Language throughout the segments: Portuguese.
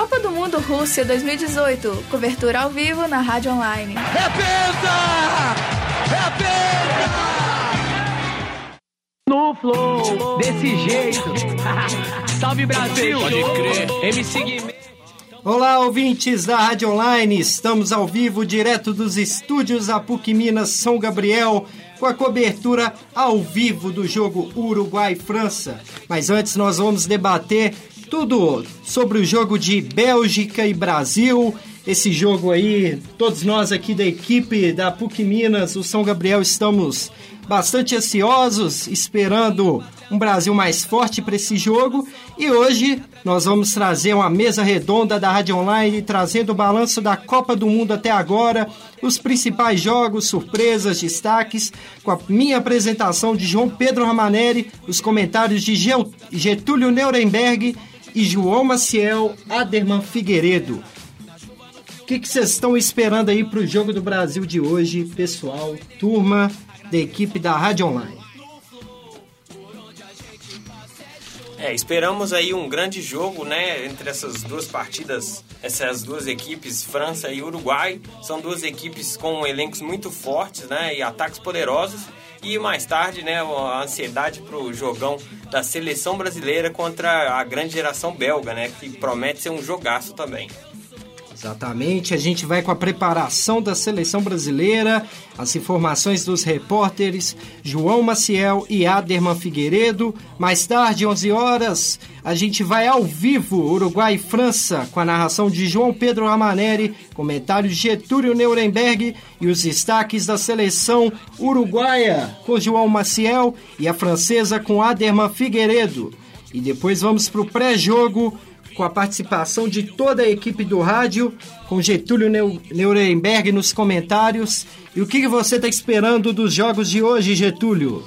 Copa do Mundo Rússia 2018. Cobertura ao vivo na Rádio Online. É penta! É penta! No flow, desse jeito. Salve Brasil! Pode crer. MC Guimê. Olá, ouvintes da Rádio Online. Estamos ao vivo, direto dos estúdios da PUC Minas São Gabriel, com a cobertura ao vivo do jogo Uruguai-França. Mas antes, nós vamos debater tudo sobre o jogo de Bélgica e Brasil. Esse jogo aí, todos nós aqui da equipe da PUC Minas, o São Gabriel, estamos bastante ansiosos, esperando um Brasil mais forte para esse jogo. E hoje nós vamos trazer uma mesa redonda da Rádio Online, trazendo o balanço da Copa do Mundo até agora, os principais jogos, surpresas, destaques, com a minha apresentação de João Pedro Ramaneri, os comentários de Getúlio Nuremberg e João Maciel Aderman Figueiredo. O que vocês estão esperando aí para o jogo do Brasil de hoje, pessoal, turma da equipe da Rádio Online? É, esperamos aí um grande jogo, né, entre essas duas partidas, essas duas equipes, França e Uruguai. São duas equipes com elencos muito fortes, né, e ataques poderosos. E mais tarde, né, a ansiedade para o jogão da seleção brasileira contra a grande geração belga, né, que promete ser um jogaço também. Exatamente, a gente vai com a preparação da seleção brasileira, as informações dos repórteres João Maciel e Aderman Figueiredo. Mais tarde, 11 horas, a gente vai ao vivo Uruguai e França com a narração de João Pedro Ramaneri, comentários de Getúlio Nuremberg e os destaques da seleção uruguaia com João Maciel e a francesa com Aderman Figueiredo. E depois vamos para o pré-jogo com a participação de toda a equipe do rádio, com Getúlio Nuremberg nos comentários. E o que você está esperando dos jogos de hoje, Getúlio?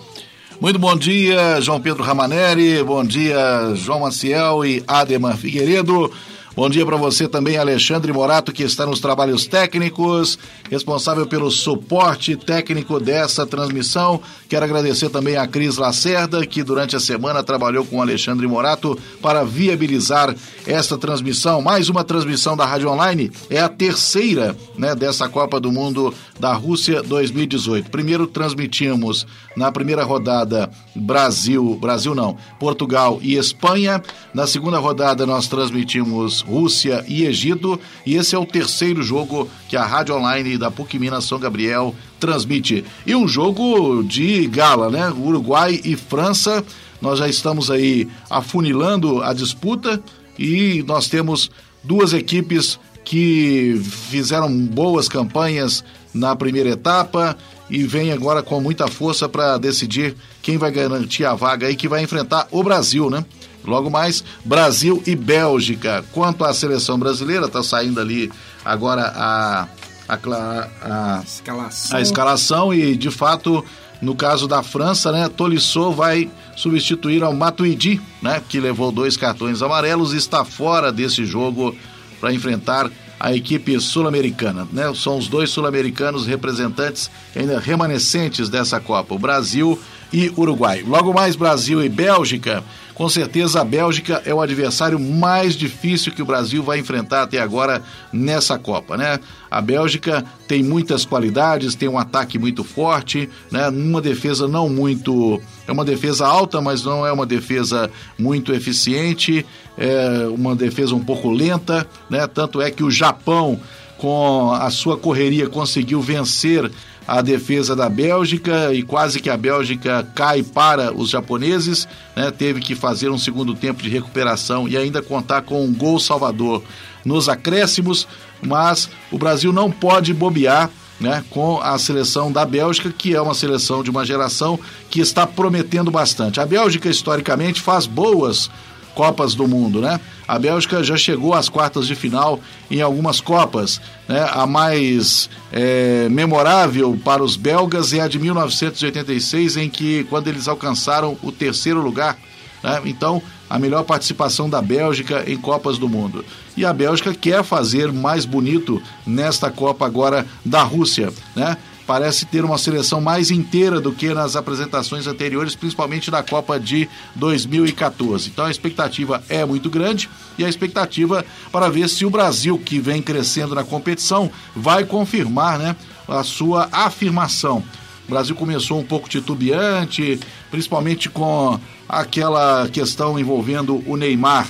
Muito bom dia, João Pedro Ramaneri, bom dia, João Maciel e Ademar Figueiredo. Bom dia para você também, Alexandre Morato, que está nos trabalhos técnicos, responsável pelo suporte técnico dessa transmissão. Quero agradecer também a Cris Lacerda, que durante a semana trabalhou com Alexandre Morato para viabilizar esta transmissão. Mais uma transmissão da Rádio Online, é a terceira né, dessa Copa do Mundo da Rússia 2018. Primeiro transmitimos na primeira rodada Brasil, Brasil não, Portugal e Espanha. Na segunda rodada nós transmitimos Rússia e Egito. E esse é o terceiro jogo que a Rádio Online da PUC Minas São Gabriel transmite. E um jogo de gala, né? Uruguai e França. Nós já estamos aí afunilando a disputa e nós temos duas equipes que fizeram boas campanhas na primeira etapa e vem agora com muita força para decidir quem vai garantir a vaga aí que vai enfrentar o Brasil, né? Logo mais, Brasil e Bélgica. Quanto à seleção brasileira, está saindo ali agora a, a, a, a, escalação. a escalação e, de fato, no caso da França, né, Tolisso vai substituir ao Matuidi, né, que levou dois cartões amarelos e está fora desse jogo para enfrentar a equipe sul-americana. Né? São os dois sul-americanos representantes ainda remanescentes dessa Copa, o Brasil e Uruguai. Logo mais Brasil e Bélgica com certeza a Bélgica é o adversário mais difícil que o Brasil vai enfrentar até agora nessa Copa, né? A Bélgica tem muitas qualidades, tem um ataque muito forte, né? Uma defesa não muito, é uma defesa alta, mas não é uma defesa muito eficiente, é uma defesa um pouco lenta, né? Tanto é que o Japão com a sua correria conseguiu vencer a defesa da Bélgica e quase que a Bélgica cai para os japoneses, né? Teve que fazer um segundo tempo de recuperação e ainda contar com um gol salvador nos acréscimos, mas o Brasil não pode bobear né, com a seleção da Bélgica, que é uma seleção de uma geração que está prometendo bastante. A Bélgica, historicamente, faz boas Copas do Mundo, né? A Bélgica já chegou às quartas de final em algumas Copas, né? A mais é, memorável para os belgas é a de 1986, em que quando eles alcançaram o terceiro lugar, né? Então, a melhor participação da Bélgica em Copas do Mundo. E a Bélgica quer fazer mais bonito nesta Copa agora da Rússia, né? Parece ter uma seleção mais inteira do que nas apresentações anteriores, principalmente na Copa de 2014. Então a expectativa é muito grande e a expectativa para ver se o Brasil, que vem crescendo na competição, vai confirmar né, a sua afirmação. O Brasil começou um pouco titubeante, principalmente com aquela questão envolvendo o Neymar.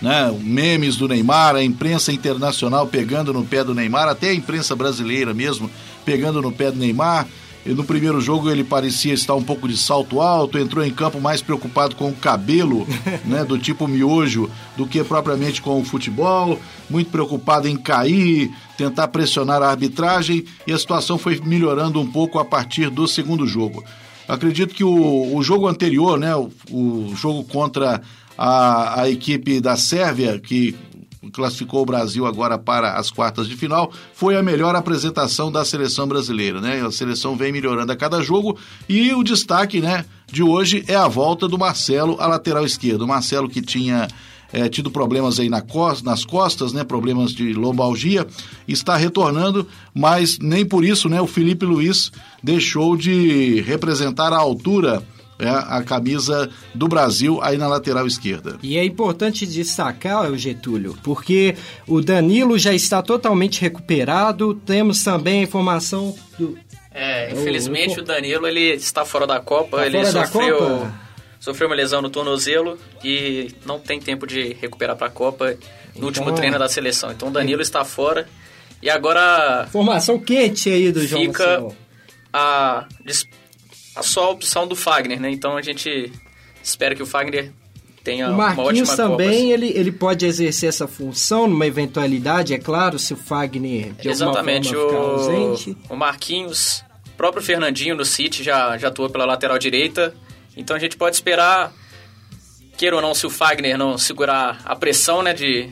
Né, memes do Neymar, a imprensa internacional pegando no pé do Neymar, até a imprensa brasileira mesmo pegando no pé do Neymar. E no primeiro jogo ele parecia estar um pouco de salto alto, entrou em campo mais preocupado com o cabelo, né, do tipo miojo, do que propriamente com o futebol, muito preocupado em cair, tentar pressionar a arbitragem, e a situação foi melhorando um pouco a partir do segundo jogo. Acredito que o, o jogo anterior, né, o, o jogo contra a, a equipe da Sérvia, que classificou o Brasil agora para as quartas de final, foi a melhor apresentação da seleção brasileira, né? A seleção vem melhorando a cada jogo e o destaque, né, de hoje é a volta do Marcelo à lateral esquerda. O Marcelo que tinha é, tido problemas aí na nas costas, né, problemas de lombalgia, está retornando, mas nem por isso, né, o Felipe Luiz deixou de representar a altura é a camisa do Brasil aí na lateral esquerda. E é importante destacar, o Getúlio, porque o Danilo já está totalmente recuperado. Temos também a informação do. É, infelizmente o, o Danilo ele está fora da Copa. Tá ele sofreu, Copa? sofreu uma lesão no tornozelo e não tem tempo de recuperar para a Copa no então, último treino da seleção. Então o Danilo está fora. E agora. Formação quente aí do João Fica Marcelo. a a só a opção do Fagner, né? Então a gente espera que o Fagner tenha o Marquinhos uma ótima também, Copa, ele, ele pode exercer essa função numa eventualidade, é claro, se o Fagner de Exatamente, forma o, ausente. o Marquinhos, o próprio Fernandinho no City já, já atuou pela lateral direita, então a gente pode esperar, queira ou não, se o Fagner não segurar a pressão, né, de,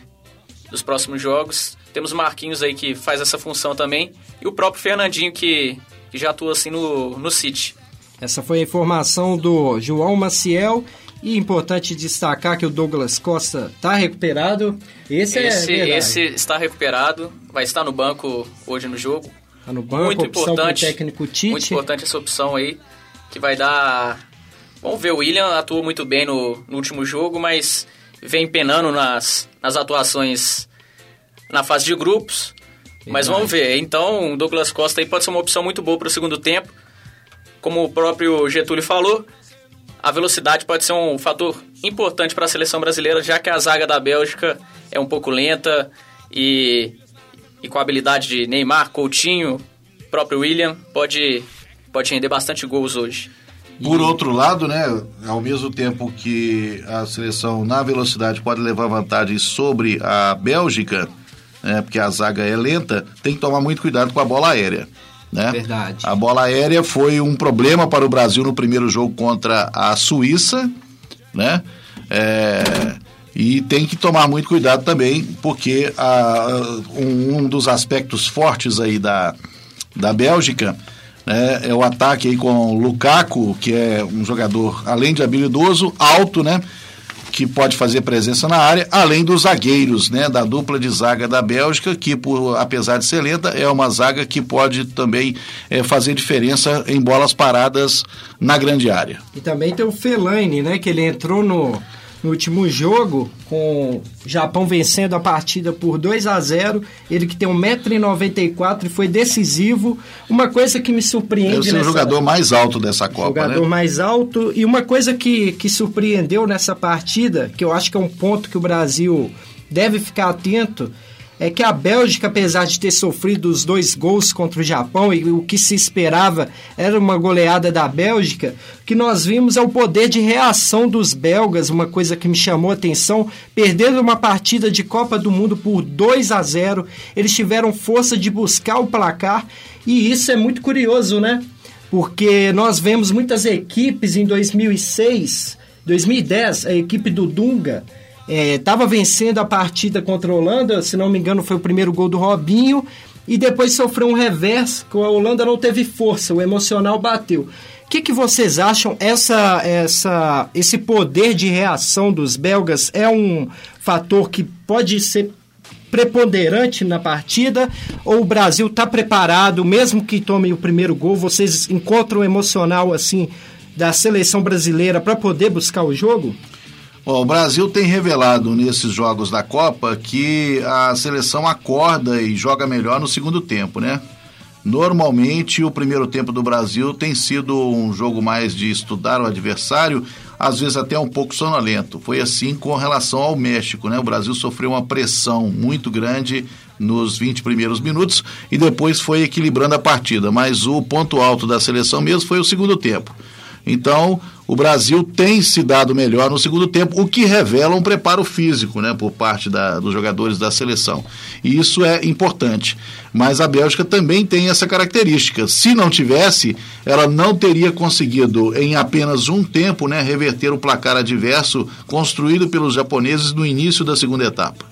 dos próximos jogos, temos o Marquinhos aí que faz essa função também, e o próprio Fernandinho que, que já atua assim no, no City. Essa foi a informação do João Maciel. E importante destacar que o Douglas Costa está recuperado. Esse, esse, é esse está recuperado, vai estar no banco hoje no jogo. Está no banco, muito importante, técnico Tite. Muito importante essa opção aí, que vai dar... Vamos ver, o William atuou muito bem no, no último jogo, mas vem penando nas, nas atuações na fase de grupos. Mas vamos ver. Então, o Douglas Costa aí pode ser uma opção muito boa para o segundo tempo como o próprio Getúlio falou, a velocidade pode ser um fator importante para a seleção brasileira, já que a zaga da Bélgica é um pouco lenta e, e com a habilidade de Neymar, Coutinho, próprio William, pode, pode render bastante gols hoje. Por outro lado, né, ao mesmo tempo que a seleção na velocidade pode levar vantagem sobre a Bélgica, né, porque a zaga é lenta, tem que tomar muito cuidado com a bola aérea. Né? Verdade. A bola aérea foi um problema para o Brasil no primeiro jogo contra a Suíça, né? É, e tem que tomar muito cuidado também, porque a, um, um, dos aspectos fortes aí da, da Bélgica né, é o ataque aí com Lukaku, que é um jogador, além de habilidoso, alto, né? Que pode fazer presença na área, além dos zagueiros, né, da dupla de zaga da Bélgica, que por, apesar de ser lenta, é uma zaga que pode também é, fazer diferença em bolas paradas na grande área. E também tem o Fellaini, né, que ele entrou no no último jogo, com o Japão vencendo a partida por 2 a 0 Ele que tem 1,94m e foi decisivo. Uma coisa que me surpreende. Deve ser o jogador mais alto dessa Copa. Jogador né? mais alto. E uma coisa que, que surpreendeu nessa partida, que eu acho que é um ponto que o Brasil deve ficar atento é que a Bélgica, apesar de ter sofrido os dois gols contra o Japão e o que se esperava era uma goleada da Bélgica, o que nós vimos é o poder de reação dos belgas, uma coisa que me chamou a atenção, perdendo uma partida de Copa do Mundo por 2 a 0, eles tiveram força de buscar o placar e isso é muito curioso, né? Porque nós vemos muitas equipes em 2006, 2010, a equipe do Dunga, estava é, vencendo a partida contra a Holanda, se não me engano foi o primeiro gol do Robinho, e depois sofreu um revés, que a Holanda não teve força, o emocional bateu. O que, que vocês acham? Essa, essa, esse poder de reação dos belgas é um fator que pode ser preponderante na partida? Ou o Brasil está preparado, mesmo que tome o primeiro gol, vocês encontram o emocional assim da seleção brasileira para poder buscar o jogo? Bom, o Brasil tem revelado nesses jogos da Copa que a seleção acorda e joga melhor no segundo tempo, né? Normalmente, o primeiro tempo do Brasil tem sido um jogo mais de estudar o adversário, às vezes até um pouco sonolento. Foi assim com relação ao México, né? O Brasil sofreu uma pressão muito grande nos 20 primeiros minutos e depois foi equilibrando a partida, mas o ponto alto da seleção mesmo foi o segundo tempo. Então, o Brasil tem se dado melhor no segundo tempo, o que revela um preparo físico né, por parte da, dos jogadores da seleção. E isso é importante. Mas a Bélgica também tem essa característica. Se não tivesse, ela não teria conseguido, em apenas um tempo, né, reverter o placar adverso construído pelos japoneses no início da segunda etapa.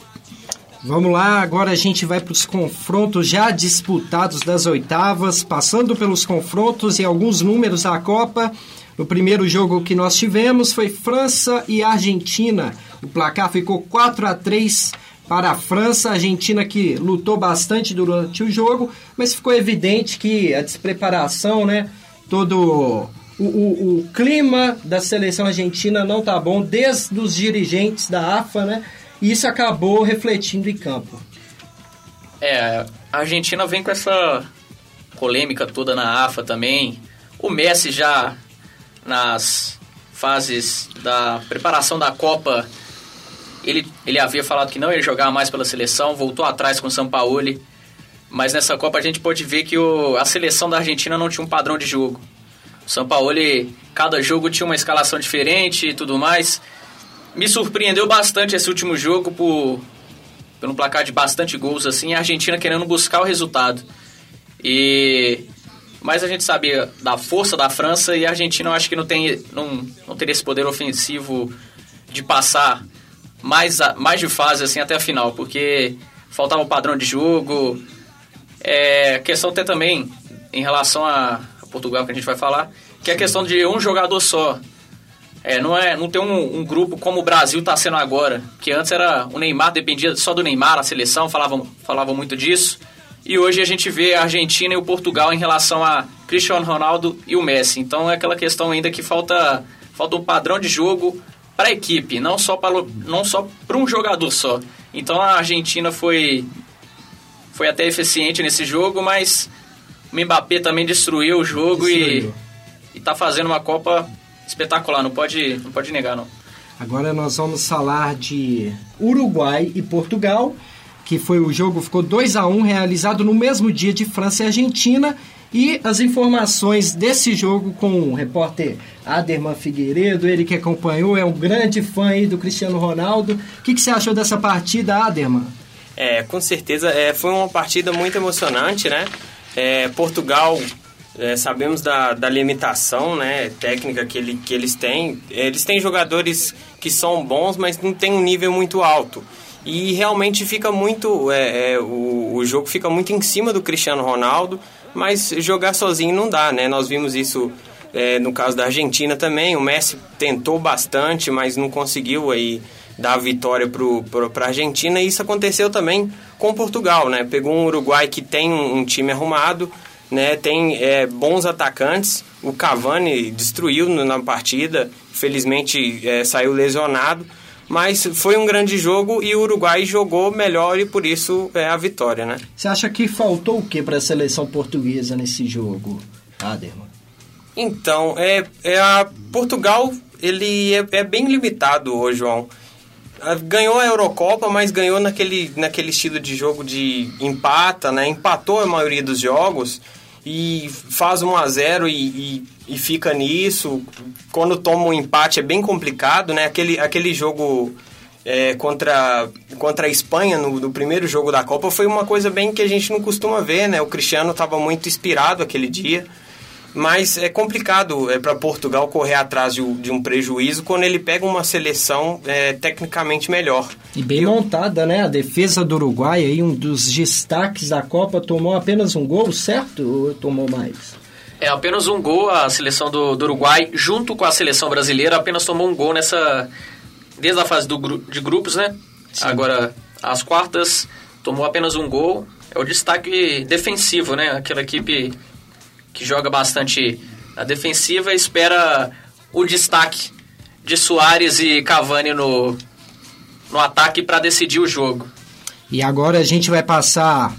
Vamos lá, agora a gente vai para os confrontos já disputados das oitavas, passando pelos confrontos e alguns números da Copa. No primeiro jogo que nós tivemos foi França e Argentina. O placar ficou 4 a 3 para a França, a Argentina que lutou bastante durante o jogo, mas ficou evidente que a despreparação, né, todo o, o, o clima da seleção argentina não tá bom, desde os dirigentes da AFA, né, e isso acabou refletindo em campo. É, a Argentina vem com essa polêmica toda na AFA também. O Messi já nas fases da preparação da Copa, ele, ele havia falado que não ia jogar mais pela seleção, voltou atrás com o Sampaoli, mas nessa Copa a gente pode ver que o, a seleção da Argentina não tinha um padrão de jogo. O Sampaoli, cada jogo tinha uma escalação diferente e tudo mais. Me surpreendeu bastante esse último jogo por pelo placar de bastante gols assim, a Argentina querendo buscar o resultado. E mas a gente sabia da força da França e a Argentina eu acho que não, tem, não, não teria esse poder ofensivo de passar mais, a, mais de fase assim até a final, porque faltava o padrão de jogo. É, questão até também em relação a, a, Portugal que a gente vai falar, que é a questão de um jogador só. É, não é não tem um, um grupo como o Brasil está sendo agora, que antes era o Neymar dependia só do Neymar, a seleção falavam falava muito disso. E hoje a gente vê a Argentina e o Portugal em relação a Cristiano Ronaldo e o Messi. Então é aquela questão ainda que falta, falta um padrão de jogo para a equipe, não só para não só para um jogador só. Então a Argentina foi foi até eficiente nesse jogo, mas o Mbappé também destruiu o jogo destruiu. e está fazendo uma Copa espetacular, não pode não pode negar não. Agora nós vamos falar de Uruguai e Portugal que foi o jogo, ficou 2 a 1 um, realizado no mesmo dia de França e Argentina. E as informações desse jogo com o repórter Aderman Figueiredo, ele que acompanhou, é um grande fã aí do Cristiano Ronaldo. O que, que você achou dessa partida, Aderman? É, com certeza, é, foi uma partida muito emocionante, né? É, Portugal, é, sabemos da, da limitação né, técnica que, ele, que eles têm. Eles têm jogadores que são bons, mas não tem um nível muito alto e realmente fica muito é, é, o, o jogo fica muito em cima do Cristiano Ronaldo mas jogar sozinho não dá né? Nós vimos isso é, no caso da Argentina também. O Messi tentou bastante mas não conseguiu aí dar vitória para a Argentina. E isso aconteceu também com Portugal né? Pegou um Uruguai que tem um, um time arrumado né? Tem é, bons atacantes. O Cavani destruiu na partida. Felizmente é, saiu lesionado mas foi um grande jogo e o Uruguai jogou melhor e por isso é a vitória, né? Você acha que faltou o que para a seleção portuguesa nesse jogo, Aderman? Então, é, é a Portugal ele é, é bem limitado hoje, João. Ganhou a Eurocopa, mas ganhou naquele, naquele estilo de jogo de empata, né? Empatou a maioria dos jogos e faz 1 a 0 e, e, e, fica nisso. Quando toma um empate é bem complicado, né? Aquele, aquele jogo é, contra, contra a Espanha no, no, primeiro jogo da Copa foi uma coisa bem que a gente não costuma ver, né? O Cristiano estava muito inspirado aquele dia. Mas é complicado é, para Portugal correr atrás de, de, um prejuízo quando ele pega uma seleção é, tecnicamente melhor. E bem montada, né? A defesa do Uruguai, aí, um dos destaques da Copa, tomou apenas um gol, certo? Ou tomou mais? É apenas um gol. A seleção do, do Uruguai, junto com a seleção brasileira, apenas tomou um gol nessa. Desde a fase do, de grupos, né? Sim. Agora, as quartas tomou apenas um gol. É o destaque defensivo, né? Aquela equipe que joga bastante na defensiva espera o destaque de Soares e Cavani no, no ataque para decidir o jogo. E agora a gente vai passar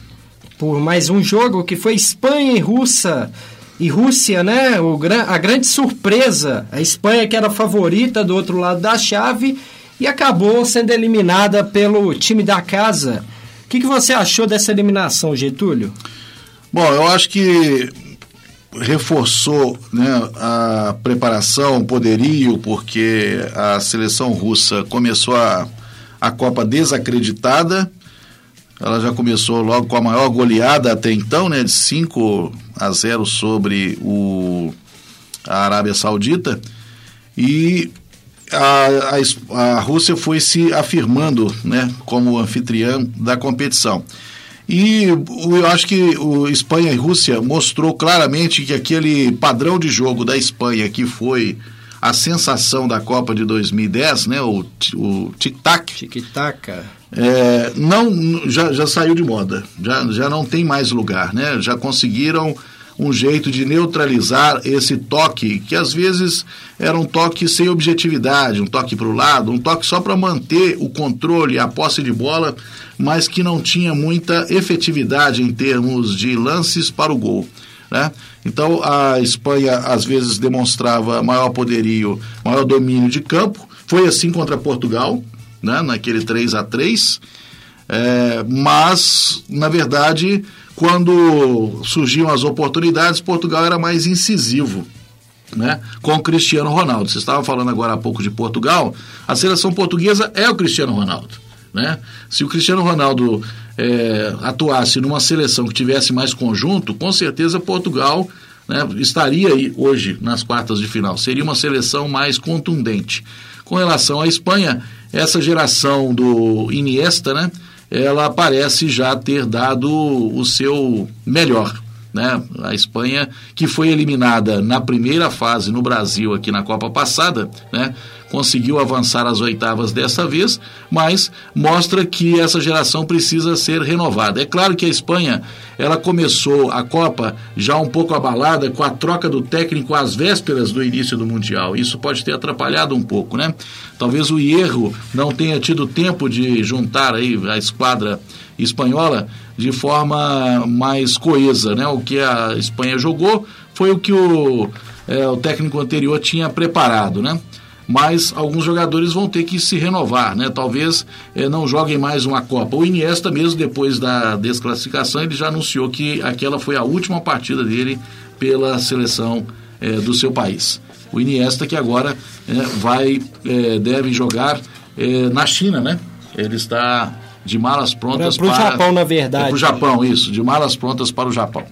por mais um jogo que foi Espanha e Rússia. E Rússia, né? O, a grande surpresa. A Espanha que era favorita do outro lado da chave e acabou sendo eliminada pelo time da casa. O que, que você achou dessa eliminação, Getúlio? Bom, eu acho que reforçou né, a preparação, o poderio, porque a seleção russa começou a, a Copa desacreditada. Ela já começou logo com a maior goleada até então, né, de 5 a 0 sobre o, a Arábia Saudita. E a, a, a Rússia foi se afirmando né, como anfitriã da competição. E eu acho que o Espanha e Rússia mostrou claramente que aquele padrão de jogo da Espanha, que foi a sensação da Copa de 2010, né, o, o tic-tac. Tic-tac. É, não, já, já saiu de moda, já, já não tem mais lugar, né? Já conseguiram um jeito de neutralizar esse toque, que às vezes era um toque sem objetividade, um toque para o lado, um toque só para manter o controle, a posse de bola, mas que não tinha muita efetividade em termos de lances para o gol. Né? Então a Espanha às vezes demonstrava maior poderio, maior domínio de campo. Foi assim contra Portugal, né? naquele 3 a 3 é, mas, na verdade, quando surgiam as oportunidades, Portugal era mais incisivo. Né, com o Cristiano Ronaldo. Você estava falando agora há pouco de Portugal, a seleção portuguesa é o Cristiano Ronaldo. Né? Se o Cristiano Ronaldo é, atuasse numa seleção que tivesse mais conjunto, com certeza Portugal né, estaria aí hoje nas quartas de final. Seria uma seleção mais contundente. Com relação à Espanha, essa geração do Iniesta, né? Ela parece já ter dado o seu melhor. Né? A Espanha, que foi eliminada na primeira fase no Brasil aqui na Copa passada, né? Conseguiu avançar às oitavas dessa vez, mas mostra que essa geração precisa ser renovada. É claro que a Espanha, ela começou a Copa já um pouco abalada com a troca do técnico às vésperas do início do Mundial. Isso pode ter atrapalhado um pouco, né? Talvez o Hierro não tenha tido tempo de juntar aí a esquadra espanhola de forma mais coesa, né? O que a Espanha jogou foi o que o, é, o técnico anterior tinha preparado, né? Mas alguns jogadores vão ter que se renovar, né? Talvez eh, não joguem mais uma Copa. O Iniesta mesmo depois da desclassificação ele já anunciou que aquela foi a última partida dele pela seleção eh, do seu país. O Iniesta que agora eh, vai deve jogar na China, né? Ele está de malas prontas para o Japão, na verdade. É para o Japão, isso, de malas prontas para o Japão.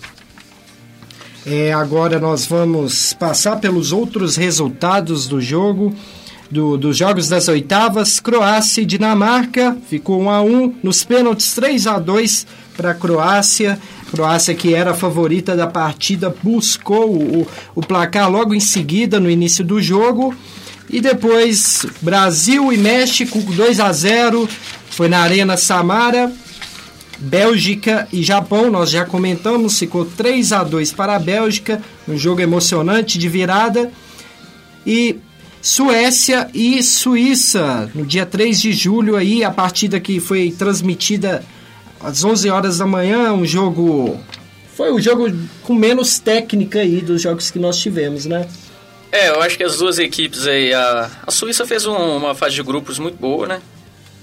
É, agora nós vamos passar pelos outros resultados do jogo. Do, dos jogos das oitavas, Croácia e Dinamarca ficou 1 a 1 nos pênaltis 3 a 2 para a Croácia. Croácia que era a favorita da partida buscou o, o placar logo em seguida no início do jogo. E depois Brasil e México 2 a 0 foi na Arena Samara. Bélgica e Japão, nós já comentamos, ficou 3 a 2 para a Bélgica, um jogo emocionante de virada. E Suécia e Suíça, no dia 3 de julho aí, a partida que foi transmitida às 11 horas da manhã, um jogo foi o jogo com menos técnica aí dos jogos que nós tivemos, né? É, eu acho que as duas equipes aí, a, a Suíça fez um, uma fase de grupos muito boa, né?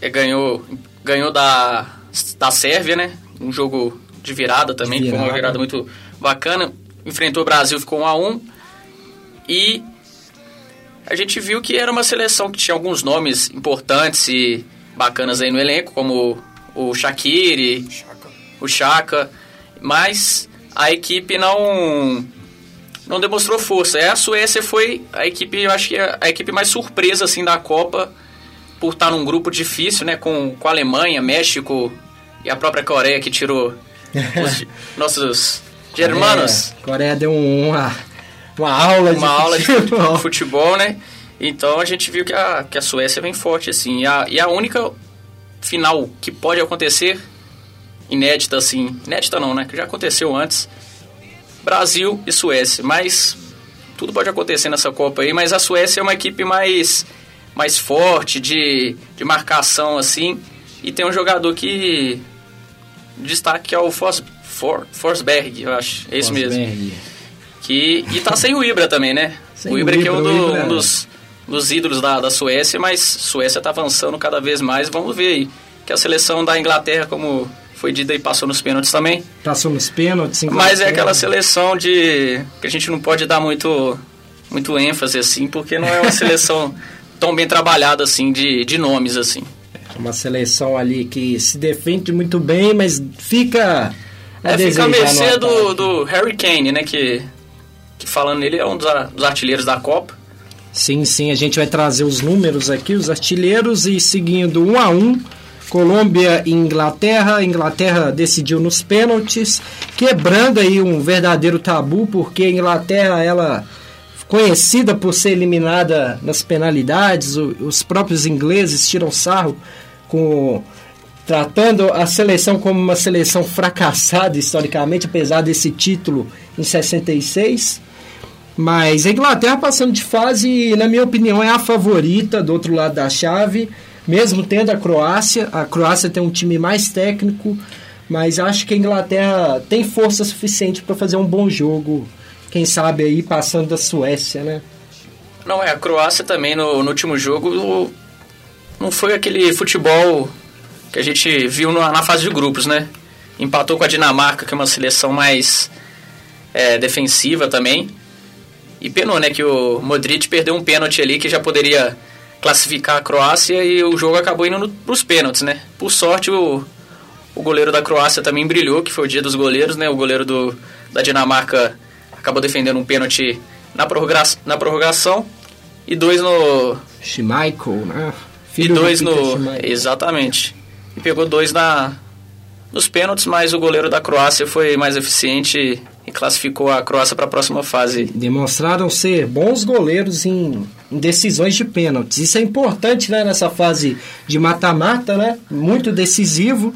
E ganhou, ganhou da da Sérvia, né? Um jogo de virada também, virada. foi uma virada muito bacana. Enfrentou o Brasil, ficou 1 a 1 E a gente viu que era uma seleção que tinha alguns nomes importantes e bacanas aí no elenco, como o Shaqiri, o Chaka, mas a equipe não não demonstrou força. A Suécia foi a equipe, eu acho que é a equipe mais surpresa assim da Copa por estar num grupo difícil, né, com, com a Alemanha, México e a própria Coreia que tirou os nossos germanos. Coreia, Coreia deu uma, uma aula uma de aula futebol. de futebol, né? Então a gente viu que a, que a Suécia vem forte assim. E a, e a única final que pode acontecer inédita, assim. Inédita não, né? Que já aconteceu antes. Brasil e Suécia. Mas tudo pode acontecer nessa Copa aí, mas a Suécia é uma equipe mais, mais forte, de, de marcação, assim. E tem um jogador que. Destaque que é o Fors, For, Forsberg, eu acho. É isso mesmo. Forsberg. Que, e tá sem o Ibra também, né? Sem o Ibra que é um, do- Ibra- um dos, dos ídolos da, da Suécia, mas Suécia tá avançando cada vez mais. Vamos ver aí. Que a seleção da Inglaterra, como foi dita aí, passou nos pênaltis também. Passou nos pênaltis. Mas é aquela seleção de. que a gente não pode dar muito, muito ênfase assim, porque não é uma seleção tão bem trabalhada assim, de, de nomes assim. Uma seleção ali que se defende muito bem, mas fica. a É, fica a mercê do, do Harry Kane, né? Que, que falando nele é um dos, dos artilheiros da Copa. Sim, sim, a gente vai trazer os números aqui, os artilheiros, e seguindo um a um, Colômbia e Inglaterra. Inglaterra decidiu nos pênaltis, quebrando aí um verdadeiro tabu, porque a Inglaterra, ela conhecida por ser eliminada nas penalidades, os próprios ingleses tiram sarro com tratando a seleção como uma seleção fracassada historicamente, apesar desse título em 66. Mas a Inglaterra passando de fase, na minha opinião, é a favorita do outro lado da chave, mesmo tendo a Croácia. A Croácia tem um time mais técnico, mas acho que a Inglaterra tem força suficiente para fazer um bom jogo. Quem sabe aí passando da Suécia, né? Não, é, a Croácia também no, no último jogo não foi aquele futebol que a gente viu na, na fase de grupos, né? Empatou com a Dinamarca, que é uma seleção mais é, defensiva também. E penou, né? Que o Modric perdeu um pênalti ali que já poderia classificar a Croácia e o jogo acabou indo no, pros pênaltis, né? Por sorte, o, o goleiro da Croácia também brilhou, que foi o dia dos goleiros, né? O goleiro do, da Dinamarca acabou defendendo um pênalti na, prorroga na prorrogação e dois no. Schmeichel, né? E Filho do dois no. Schmeichel. Exatamente. E pegou dois na, nos pênaltis, mas o goleiro da Croácia foi mais eficiente e classificou a Croácia para a próxima fase. Demonstraram ser bons goleiros em, em decisões de pênaltis. Isso é importante né, nessa fase de mata-mata, né? Muito decisivo.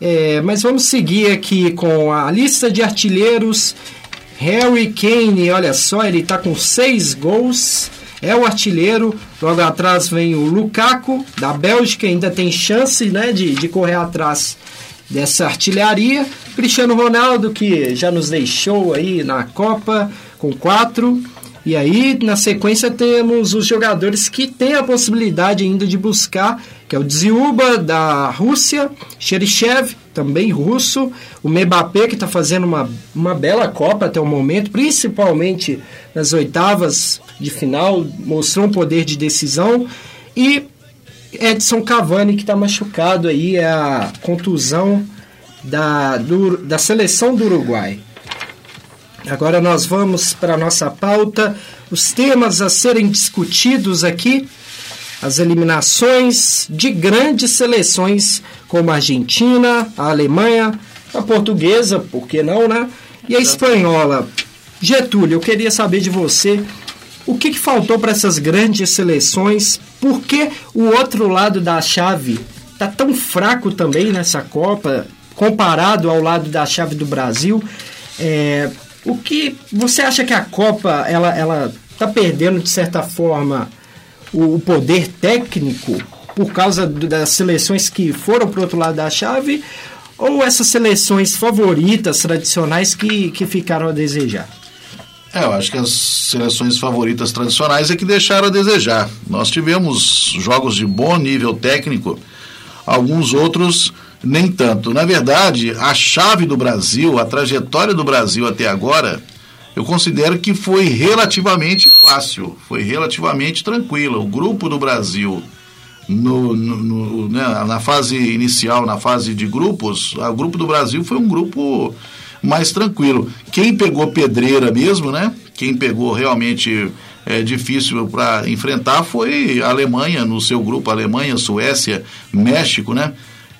É, mas vamos seguir aqui com a lista de artilheiros. Harry Kane, olha só, ele está com seis gols. É o artilheiro. Logo atrás vem o Lukaku, da Bélgica. Ainda tem chance né, de, de correr atrás dessa artilharia. Cristiano Ronaldo, que já nos deixou aí na Copa com quatro. E aí, na sequência, temos os jogadores que têm a possibilidade ainda de buscar, que é o Dziuba, da Rússia, Cheryshev, também russo, o Mbappé, que está fazendo uma, uma bela Copa até o momento, principalmente nas oitavas de final, mostrou um poder de decisão, e Edson Cavani, que está machucado aí, é a contusão da, do, da seleção do Uruguai. Agora nós vamos para a nossa pauta, os temas a serem discutidos aqui, as eliminações de grandes seleções como a Argentina, a Alemanha, a portuguesa, por que não, né? E a espanhola. Getúlio, eu queria saber de você o que, que faltou para essas grandes seleções, por que o outro lado da chave tá tão fraco também nessa Copa, comparado ao lado da chave do Brasil. É, o que você acha que a Copa ela ela está perdendo de certa forma o, o poder técnico por causa do- das seleções que foram para outro lado da chave ou essas seleções favoritas tradicionais que, que ficaram a desejar? É, eu acho que as seleções favoritas tradicionais é que deixaram a desejar. Nós tivemos jogos de bom nível técnico, alguns outros nem tanto. Na verdade, a chave do Brasil, a trajetória do Brasil até agora, eu considero que foi relativamente fácil, foi relativamente tranquila. O grupo do Brasil, no, no- no- né, na fase inicial, na fase de grupos, o grupo do Brasil foi um grupo mais tranquilo. Quem pegou pedreira mesmo, né? Quem pegou realmente é, difícil para enfrentar foi a Alemanha no seu grupo, Alemanha, Suécia, México, né?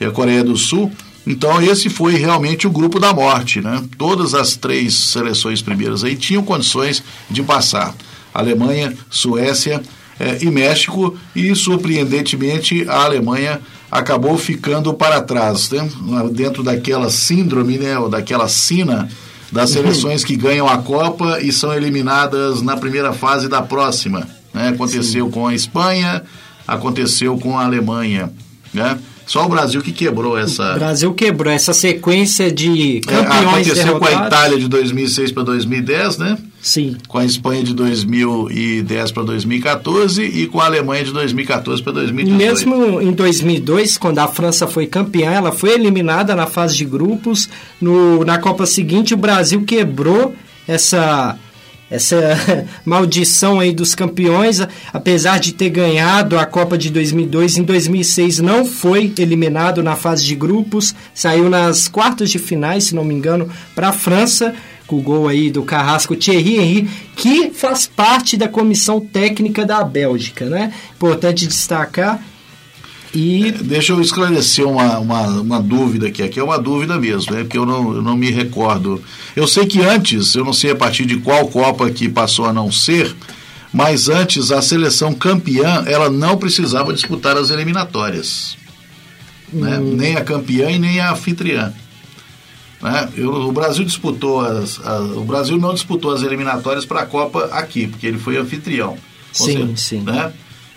E a Coreia do Sul. Então esse foi realmente o grupo da morte, né? Todas as três seleções primeiras aí tinham condições de passar. Alemanha, Suécia eh, e México e surpreendentemente a Alemanha acabou ficando para trás, né? dentro daquela síndrome, né, ou daquela sina das Uhum. seleções que ganham a Copa e são eliminadas na primeira fase da próxima. Né? Aconteceu com a Espanha, aconteceu com a Alemanha. Né? Só o Brasil que quebrou O essa. Brasil quebrou essa sequência de É, campeões aconteceu com a derrotados. Itália de 2006 para 2010, né? Sim. Com a Espanha de 2010 para 2014 e com a Alemanha de 2014 para E 2018. mesmo em 2002, quando a França foi campeã, ela foi eliminada na fase de grupos. No, na Copa seguinte, o Brasil quebrou essa essa maldição aí dos campeões, apesar de ter ganhado a Copa de 2002, em 2006 não foi eliminado na fase de grupos, saiu nas quartas de finais, se não me engano, para a França, com o gol aí do Carrasco Thierry Henry, que faz parte da comissão técnica da Bélgica, né? Importante destacar. E Deixa eu esclarecer uma, uma, uma dúvida aqui. Aqui é uma dúvida mesmo, né? porque eu não, eu não me recordo. Eu sei que antes, eu não sei a partir de qual Copa que passou a não ser, mas antes a seleção campeã ela não precisava disputar as eliminatórias. Né? Nem a campeã e nem a anfitriã. Né? Eu- o Brasil disputou as, a- o Brasil não disputou as eliminatórias para a Copa aqui, porque ele foi anfitrião. Sim, sim. Né?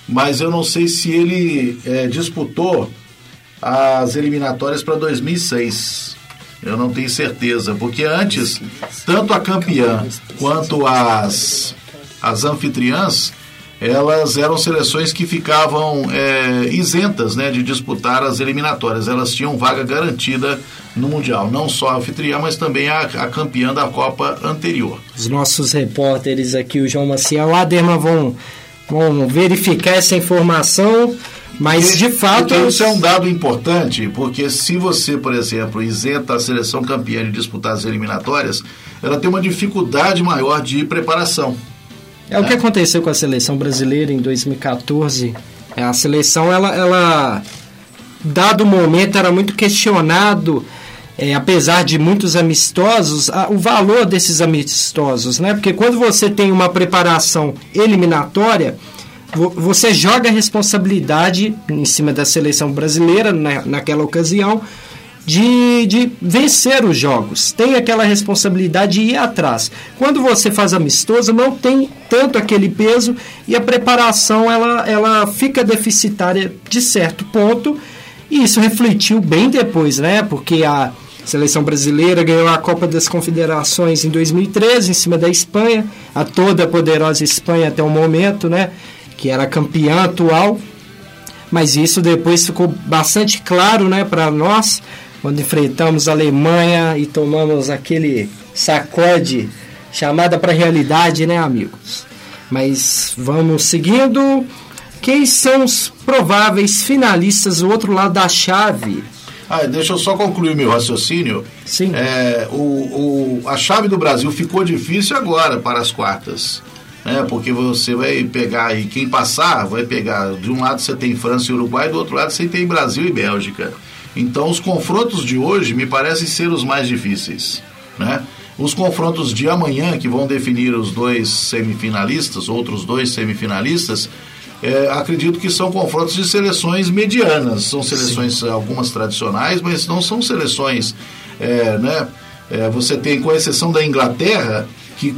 Mas eu não sei se ele eh, disputou as eliminatórias para 2006. Eu não tenho certeza, porque antes, tanto a campeã quanto as, as anfitriãs, elas eram seleções que ficavam eh, isentas né, de disputar as eliminatórias. Elas tinham vaga garantida no Mundial. Não só a anfitriã, mas também a, a campeã da Copa anterior. os nossos repórteres aqui, o João Maciel e o Aderman, vão, vão verificar essa informação, mas de fato. Então, isso é um dado importante, porque se você, por exemplo, isenta a seleção campeã de disputar as eliminatórias, ela tem uma dificuldade maior de preparação. É o que aconteceu com a seleção brasileira em 2014. É, A seleção, ela, ela dado o momento, era muito questionado, é, apesar de muitos amistosos, a- o valor desses amistosos, né? Porque quando você tem uma preparação eliminatória, vo- você joga a responsabilidade em cima da seleção brasileira na, naquela ocasião de, de vencer os jogos. Tem aquela responsabilidade de ir atrás. Quando você faz amistoso, não tem tanto aquele peso e a preparação ela, ela fica deficitária de certo ponto. E isso refletiu bem depois, né? Porque a seleção brasileira ganhou a Copa das Confederações em 2013 em cima da Espanha, a toda poderosa Espanha até o momento, né? Que era campeã atual mas isso depois ficou bastante claro né, para nós quando enfrentamos a Alemanha e tomamos aquele sacode chamada para a realidade, né, amigos? Mas vamos seguindo. Quem são os prováveis finalistas do outro lado da chave? Ah, deixa eu só concluir meu raciocínio. Sim. É, o, o- a chave do Brasil ficou difícil agora para as quartas. Né? Porque você vai pegar aí, quem passar, vai pegar. De um lado você tem França e Uruguai, do outro lado você tem Brasil e Bélgica. Então os confrontos de hoje me parecem ser os mais difíceis. Né? Os confrontos de amanhã, que vão definir os dois semifinalistas, outros dois semifinalistas, é, acredito que são confrontos de seleções medianas. São seleções algumas tradicionais, mas não são seleções, é, né? É, você tem, com exceção da Inglaterra, que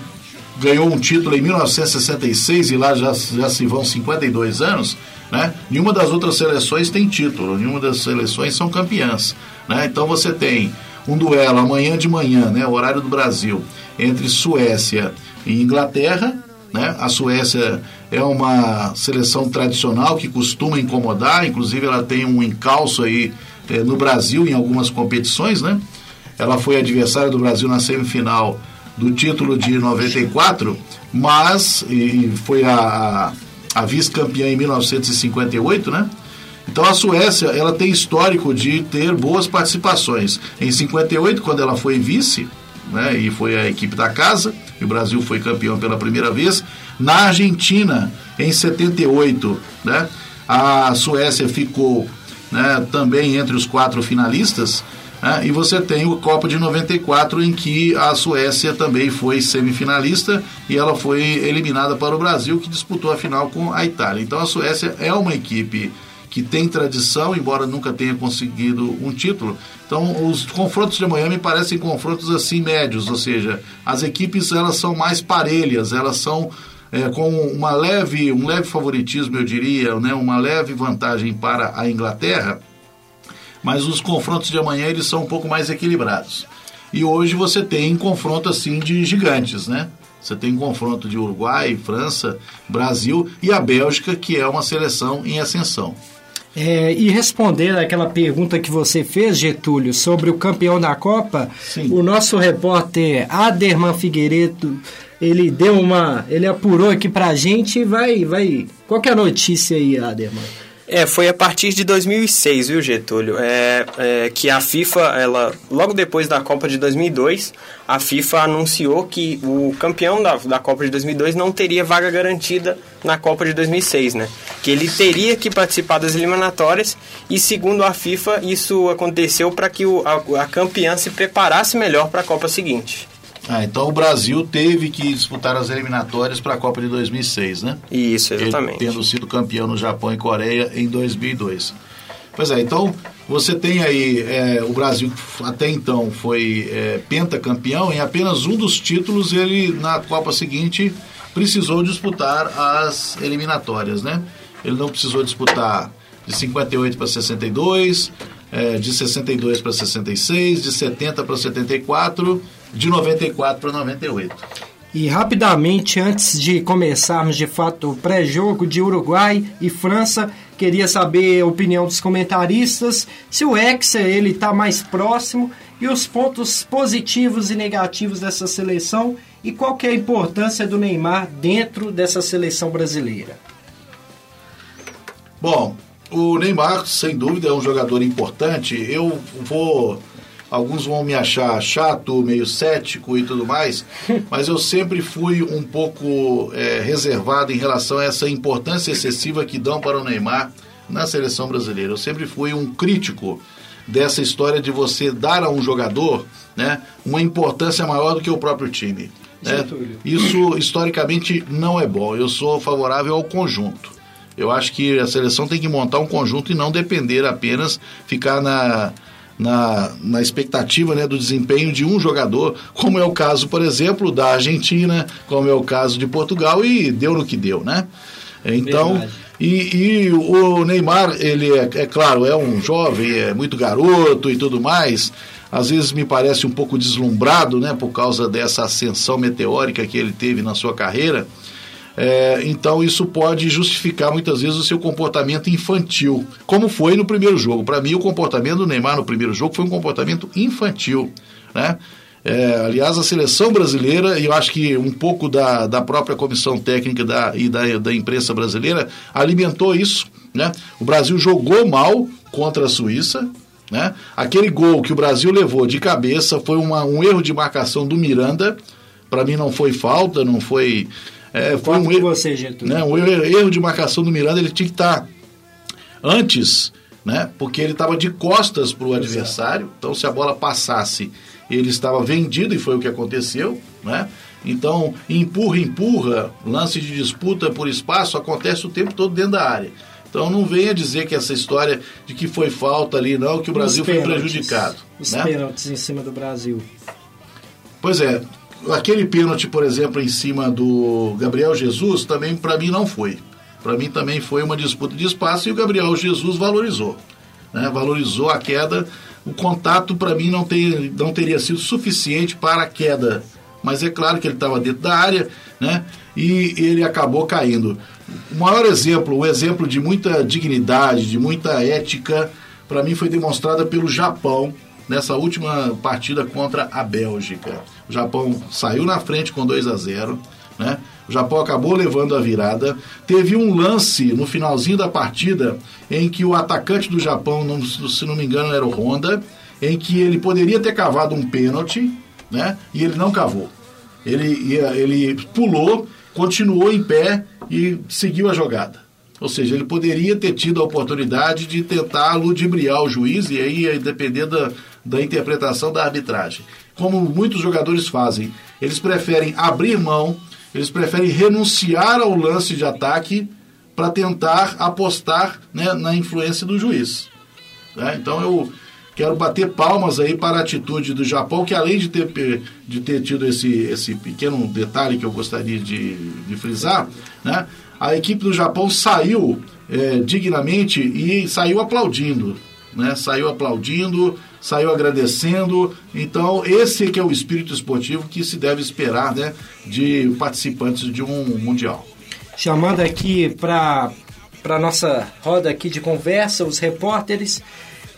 ganhou um título em 1966 e lá já, já se vão 52 anos, né? Nenhuma das outras seleções tem título, nenhuma das seleções são campeãs, né? Então você tem um duelo amanhã de manhã, né? Horário do Brasil, entre Suécia e Inglaterra, né? A Suécia é uma seleção tradicional que costuma incomodar, inclusive ela tem um encalço aí eh, no Brasil em algumas competições, né? Ela foi adversária do Brasil na semifinal do título de 94, mas e foi a, a vice-campeã em 1958, né? Então a Suécia, ela tem histórico de ter boas participações. Em 58, quando ela foi vice, né, e foi a equipe da casa, e o Brasil foi campeão pela primeira vez. Na Argentina, em 78, né, a Suécia ficou né, também entre os quatro finalistas. né, e você tem o Copa de 94, em que a Suécia também foi semifinalista e ela foi eliminada para o Brasil, que disputou a final com a Itália. Então a Suécia é uma equipe que tem tradição, embora nunca tenha conseguido um título. Então, os confrontos de amanhã me parecem confrontos assim médios, ou seja, as equipes elas são mais parelhas, elas são é, com uma leve, um leve favoritismo, eu diria, né, uma leve vantagem para a Inglaterra, mas os confrontos de amanhã eles são um pouco mais equilibrados. E hoje você tem confronto assim de gigantes, né? Você tem confronto de Uruguai, França, Brasil e a Bélgica, que é uma seleção em ascensão. É, e responder aquela pergunta que você fez, Getúlio, sobre o campeão da Copa, Sim. o nosso repórter Aderman Figueiredo, ele deu uma, ele apurou aqui pra gente e vai, vai. Qual que é a notícia aí, Aderman? É, foi a partir de 2006, viu, Getúlio? É, é, que a FIFA, ela, logo depois da Copa de 2002, a FIFA anunciou que o campeão da, da Copa de 2002 não teria vaga garantida na Copa de 2006, né? Que ele teria que participar das eliminatórias e, segundo a FIFA, isso aconteceu para que o, a, a campeã se preparasse melhor para a Copa seguinte. Ah, então o Brasil teve que disputar as eliminatórias para a Copa de 2006, né? Isso, exatamente. Ele, tendo sido campeão no Japão e Coreia em 2002. Pois é, então você tem aí é, o Brasil até então foi é, pentacampeão em apenas um dos títulos ele na Copa seguinte precisou disputar as eliminatórias, né? Ele não precisou disputar de 58 para 62, é, de 62 para 66, de 70 para 74, de 94 para 98. E rapidamente, antes de começarmos de fato o pré-jogo de Uruguai e França, queria saber a opinião dos comentaristas, se o Hexa ele está mais próximo e os pontos positivos e negativos dessa seleção e qual que é a importância do Neymar dentro dessa seleção brasileira. Bom, o Neymar, sem dúvida, é um jogador importante. Eu vou. Alguns vão me achar chato, meio cético e tudo mais, mas eu sempre fui um pouco é, reservado em relação a essa importância excessiva que dão para o Neymar na seleção brasileira. Eu sempre fui um crítico dessa história de você dar a um jogador né, uma importância maior do que o próprio time. Né? Isso historicamente não é bom. Eu sou favorável ao conjunto. Eu acho que a seleção tem que montar um conjunto e não depender apenas, ficar na, na, na expectativa né, do desempenho de um jogador, como é o caso, por exemplo, da Argentina, como é o caso de Portugal, e deu no que deu, né? Então, e, e, o Neymar, ele é, é claro, é um jovem, é muito garoto e tudo mais, às vezes me parece um pouco deslumbrado, né, por causa dessa ascensão meteórica que ele teve na sua carreira, é, então isso pode justificar muitas vezes o seu comportamento infantil, como foi no primeiro jogo. Para mim, o comportamento do Neymar no primeiro jogo foi um comportamento infantil, né? É, aliás, a seleção brasileira, e eu acho que um pouco da, da própria comissão técnica da, e da, da imprensa brasileira alimentou isso. Né? O Brasil jogou mal contra a Suíça. Né? Aquele gol que o Brasil levou de cabeça foi uma, um erro de marcação do Miranda. Para mim, não foi falta, não foi. É, foi um erro, você, né, um erro de marcação do Miranda. Ele tinha que estar tá antes, né? porque ele estava de costas para o adversário. Então, se a bola passasse ele estava vendido e foi o que aconteceu, né? Então, empurra, empurra, lance de disputa por espaço acontece o tempo todo dentro da área. Então não venha dizer que essa história de que foi falta ali, não, que o Brasil foi prejudicado. Os né? pênaltis em cima do Brasil. Pois é, aquele pênalti, por exemplo, em cima do Gabriel Jesus, também para mim não foi. Para mim também foi uma disputa de espaço e o Gabriel Jesus valorizou. Né? Valorizou a queda o contato para mim não, não teria sido suficiente para a queda. Mas é claro que ele estava dentro da área, né? E ele acabou caindo. O maior exemplo, o exemplo de muita dignidade, de muita ética, para mim foi demonstrada pelo Japão nessa última partida contra a Bélgica. O Japão saiu na frente com 2 a 0, né? O Japão acabou levando a virada. Teve um lance no finalzinho da partida em que o atacante do Japão, se não me engano, era o Honda, em que ele poderia ter cavado um pênalti, né? E ele não cavou. Ele, ele pulou, continuou em pé e seguiu a jogada. Ou seja, ele poderia ter tido a oportunidade de tentar ludibriar o juiz e aí ia depender da, da interpretação da arbitragem. Como muitos jogadores fazem, eles preferem abrir mão eles preferem renunciar ao lance de ataque para tentar apostar né, na influência do juiz. Né? Então eu quero bater palmas aí para a atitude do Japão, que além de ter, de ter tido esse, esse pequeno detalhe que eu gostaria de, de frisar, né, a equipe do Japão saiu é, dignamente e saiu aplaudindo. Né, saiu aplaudindo, saiu agradecendo. Então, esse que é o espírito esportivo que se deve esperar né, de participantes de um Mundial. Chamando aqui para a nossa roda aqui de conversa, os repórteres, o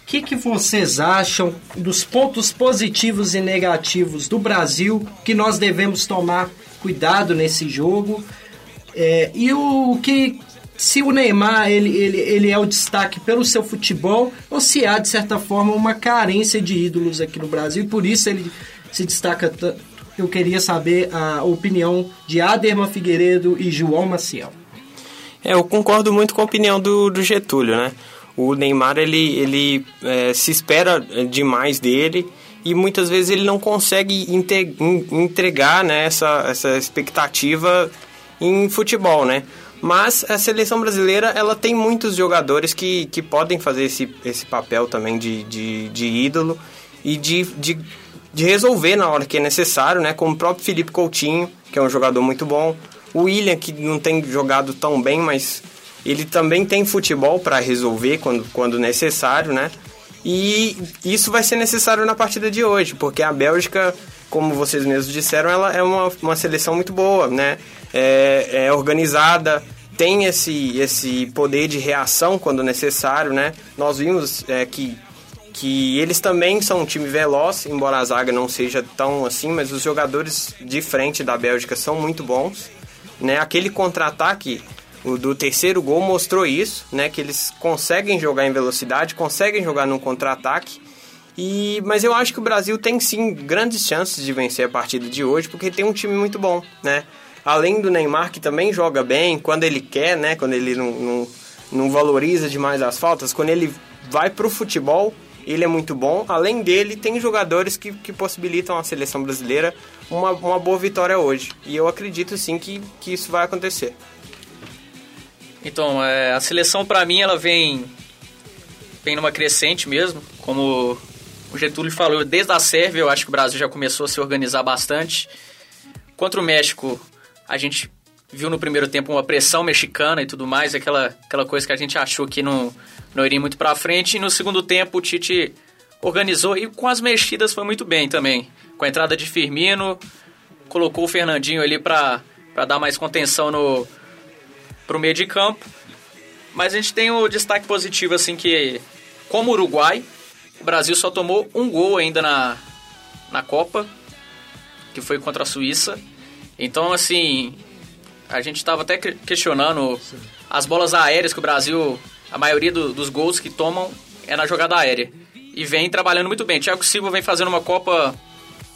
que, que vocês acham dos pontos positivos e negativos do Brasil que nós devemos tomar cuidado nesse jogo? É, e o que se o Neymar ele, ele, ele é o destaque pelo seu futebol ou se há, de certa forma, uma carência de ídolos aqui no Brasil e por isso ele se destaca tanto. Eu queria saber a opinião de Aderma Figueiredo e João Maciel. É, eu concordo muito com a opinião do, do Getúlio, né? O Neymar, ele, ele é, se espera demais dele e muitas vezes ele não consegue entregar né, essa, essa expectativa em futebol, né? Mas a seleção brasileira, ela tem muitos jogadores que, que podem fazer esse, esse papel também de, de, de ídolo e de, de, de resolver na hora que é necessário, né? Como o próprio Felipe Coutinho, que é um jogador muito bom. O William, que não tem jogado tão bem, mas ele também tem futebol para resolver quando, quando necessário, né? E isso vai ser necessário na partida de hoje, porque a Bélgica, como vocês mesmos disseram, ela é uma, uma seleção muito boa, né? É, é organizada, tem esse, esse poder de reação quando necessário, né? Nós vimos é, que, que eles também são um time veloz, embora a zaga não seja tão assim, mas os jogadores de frente da Bélgica são muito bons, né? Aquele contra-ataque do terceiro gol mostrou isso, né? Que eles conseguem jogar em velocidade, conseguem jogar num contra-ataque. E, mas eu acho que o Brasil tem sim grandes chances de vencer a partida de hoje, porque tem um time muito bom, né? Além do Neymar, que também joga bem, quando ele quer, né? Quando ele não, não, não valoriza demais as faltas, quando ele vai pro futebol, ele é muito bom. Além dele, tem jogadores que, que possibilitam a seleção brasileira uma, uma boa vitória hoje. E eu acredito sim que, que isso vai acontecer. Então, é, a seleção para mim ela vem vem numa crescente mesmo, como o Getúlio falou, desde a Sérvia eu acho que o Brasil já começou a se organizar bastante. Contra o México, a gente viu no primeiro tempo uma pressão mexicana e tudo mais, aquela, aquela coisa que a gente achou que não, não iria muito para frente. E no segundo tempo o Tite organizou e com as mexidas foi muito bem também. Com a entrada de Firmino, colocou o Fernandinho ali para dar mais contenção no pro meio de campo. Mas a gente tem o destaque positivo assim que como Uruguai, o Brasil só tomou um gol ainda na, na Copa, que foi contra a Suíça. Então, assim, a gente estava até questionando as bolas aéreas que o Brasil, a maioria do, dos gols que tomam é na jogada aérea. E vem trabalhando muito bem. Thiago Silva vem fazendo uma Copa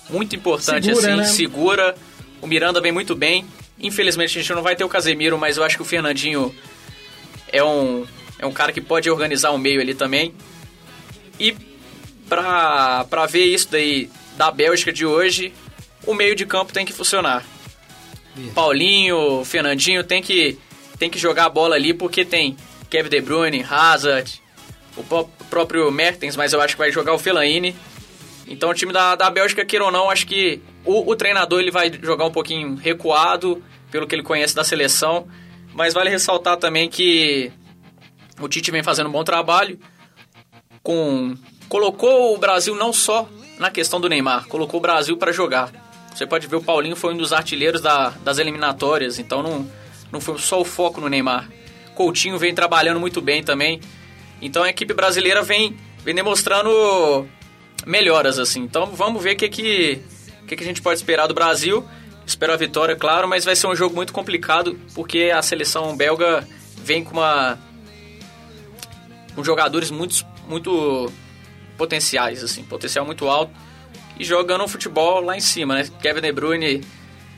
muito importante, segura, assim, né? segura. O Miranda vem muito bem. Infelizmente a gente não vai ter o Casemiro, mas eu acho que o Fernandinho é um, é um cara que pode organizar o meio ali também. E pra, pra ver isso daí da Bélgica de hoje, o meio de campo tem que funcionar. Paulinho, Fernandinho tem que, tem que jogar a bola ali porque tem Kevin De Bruyne, Hazard, o próprio Mertens, mas eu acho que vai jogar o Fellaini. Então o time da, da Bélgica, queira ou não, acho que o, o treinador ele vai jogar um pouquinho recuado, pelo que ele conhece da seleção. Mas vale ressaltar também que o Tite vem fazendo um bom trabalho. com Colocou o Brasil não só na questão do Neymar, colocou o Brasil para jogar. Você pode ver o Paulinho foi um dos artilheiros da, das eliminatórias, então não, não foi só o foco no Neymar. Coutinho vem trabalhando muito bem também. Então a equipe brasileira vem, vem demonstrando melhoras, assim. Então vamos ver o que, que, que, que a gente pode esperar do Brasil. Espero a vitória, claro, mas vai ser um jogo muito complicado porque a seleção belga vem com uma com jogadores muito, muito potenciais, assim, potencial muito alto e jogando um futebol lá em cima, né? Kevin De Bruyne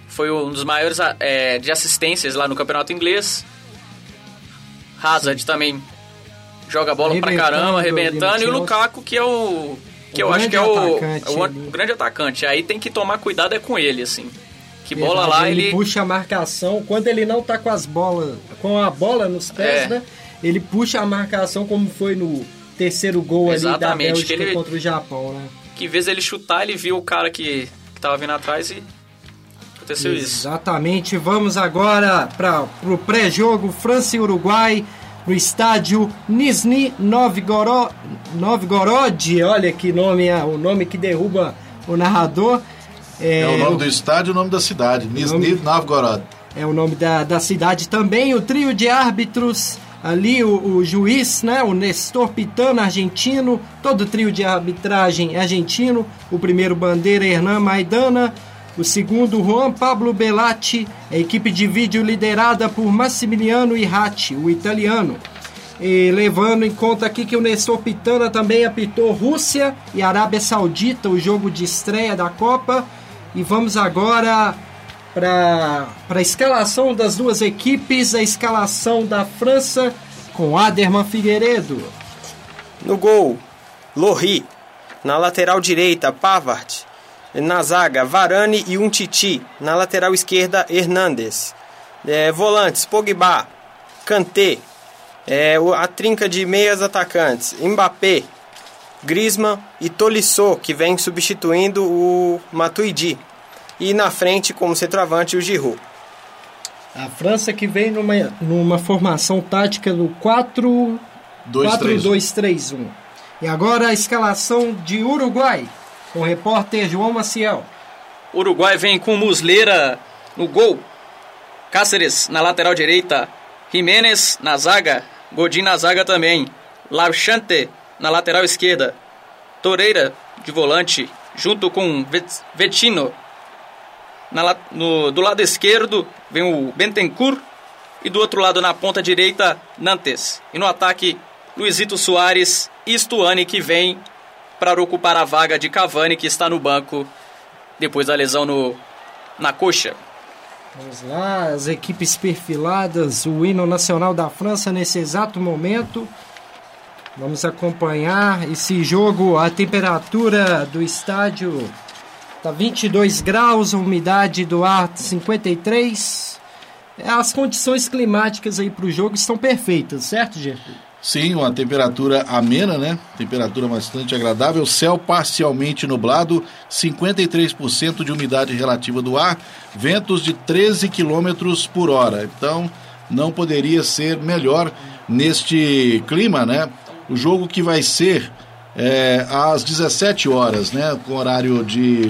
foi um dos maiores é, de assistências lá no campeonato inglês. Hazard também joga bola pra caramba, arrebentando. E o Lukaku, que é o. Que o eu acho que é o, é o, o, grande atacante. Aí tem que tomar cuidado é com ele, assim. Que bola lá, ele, ele... puxa a marcação. Quando ele não tá com as bolas, com a bola nos pés, É. né? Ele puxa a marcação como foi no terceiro gol ali da Exatamente, Bélgica ele- contra o Japão, né? Que em vez dele chutar, ele viu o cara que, que tava vindo atrás e aconteceu isso. Exatamente. Vamos agora para o pré-jogo França e Uruguai no estádio Nizhny Novgorod. Novgorod. Olha que nome é o nome que derruba o narrador. É o nome do estádio e o nome da cidade, Nizhny Novgorod. é o nome da, da cidade também. O trio de árbitros, ali o, o juiz, né, o Nestor Pitana, argentino. Todo o trio de arbitragem é argentino. O primeiro bandeira, Hernan Maidana. O segundo, Juan Pablo Belatti. A equipe de vídeo liderada por Massimiliano Irratti, o italiano. E levando em conta aqui que o Nestor Pitana também apitou Rússia e Arábia Saudita, o jogo de estreia da Copa. E vamos agora para a escalação das duas equipes, a escalação da França com Aderman Figueiredo. No gol, Lohri. Na lateral direita, Pavard. Na zaga, Varane e Umtiti. Na lateral esquerda, Hernandes. É, volantes, Pogba, Kanté. É, a trinca de meias atacantes, Mbappé, Griezmann e Tolisso, que vem substituindo o Matuidi. E na frente, como centroavante, o Giroud. A França que vem numa, numa formação tática do 4 Dois, três, um. 4-2-3-1. E agora a escalação de Uruguai, com o repórter João Maciel. Uruguai vem com Musleira no gol. Cáceres na lateral direita. Jiménez na zaga. Godin na zaga também. Larchante na lateral esquerda. Toreira de volante, junto com Vet- Vetino. Na no- do lado esquerdo vem o Bentencourt. E do outro lado, na ponta direita, Nantes. E no ataque, Luizito Soares e Stuani, que vem para ocupar a vaga de Cavani, que está no banco depois da lesão no, na coxa. Vamos lá, as equipes perfiladas, o hino nacional da França nesse exato momento. Vamos acompanhar esse jogo. A temperatura do estádio está 22 graus, a umidade do ar 53. As condições climáticas aí para o jogo estão perfeitas, certo, Gertrude? Sim, uma temperatura amena, né? Temperatura bastante agradável. Céu parcialmente nublado, 53% de umidade relativa do ar, ventos de 13 km por hora. Então, não poderia ser melhor neste clima, né? O jogo que vai ser é, às 17 horas, né? Com horário de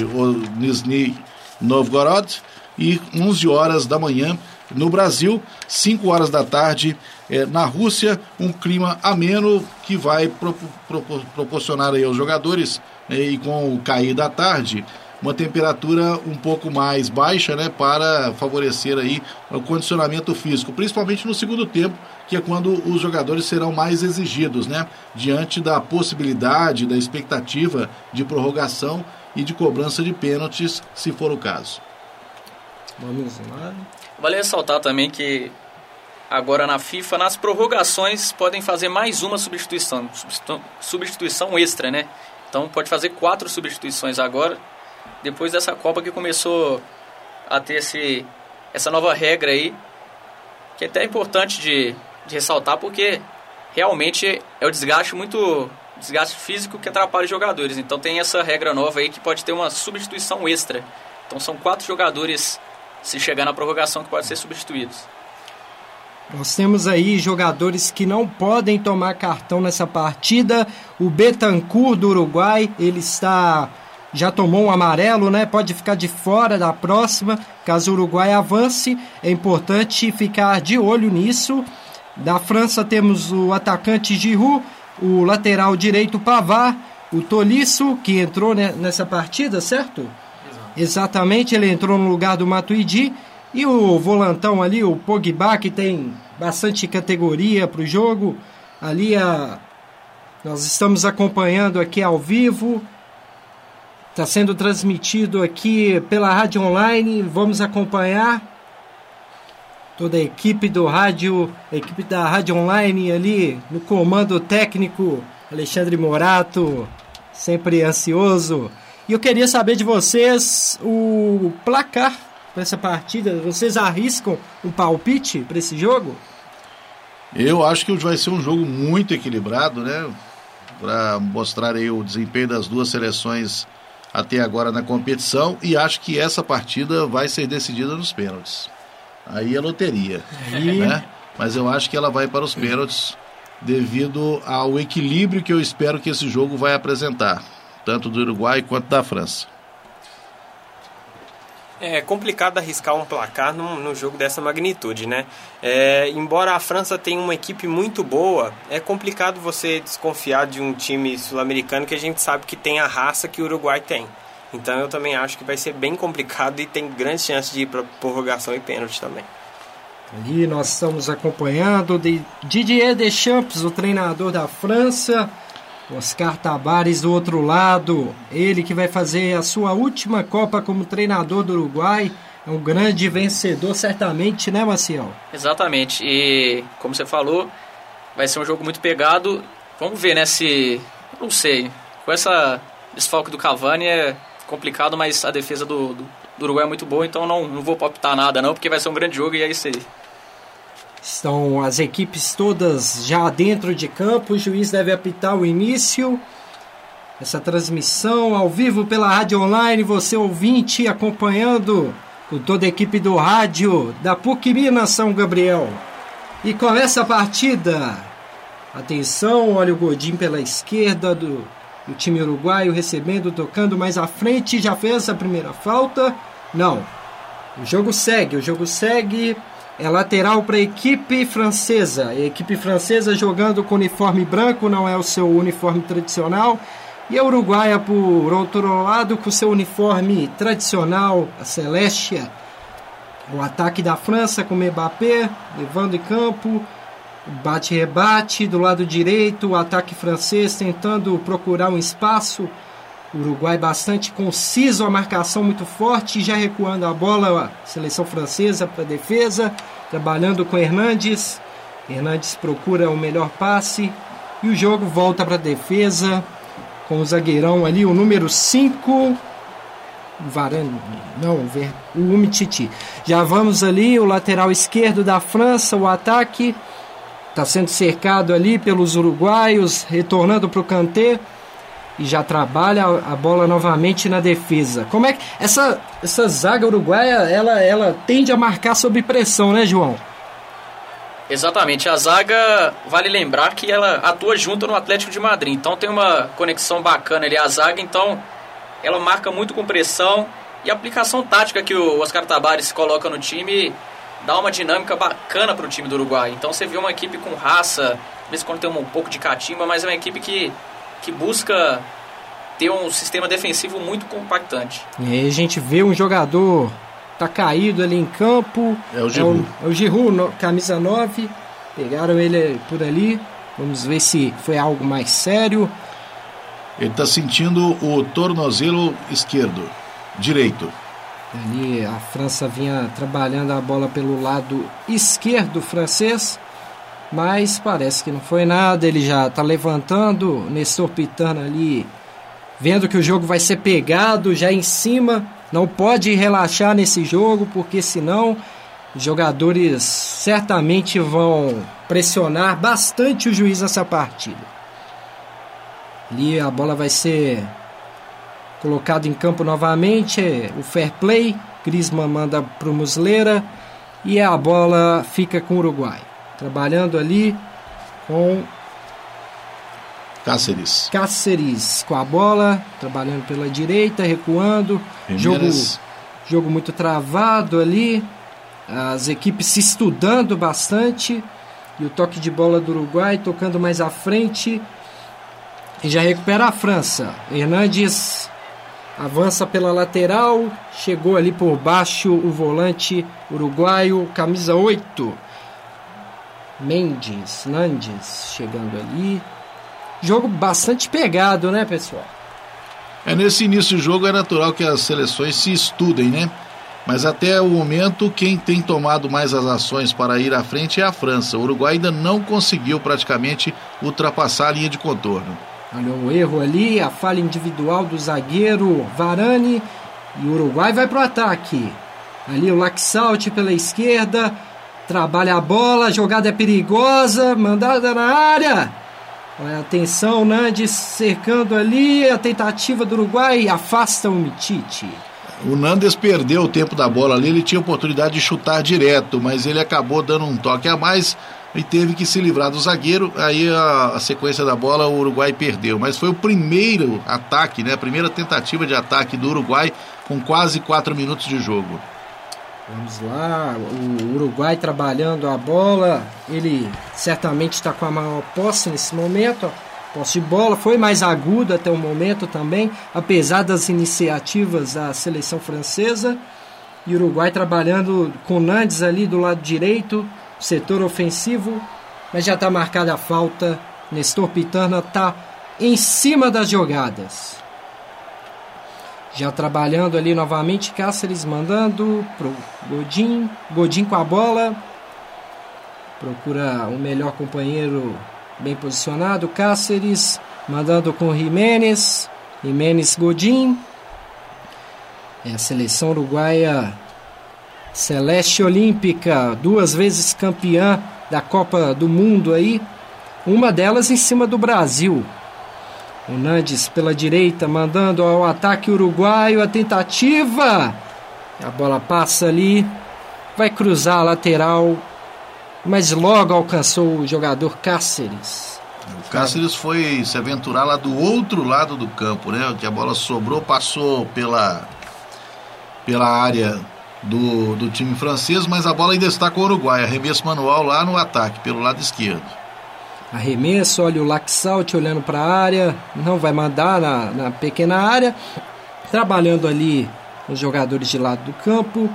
Nizhny Novgorod e 11 horas da manhã no Brasil, 5 horas da tarde eh, na Rússia, um clima ameno que vai pro- pro- proporcionar aí aos jogadores eh, e com o cair da tarde uma temperatura um pouco mais baixa, né, para favorecer aí o condicionamento físico, principalmente no segundo tempo, que é quando os jogadores serão mais exigidos, né, diante da possibilidade, da expectativa de prorrogação e de cobrança de pênaltis, se for o caso. Vamos lá. Vale ressaltar também que agora na FIFA, nas prorrogações, podem fazer mais uma substituição, substitu- substituição extra, né? Então pode fazer quatro substituições agora, depois dessa Copa que começou a ter esse, essa nova regra aí, que é até importante de, de ressaltar, porque realmente é o desgaste muito desgaste físico que atrapalha os jogadores. Então tem essa regra nova aí que pode ter uma substituição extra. Então são quatro jogadores se chegar na prorrogação que podem ser substituídos. Nós temos aí jogadores que não podem tomar cartão nessa partida. O Betancourt do Uruguai, ele está já tomou um amarelo, né? Pode ficar de fora da próxima, caso o Uruguai avance. É importante ficar de olho nisso. Da França temos o atacante Giroud, o lateral direito Pavard, o Tolisso, que entrou ne- nessa partida, certo? Exatamente, ele entrou no lugar do Matuidi. E o volantão ali, o Pogba, que tem bastante categoria para o jogo. Ali a... nós estamos acompanhando aqui ao vivo. Está sendo transmitido aqui pela rádio online. Vamos acompanhar toda a equipe do rádio, a equipe da rádio online ali no comando técnico, Alexandre Morato, sempre ansioso. E eu queria saber de vocês o placar para essa partida? Vocês arriscam um palpite para esse jogo? Eu acho que vai ser um jogo muito equilibrado, né? Para mostrar aí o desempenho das duas seleções até agora na competição e acho que essa partida vai ser decidida nos pênaltis. Aí é loteria, Aí- né? Mas eu acho que ela vai para os pênaltis devido ao equilíbrio que eu espero que esse jogo vai apresentar, tanto do Uruguai quanto da França. É complicado arriscar um placar num, num jogo dessa magnitude, né? É, embora a França tenha uma equipe muito boa, é complicado você desconfiar de um time sul-americano que a gente sabe que tem a raça que o Uruguai tem. Então eu também acho que vai ser bem complicado e tem grande chance de ir para prorrogação e pênalti também. Ali nós estamos acompanhando de Didier Deschamps, o treinador da França. Oscar Tabares do outro lado, ele que vai fazer a sua última Copa como treinador do Uruguai. É um grande vencedor, certamente, né, Maciel? Exatamente. E como você falou, vai ser um jogo muito pegado. Vamos ver, né, se. Não sei. Com essa desfalque do Cavani é complicado, mas a defesa do, do, do Uruguai é muito boa, então não, não vou palpitar nada, não, porque vai ser um grande jogo e é isso aí. Estão as equipes todas já dentro de campo. O juiz deve apitar o início. Essa transmissão ao vivo pela rádio online. Você ouvinte acompanhando com toda a equipe do rádio da PUC Minas São Gabriel. E começa a partida. Atenção, olha o Godinho pela esquerda do, do time uruguaio recebendo, tocando mais à frente. Já fez a primeira falta? Não. O jogo segue, o jogo segue. É lateral para a equipe francesa. A equipe francesa jogando com uniforme branco, não é o seu uniforme tradicional. E a Uruguaia, por outro lado, com seu uniforme tradicional, a celeste. O ataque da França com Mbappé, levando em campo. Bate-rebate do lado direito, o ataque francês tentando procurar um espaço. Uruguai bastante conciso, a marcação muito forte, já recuando a bola, a seleção francesa para defesa, trabalhando com Hernandes. Hernandes procura o melhor passe e o jogo volta para defesa com o zagueirão ali, o número 5, o Varane, não, o Umtiti. Já vamos ali, o lateral esquerdo da França, o ataque está sendo cercado ali pelos uruguaios, retornando para o Kanté e já trabalha a bola novamente na defesa. Como é que essa essa zaga uruguaia, ela ela tende a marcar sob pressão, né, João? Exatamente, a zaga, vale lembrar que ela atua junto no Atlético de Madrid, então tem uma conexão bacana ali a zaga, então ela marca muito com pressão e a aplicação tática que o Oscar Tabares coloca no time dá uma dinâmica bacana para o time do Uruguai. Então você vê uma equipe com raça, em quando tem um pouco de catimba, mas é uma equipe que, que busca ter um sistema defensivo muito compactante. E aí a gente vê um jogador tá caído ali em campo. É o Giroud. É o, é o Giroud, no- camisa 9. Pegaram ele por ali. Vamos ver se foi algo mais sério. Ele está sentindo o tornozelo esquerdo, direito. Ali a França vinha trabalhando a bola pelo lado esquerdo francês, mas parece que não foi nada. Ele já está levantando, Nestor Pitana ali, vendo que o jogo vai ser pegado já em cima. Não pode relaxar nesse jogo, porque senão os jogadores certamente vão pressionar bastante o juiz nessa partida. Ali a bola vai ser colocado em campo novamente, o fair play, Griezmann manda para o Muslera e a bola fica com o Uruguai. Trabalhando ali com Cáceres. Cáceres com a bola, trabalhando pela direita, recuando. Jogo, jogo muito travado ali. As equipes se estudando bastante. E o toque de bola do Uruguai tocando mais à frente. E já recupera a França. Hernandes avança pela lateral. Chegou ali por baixo o volante uruguaio, camisa 8. Mendes, Nandes chegando ali. Jogo bastante pegado, né, pessoal? É nesse início do jogo é natural que as seleções se estudem, né? Mas até o momento, quem tem tomado mais as ações para ir à frente é a França. O Uruguai ainda não conseguiu praticamente ultrapassar a linha de contorno. Olha o erro ali, a falha individual do zagueiro Varane. E o Uruguai vai pro ataque. Ali o Laxalt pela esquerda. Trabalha a bola, a jogada é perigosa, mandada na área. Olha, atenção, Nandes cercando ali, a tentativa do Uruguai afasta o Mitite. O Nandes perdeu o tempo da bola ali, ele tinha oportunidade de chutar direto, mas ele acabou dando um toque a mais e teve que se livrar do zagueiro. Aí a, a, sequência da bola o Uruguai perdeu. Mas foi o primeiro ataque, né? A primeira tentativa de ataque do Uruguai com quase quatro minutos de jogo. Vamos lá, o Uruguai trabalhando a bola. Ele certamente está com a maior posse nesse momento. Posse de bola foi mais aguda até o momento também, apesar das iniciativas da seleção francesa. E Uruguai trabalhando com Nandes ali do lado direito, setor ofensivo, mas já está marcada a falta. Nestor Pitana está em cima das jogadas. Já trabalhando ali novamente, Cáceres mandando pro Godin. Godin com a bola. Procura o melhor companheiro bem posicionado. Cáceres mandando com Jiménez. Jiménez Godin. É a seleção uruguaia Celeste Olímpica, duas vezes campeã da Copa do Mundo aí. Uma delas em cima do Brasil. O Nandes pela direita mandando ao ataque uruguaio a tentativa. A bola passa ali, vai cruzar a lateral mas logo alcançou o jogador Cáceres. O Cáceres foi se aventurar lá do outro lado do campo, né? Que a bola sobrou, passou pela, pela área do, do time francês, mas a bola ainda está com o Uruguai. Arremesso manual lá no ataque, pelo lado esquerdo. Arremesso, olha o Laxalt olhando para a área, não vai mandar na, na pequena área, trabalhando ali os jogadores de lado do campo.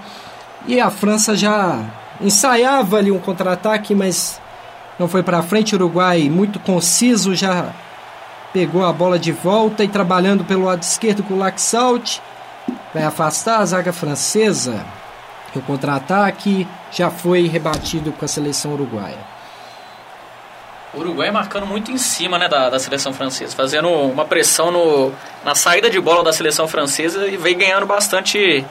E a França já ensaiava ali um contra-ataque, mas não foi para frente. O Uruguai, muito conciso, já pegou a bola de volta e trabalhando pelo lado esquerdo com o Laxalt. Vai afastar a zaga francesa. O contra-ataque já foi rebatido com a seleção uruguaia. O Uruguai marcando muito em cima né, da, da seleção francesa, fazendo uma pressão no, na saída de bola da seleção francesa e vem ganhando bastante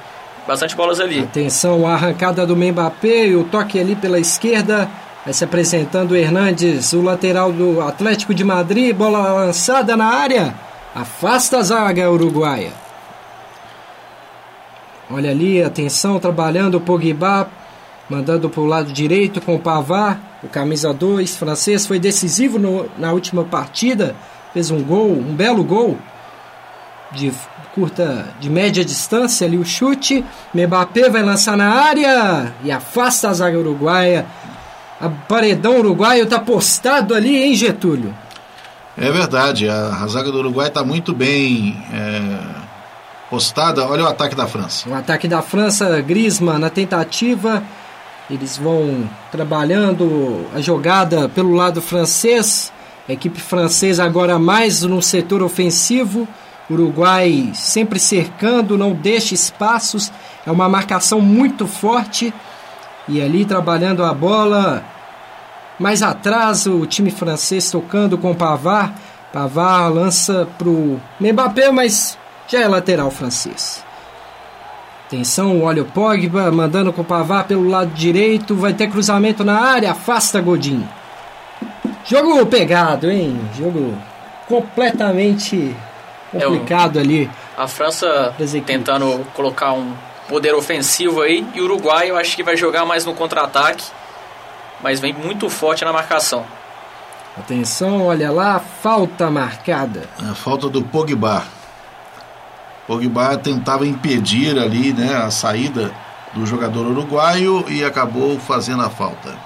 Bastante bolas ali. Atenção, a arrancada do Mbappé e o toque ali pela esquerda. Vai se apresentando o Hernandes, o lateral do Atlético de Madrid. Bola lançada na área. Afasta a zaga uruguaia. Olha ali, atenção, trabalhando o Pogba, mandando para o lado direito com o Pavard, o camisa 2 francês, foi decisivo no, na última partida, fez um gol, um belo gol de curta, de média distância ali o chute. Mbappé vai lançar na área e afasta a zaga uruguaia. A paredão uruguaio está postado ali em Getúlio. É verdade, a, a zaga do Uruguai está muito bem é, postada. Olha o ataque da França. O ataque da França, Griezmann na tentativa. Eles vão trabalhando a jogada pelo lado francês. A equipe francesa agora mais no setor ofensivo. Uruguai sempre cercando, não deixa espaços, é uma marcação muito forte. E ali trabalhando a bola, mais atrás o time francês tocando com o Pavard. Pavard lança para o Mbappé, mas já é lateral francês. Atenção, olha o Pogba mandando com o Pavard pelo lado direito, vai ter cruzamento na área, afasta Godin. Jogo pegado, hein? Jogo completamente complicado é, ali. A França tentando colocar um poder ofensivo aí e o Uruguai eu acho que vai jogar mais no contra-ataque, mas vem muito forte na marcação. Atenção, olha lá, falta marcada. A falta do Pogba. Pogba tentava impedir ali, né, a saída do jogador uruguaio e acabou fazendo a falta.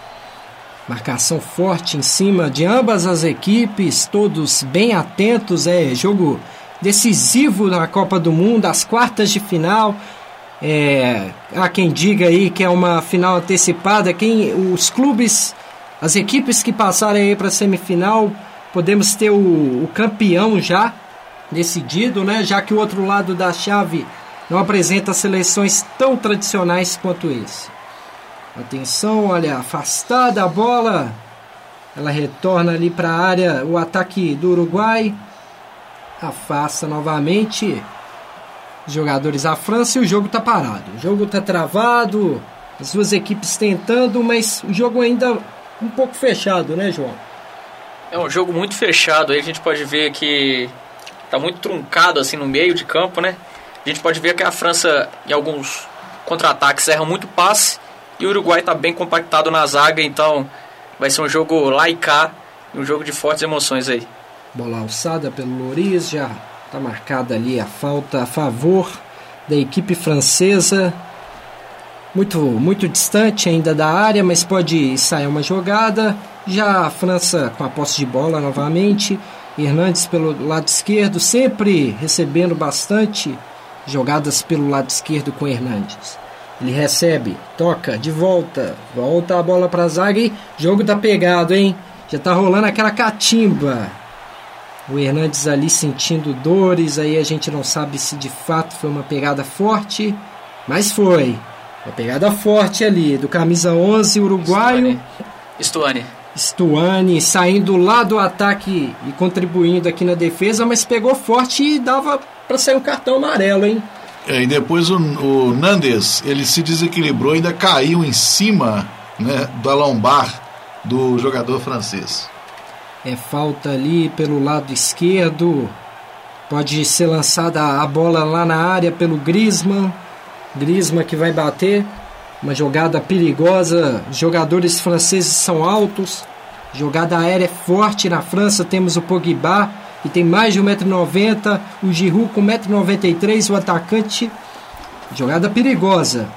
Marcação forte em cima de ambas as equipes, todos bem atentos, é jogo decisivo na Copa do Mundo, as quartas de final. É, há quem diga aí que é uma final antecipada, quem os clubes, as equipes que passarem aí para a semifinal, podemos ter o, o, campeão já decidido, né? Já que o outro lado da chave não apresenta seleções tão tradicionais quanto esse. Atenção, olha, afastada a bola. Ela retorna ali para a área, o ataque do Uruguai afasta novamente. os jogadores da França e o jogo tá parado. O jogo tá travado, as duas equipes tentando, mas o jogo ainda um pouco fechado, né, João? É um jogo muito fechado, aí a gente pode ver que tá muito truncado assim no meio de campo, né? A gente pode ver que a França em alguns contra-ataques erra muito passe e o Uruguai tá bem compactado na zaga, então vai ser um jogo lá e cá, um jogo de fortes emoções aí. Bola alçada pelo Loris, já tá marcada ali a falta a favor da equipe francesa. Muito, muito distante ainda da área, mas pode sair uma jogada. Já a França com a posse de bola novamente. Hernandes pelo lado esquerdo, sempre recebendo bastante jogadas pelo lado esquerdo com Hernandes. Ele recebe, toca de volta, volta a bola para a zaga e jogo tá pegado, hein? Já tá rolando aquela catimba. O Hernandes ali sentindo dores, aí a gente não sabe se de fato foi uma pegada forte, mas foi. Uma pegada forte ali, do camisa 11 uruguaio. Stuane. Stuane saindo lá do ataque e contribuindo aqui na defesa, mas pegou forte e dava para sair um cartão amarelo, hein? É, e depois o, o Nandes, ele se desequilibrou e ainda caiu em cima né, da lombar do jogador francês. É falta ali pelo lado esquerdo. Pode ser lançada a bola lá na área pelo Griezmann. Griezmann que vai bater. Uma jogada perigosa. Jogadores franceses são altos. Jogada aérea forte na França. Temos o Pogba, que tem mais de 1,90m. O Giroud com 1,93m. O atacante. Jogada perigosa.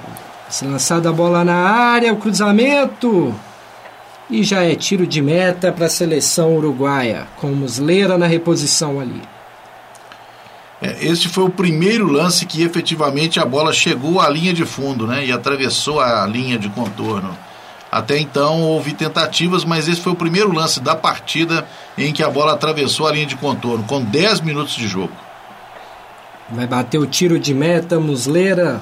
Se lançada a bola na área. O cruzamento. E já é tiro de meta para a seleção uruguaia. Com Muslera na reposição ali. É, este foi o primeiro lance que efetivamente a bola chegou à linha de fundo, né? E atravessou a linha de contorno. Até então houve tentativas, mas esse foi o primeiro lance da partida em que a bola atravessou a linha de contorno, com 10 minutos de jogo. Vai bater o tiro de meta, Muslera.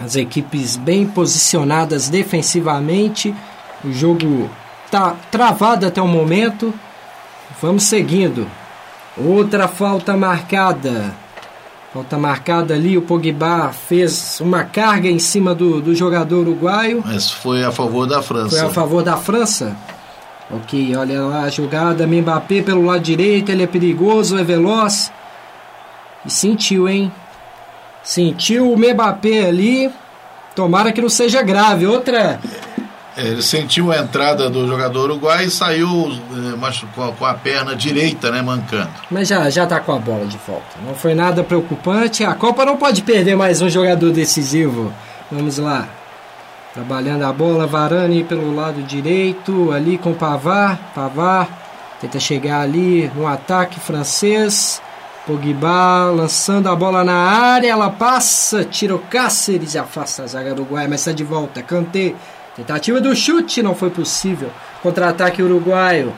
As equipes bem posicionadas defensivamente. O jogo tá travado até o momento. Vamos seguindo. Outra falta marcada. Falta marcada ali, o Pogba fez uma carga em cima do, do jogador uruguaio. Mas foi a favor da França. Foi a favor da França. Ok, olha lá a jogada. Mbappé pelo lado direito, ele é perigoso, é veloz. E sentiu, hein? Sentiu o Mbappé ali. Tomara que não seja grave. Outra ele sentiu a entrada do jogador uruguai e saiu eh, com a perna direita, né, mancando. Mas já já tá com a bola de volta. Não foi nada preocupante. A Copa não pode perder mais um jogador decisivo. Vamos lá. Trabalhando a bola, Varane pelo lado direito, ali com Pavar. Pavar tenta chegar ali no ataque francês. Pogba lançando a bola na área, ela passa, tira o Cáceres e afasta a zaga uruguaia, mas está de volta. Kanté Tentativa do chute não foi possível. Contra-ataque uruguaio.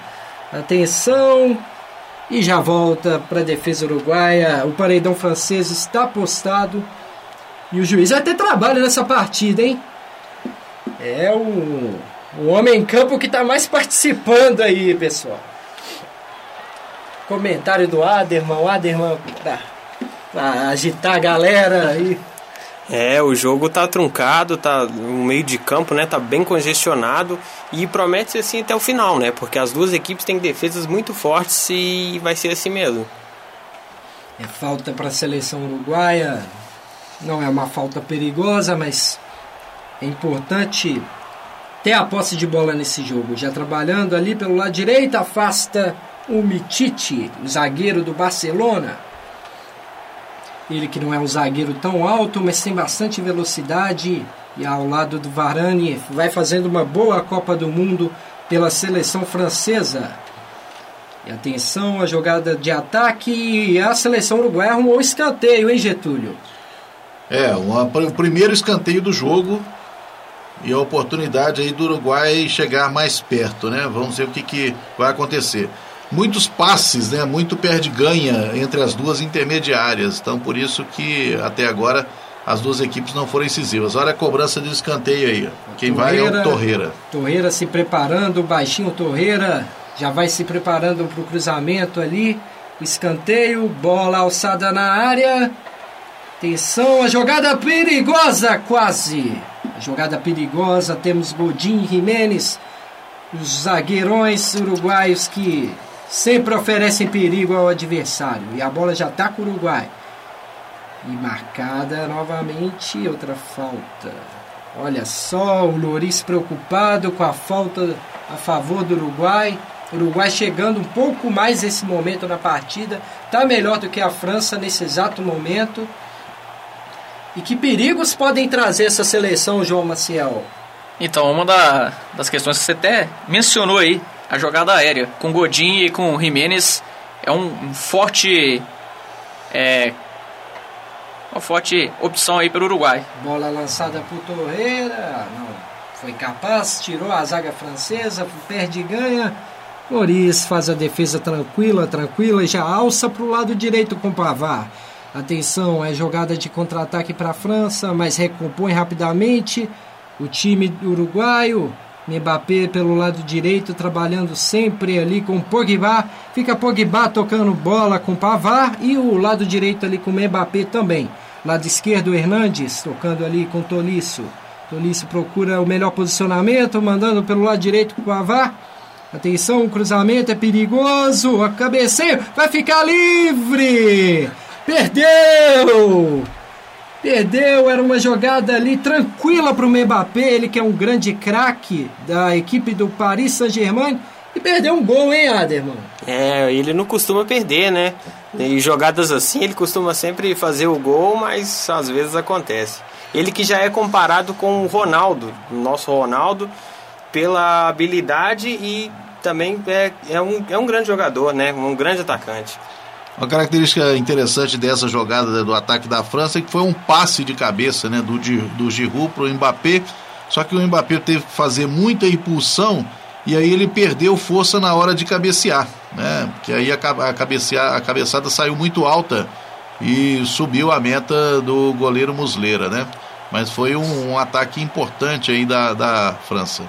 Atenção. E já volta para a defesa uruguaia. O paredão francês está postado. E o juiz ter trabalho nessa partida, hein? É o, o homem em campo que está mais participando aí, pessoal. Comentário do Aderman. O Aderman para agitar a galera aí. É, o jogo tá truncado, tá no meio de campo, né? Tá bem congestionado e promete ser assim até o final, né? Porque as duas equipes têm defesas muito fortes e vai ser assim mesmo. É falta para a seleção uruguaia. Não é uma falta perigosa, mas é importante ter a posse de bola nesse jogo. Já trabalhando ali pelo lado direito, afasta o Mitite, zagueiro do Barcelona. Ele que não é um zagueiro tão alto, mas tem bastante velocidade e ao lado do Varane vai fazendo uma boa Copa do Mundo pela seleção francesa. E atenção, a jogada de ataque e a seleção uruguaia arrumou o escanteio, hein, Getúlio? É, o primeiro escanteio do jogo e a oportunidade aí do Uruguai chegar mais perto, né? Vamos ver o que, que vai acontecer muitos passes, né? Muito perde-ganha entre as duas intermediárias. Então, por isso que até agora as duas equipes não foram incisivas. Olha a cobrança de escanteio aí. Quem Torreira, vai é o Torreira. Torreira se preparando, baixinho Torreira já vai se preparando para o cruzamento ali. Escanteio, bola alçada na área. Atenção, a jogada perigosa, quase. A jogada perigosa, temos Godin e Jimenez, os zagueirões uruguaios que sempre oferecem perigo ao adversário. E a bola já está com o Uruguai. E marcada novamente outra falta. Olha só, o Loris preocupado com a falta a favor do Uruguai. O Uruguai chegando um pouco mais nesse momento na partida. Está melhor do que a França nesse exato momento. E que perigos podem trazer essa seleção, João Maciel? Então, uma da, das questões que você até mencionou aí, a jogada aérea, com Godin e com Jimenez, é um, um forte. É, uma forte opção aí para o Uruguai. Bola lançada por Torreira, não foi capaz, tirou a zaga francesa, perde e ganha. Loris faz a defesa tranquila, tranquila, e já alça para o lado direito com Pavar. Atenção, é jogada de contra-ataque para a França, mas recompõe rapidamente. O time uruguaio, Mbappé pelo lado direito, trabalhando sempre ali com Pogba. Fica Pogba tocando bola com Pavar e o lado direito ali com Mbappé também. Lado esquerdo, Hernandes tocando ali com Tolisso. Tolisso procura o melhor posicionamento, mandando pelo lado direito com Pavar. Atenção, o cruzamento é perigoso. A cabeceio vai ficar livre. Perdeu! Perdeu, era uma jogada ali tranquila para o Mbappé, ele que é um grande craque da equipe do Paris Saint-Germain, e perdeu um gol, hein, Aderman? É, ele não costuma perder, né? E jogadas assim, ele costuma sempre fazer o gol, mas às vezes acontece. Ele que já é comparado com o Ronaldo, o nosso Ronaldo, pela habilidade e também é, é, um, é um grande jogador, né? Um grande atacante. Uma característica interessante dessa jogada do ataque da França é que foi um passe de cabeça né, do, do Giroud para o Mbappé. Só que o Mbappé teve que fazer muita impulsão e aí ele perdeu força na hora de cabecear. Né, que aí a, cabecear, a cabeçada saiu muito alta e subiu a meta do goleiro Musleira. Né? Mas foi um, um ataque importante aí da, da França.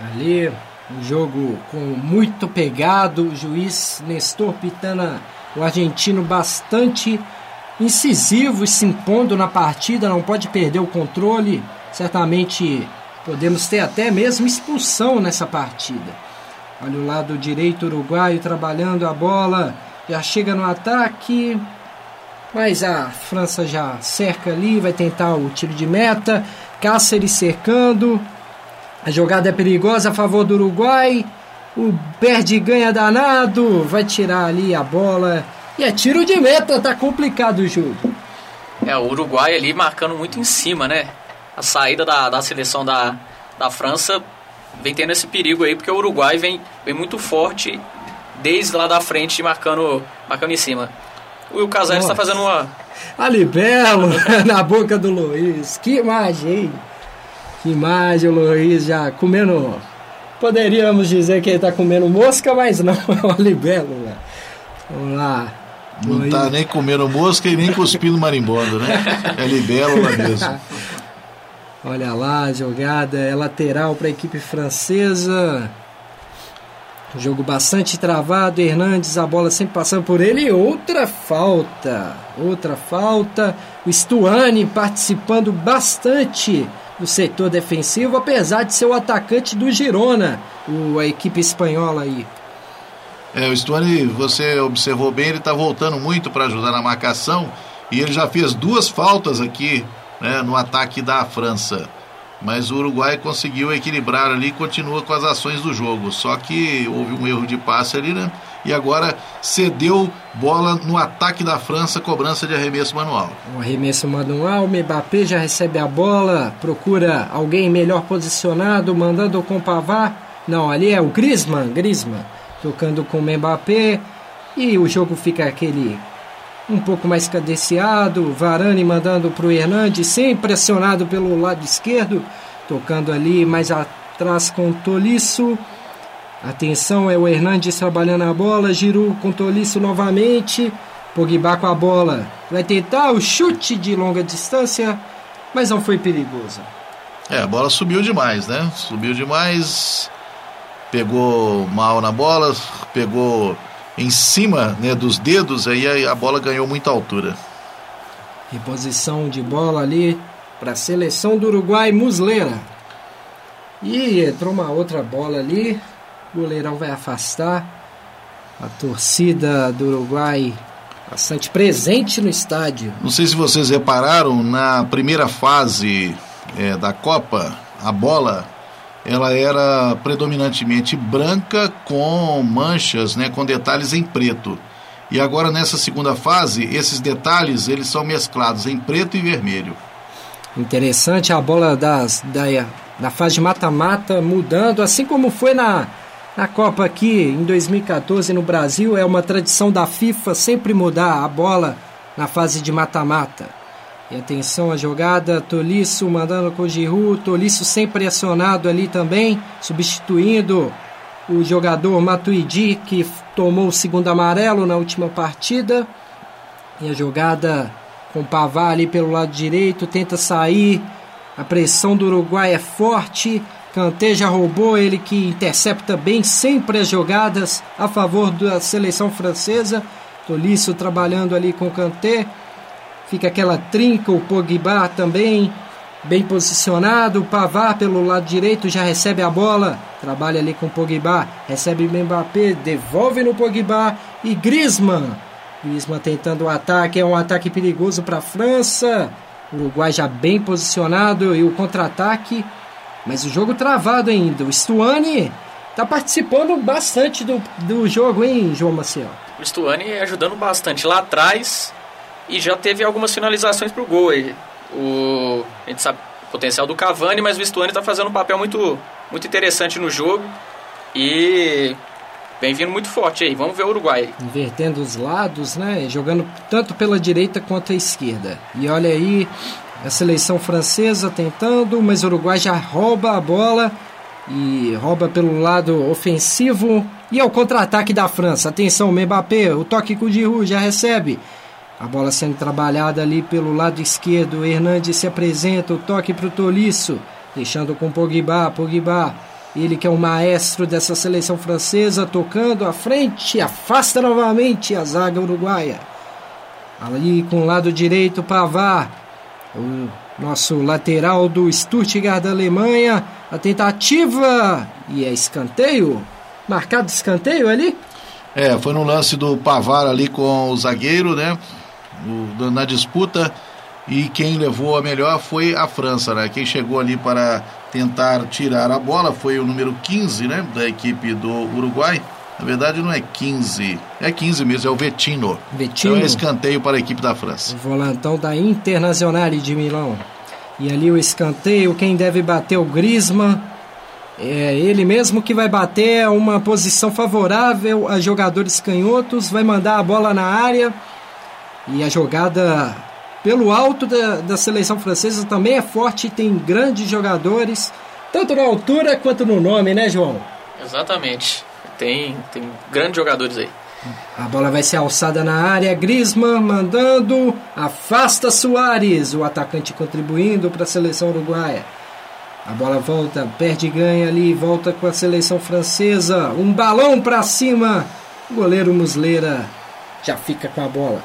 Ali, um jogo com muito pegado, o juiz Nestor Pitana o argentino bastante incisivo e se impondo na partida, não pode perder o controle. Certamente podemos ter até mesmo expulsão nessa partida. Olha o lado direito uruguaio trabalhando a bola, já chega no ataque, mas a França já cerca ali, vai tentar o tiro de meta. Cáceres cercando, a jogada é perigosa a favor do Uruguai. O perde ganha danado, vai tirar ali a bola. E é tiro de meta, tá complicado o jogo. É, o Uruguai ali marcando muito em cima, né? A saída da, da seleção da, da França vem tendo esse perigo aí, porque o Uruguai vem, vem muito forte desde lá da frente, marcando, marcando em cima. O Casares está fazendo uma. Ali belo na boca do Luiz. Que imagem, hein? Que imagem, o Luiz já comendo Poderíamos dizer que ele está comendo mosca, mas não, é uma libélula. Vamos lá. Não está nem comendo mosca e nem cuspindo marimbondo, né? É libélula mesmo. Olha lá, a jogada é lateral para a equipe francesa. Jogo bastante travado. Hernandes, a bola sempre passando por ele. Outra falta. Outra falta. O Stuani participando bastante do setor defensivo, apesar de ser o atacante do Girona, o, a equipe espanhola aí. É, o Stuani, você observou bem, ele está voltando muito para ajudar na marcação e ele já fez duas faltas aqui né, no ataque da França. Mas o Uruguai conseguiu equilibrar ali e continua com as ações do jogo. Só que houve um erro de passe ali, né? E agora cedeu bola no ataque da França, cobrança de arremesso manual. O arremesso manual, Mbappé já recebe a bola, procura alguém melhor posicionado, mandando com o Pavar. Não, ali é o Griezmann, Griezmann, tocando com o Mbappé e o jogo fica aquele um pouco mais cadenciado, Varane mandando para o Hernandes, sempre pressionado pelo lado esquerdo, tocando ali mais atrás com o Tolisso. Atenção, é o Hernandes trabalhando a bola. Giru com Tolisso novamente. Pogba com a bola. Vai tentar o chute de longa distância, mas não foi perigoso. É, a bola subiu demais, né? Subiu demais. Pegou mal na bola, pegou em cima né, dos dedos, aí a bola ganhou muita altura. Reposição de bola ali para a seleção do Uruguai, Muslera. E entrou uma outra bola ali. O goleirão vai afastar. A torcida do Uruguai bastante presente no estádio. Não sei se vocês repararam, na primeira fase é, da Copa, a bola ela era predominantemente branca com manchas, né, com detalhes em preto. E agora nessa segunda fase, esses detalhes eles são mesclados em preto e vermelho. Interessante a bola das, da, da fase de mata-mata mudando, assim como foi na, na Copa aqui em 2014 no Brasil. É uma tradição da FIFA sempre mudar a bola na fase de mata-mata. E atenção a jogada, Tolisso mandando com Giroud, Tolisso sempre acionado ali também, substituindo o jogador Matuidi, que tomou o segundo amarelo na última partida. E a jogada com o Pavar ali pelo lado direito, tenta sair. A pressão do Uruguai é forte. Kanté já roubou, ele que intercepta bem sempre as jogadas a favor da seleção francesa. Tolisso trabalhando ali com Kanté. Fica aquela trinca, o Pogba também bem posicionado. O Pavar pelo lado direito já recebe a bola. Trabalha ali com o Pogba. Recebe o Mbappé, devolve no Pogba. E Griezmann. Griezmann tentando o ataque. É um ataque perigoso para a França. O Uruguai já bem posicionado. E o contra-ataque. Mas o jogo travado ainda. O Stuani está participando bastante do, do jogo, hein, João Maciel? O Stuani ajudando bastante lá atrás. E já teve algumas finalizações para o gol. O, a gente sabe o potencial do Cavani, mas o Stuani está fazendo um papel muito, muito interessante no jogo. E vem vindo muito forte aí. Vamos ver o Uruguai. Invertendo os lados, né? Jogando tanto pela direita quanto a esquerda. E olha aí a seleção francesa tentando, mas o Uruguai já rouba a bola e rouba pelo lado ofensivo. E é o contra-ataque da França. Atenção, Mbappé, o toque com o Giroud já recebe. A bola sendo trabalhada ali pelo lado esquerdo. Hernandes se apresenta, o toque para o Tolisso, deixando com Pogba. Pogba, ele que é o maestro dessa seleção francesa, tocando à frente, afasta novamente a zaga uruguaia. Ali com o lado direito, Pavar, o nosso lateral do Stuttgart da Alemanha. A tentativa e é escanteio. Marcado escanteio ali? É, foi no lance do Pavar ali com o zagueiro, né? na disputa e quem levou a melhor foi a França, né? Quem chegou ali para tentar tirar a bola foi o número 15, né, da equipe do Uruguai. Na verdade não é 15, é 15 mesmo, é o Vetino. Vetino. Então é escanteio para a equipe da França. O volantão da Internazionale de Milão. E ali o escanteio, quem deve bater o Griezmann. É ele mesmo que vai bater uma posição favorável a jogadores canhotos, vai mandar a bola na área e a jogada pelo alto da, da seleção francesa também é forte, tem grandes jogadores, tanto na altura quanto no nome, né, João? Exatamente. Tem, tem grandes jogadores aí. A bola vai ser alçada na área, Griezmann mandando, afasta Soares, o atacante contribuindo para a seleção uruguaia. A bola volta, perde e ganha ali, volta com a seleção francesa. Um balão para cima. O goleiro Muslera já fica com a bola.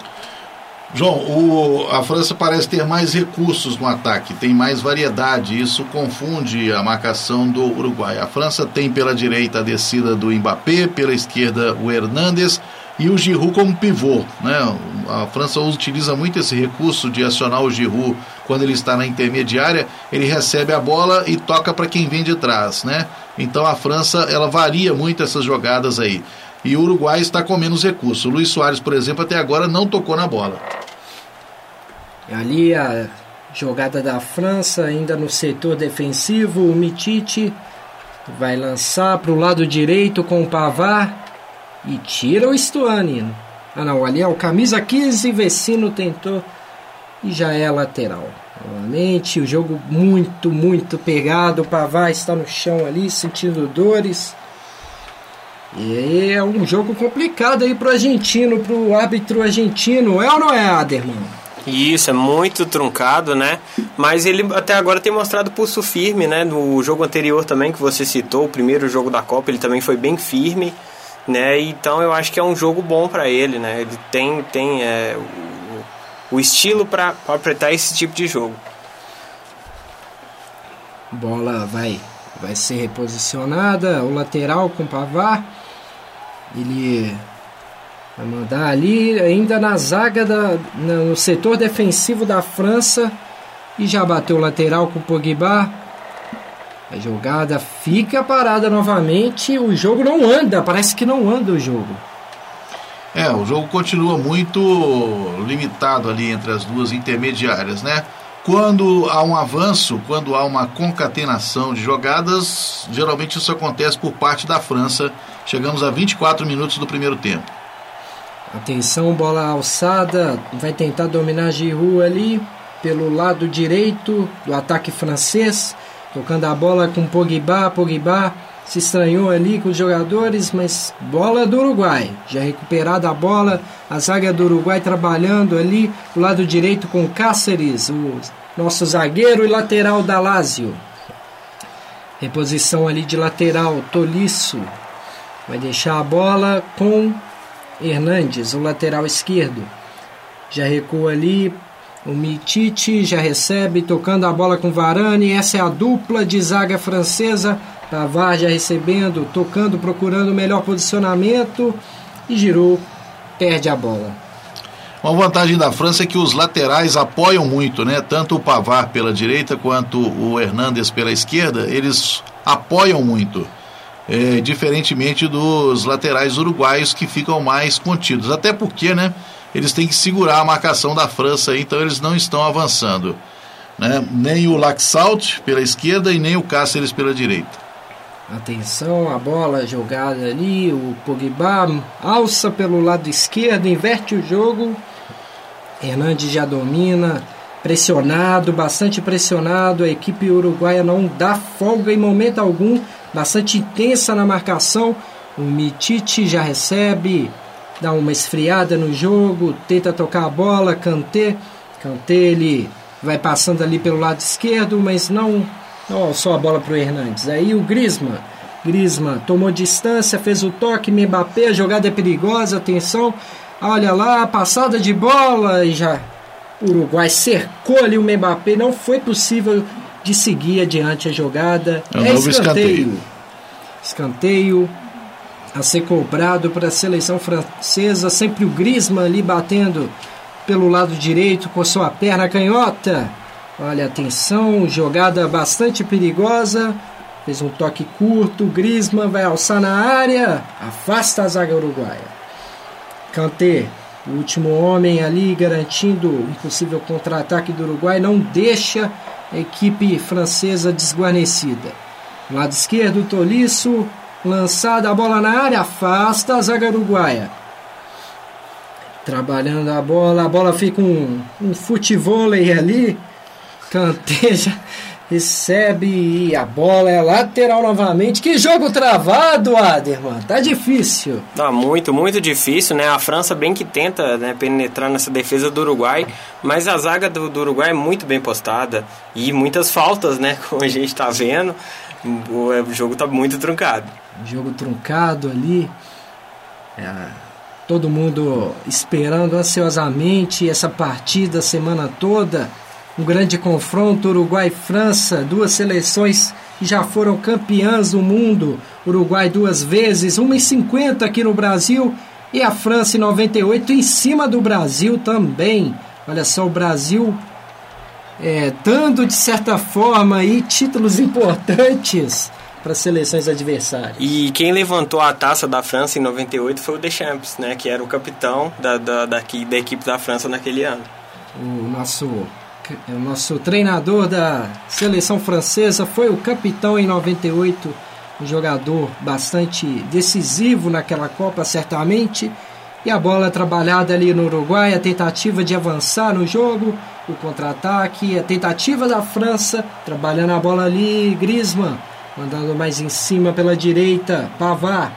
João, o, a França parece ter mais recursos no ataque, tem mais variedade, isso confunde a marcação do Uruguai. A França tem pela direita a descida do Mbappé, pela esquerda o Hernandes e o Giroud como pivô. Né? A França utiliza muito esse recurso de acionar o Giroud quando ele está na intermediária, ele recebe a bola e toca para quem vem de trás. Né? Então a França ela varia muito essas jogadas aí e o Uruguai está com menos recursos. O Luiz Soares, por exemplo, até agora não tocou na bola. Ali a jogada da França, ainda no setor defensivo, o Mitite vai lançar para o lado direito com o Pavar e tira o Stuani. Ah não, ali é o camisa 15, Vecino tentou e já é lateral. Novamente, o jogo muito, muito pegado. O Pavar está no chão ali, sentindo dores. E é um jogo complicado aí pro argentino, pro árbitro argentino. É ou não é, Aderman? Isso, é muito truncado, né? Mas ele até agora tem mostrado pulso firme, né? No jogo anterior também que você citou, o primeiro jogo da Copa, ele também foi bem firme, né? Então eu acho que é um jogo bom para ele, né? Ele tem, tem é, o, o estilo para apertar esse tipo de jogo. Bola vai, vai ser reposicionada, o lateral com Pavar. Ele vai mandar ali, ainda na zaga, da, no setor defensivo da França. E já bateu o lateral com o Pogba. A jogada fica parada novamente. O jogo não anda, parece que não anda o jogo. É, o jogo continua muito limitado ali entre as duas intermediárias, né? Quando há um avanço, quando há uma concatenação de jogadas, geralmente isso acontece por parte da França. Chegamos a 24 minutos do primeiro tempo. Atenção, bola alçada, vai tentar dominar Giroud ali pelo lado direito do ataque francês, tocando a bola com Pogba, Pogba se estranhou ali com os jogadores, mas bola do Uruguai. Já recuperada a bola, a zaga do Uruguai trabalhando ali, do lado direito com Cáceres, o nosso zagueiro e lateral da Lazio. Reposição ali de lateral, Tolisso. Vai deixar a bola com Hernandes, o lateral esquerdo. Já recua ali, o Mitite já recebe, tocando a bola com Varane. Essa é a dupla de zaga francesa Pavar já recebendo, tocando, procurando o melhor posicionamento e girou, perde a bola. Uma vantagem da França é que os laterais apoiam muito, né? Tanto o Pavar pela direita quanto o Hernandes pela esquerda, eles apoiam muito. É, diferentemente dos laterais uruguaios que ficam mais contidos. Até porque, né? Eles têm que segurar a marcação da França, então eles não estão avançando. Né? Nem o Laxalt pela esquerda e nem o Cáceres pela direita. Atenção, a bola jogada ali, o Pogba alça pelo lado esquerdo, inverte o jogo. Hernandes já domina, pressionado, bastante pressionado. A equipe uruguaia não dá folga em momento algum, bastante intensa na marcação. O Mitite já recebe, dá uma esfriada no jogo, tenta tocar a bola, Kanté. Kanté ele vai passando ali pelo lado esquerdo, mas não Oh, só a bola para o Hernandes. Aí o Grisma. Grisma tomou distância, fez o toque, Mbappé, a jogada é perigosa, atenção. Olha lá, passada de bola e já o Uruguai cercou ali o Mbappé, não foi possível de seguir adiante a jogada. É, um é escanteio. escanteio. Escanteio a ser cobrado para a seleção francesa, sempre o Griezmann ali batendo pelo lado direito com sua perna canhota. Olha, atenção, jogada bastante perigosa. Fez um toque curto, Grisman vai alçar na área, afasta a zaga uruguaia. Kanté, o último homem ali garantindo um possível contra-ataque do Uruguai, não deixa equipe francesa desguarnecida. Lado esquerdo, Tolisso, lançada a bola na área, afasta a zaga uruguaia. Trabalhando a bola, a bola fica um, um futevôlei ali, Canteja recebe e a bola é lateral novamente. Que jogo travado, Aderman. Tá difícil. Tá muito, muito difícil, né? A França bem que tenta né, penetrar nessa defesa do Uruguai, mas a zaga do, do Uruguai é muito bem postada e muitas faltas, né? Como a gente tá vendo. O, o jogo tá muito truncado. Jogo truncado ali. É, todo mundo esperando ansiosamente essa partida a semana toda um grande confronto Uruguai-França, duas seleções que já foram campeãs do mundo. Uruguai duas vezes, uma em 50 aqui no Brasil e a França em 98 em cima do Brasil também. Olha só, o Brasil é, dando de certa forma aí títulos importantes para seleções adversárias. E quem levantou a taça da França em 98 foi o Deschamps, né, que era o capitão da, da, da, da equipe da França naquele ano. O nosso o nosso treinador da seleção francesa, foi o capitão em 98, um jogador bastante decisivo naquela Copa, certamente. E a bola trabalhada ali no Uruguai, a tentativa de avançar no jogo, o contra-ataque, a tentativa da França, trabalhando a bola ali, Griezmann, mandando mais em cima pela direita, Pavard.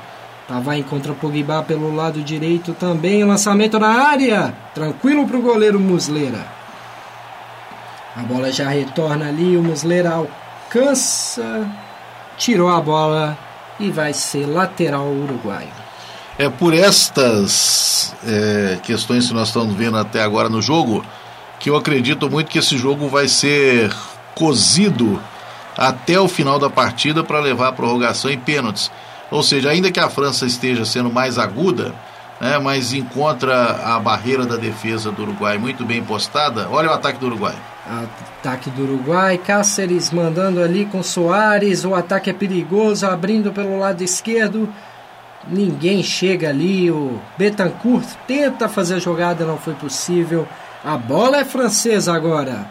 Pavard encontra Pogba pelo lado direito também, lançamento na área, tranquilo para o goleiro Muslera. A bola já retorna ali, o Muslera alcança, tirou a bola e vai ser lateral uruguaio. É por estas é, questões que nós estamos vendo até agora no jogo que eu acredito muito que esse jogo vai ser cozido até o final da partida para levar a prorrogação em pênaltis. Ou seja, ainda que a França esteja sendo mais aguda, né, mas encontra a barreira da defesa do Uruguai muito bem postada. Olha o ataque do Uruguai. Ataque do Uruguai, Cáceres mandando ali com Soares, o ataque é perigoso, abrindo pelo lado esquerdo. Ninguém chega ali, o Betancourt tenta fazer a jogada, não foi possível. A bola é francesa agora.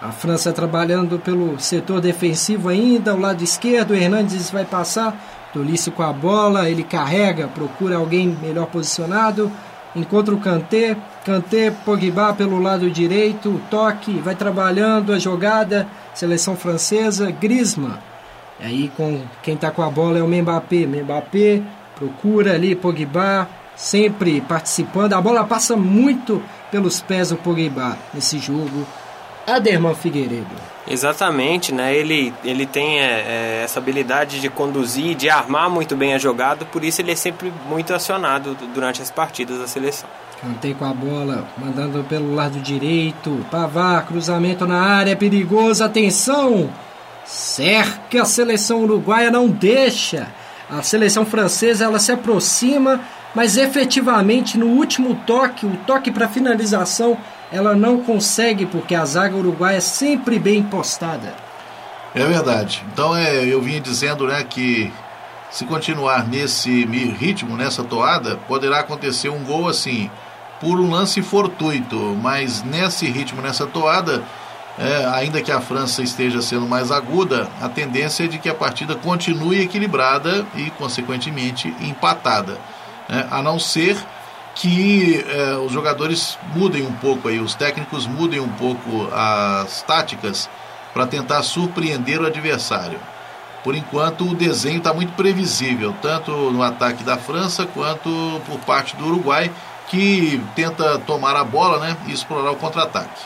A França trabalhando pelo setor defensivo ainda, o lado esquerdo, Hernandes vai passar, Tolice com a bola, ele carrega, procura alguém melhor posicionado, encontra o Kanté, Kanté, Pogba pelo lado direito, toque, vai trabalhando a jogada, seleção francesa, Griezmann. Aí com quem está com a bola é o Mbappé, Mbappé procura ali Pogba, sempre participando, a bola passa muito pelos pés do Pogba nesse jogo. Aderman Figueiredo. Exatamente, né? Ele, ele tem é, é, essa habilidade de conduzir, de armar muito bem a jogada, por isso ele é sempre muito acionado durante as partidas da seleção. Cantei com a bola, mandando pelo lado direito. Pavar, cruzamento na área, perigoso, atenção! Cerca a seleção uruguaia, não deixa. A seleção francesa ela se aproxima, mas efetivamente no último toque, o toque para finalização, ela não consegue porque a zaga uruguaia é sempre bem postada. É verdade. Então é, eu vinha dizendo, né, que se continuar nesse ritmo, nessa toada, poderá acontecer um gol assim, por um lance fortuito, mas nesse ritmo, nessa toada, é, ainda que a França esteja sendo mais aguda, a tendência é de que a partida continue equilibrada e, consequentemente, empatada né? a não ser que eh, os jogadores mudem um pouco aí, os técnicos mudem um pouco as táticas para tentar surpreender o adversário. Por enquanto o desenho está muito previsível, tanto no ataque da França quanto por parte do Uruguai, que tenta tomar a bola né, e explorar o contra-ataque.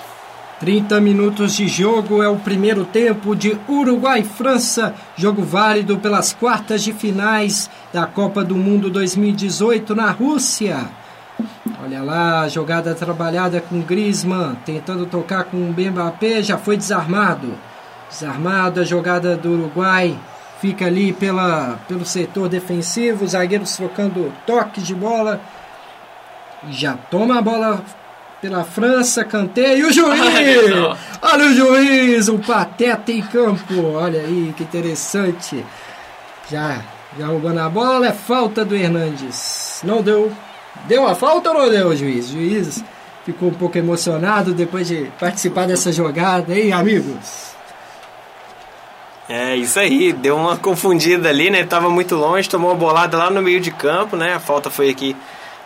30 minutos de jogo é o primeiro tempo de Uruguai-França, jogo válido pelas quartas de finais da Copa do Mundo 2018 na Rússia. Olha lá, jogada trabalhada com Griezmann, tentando tocar com o Mbappé, já foi desarmado. Desarmado a jogada do Uruguai, fica ali pela, pelo setor defensivo, zagueiros trocando toques de bola. Já toma a bola pela França, canteio, o juiz! Olha o juiz, um pateta em campo. Olha aí, que interessante. Já, já roubando a bola, é falta do Hernandes. Não deu. Deu a falta ou não deu, juiz? O juiz ficou um pouco emocionado depois de participar dessa jogada, hein, amigos? É, isso aí, deu uma confundida ali, né? Tava muito longe, tomou a bolada lá no meio de campo, né? A falta foi aqui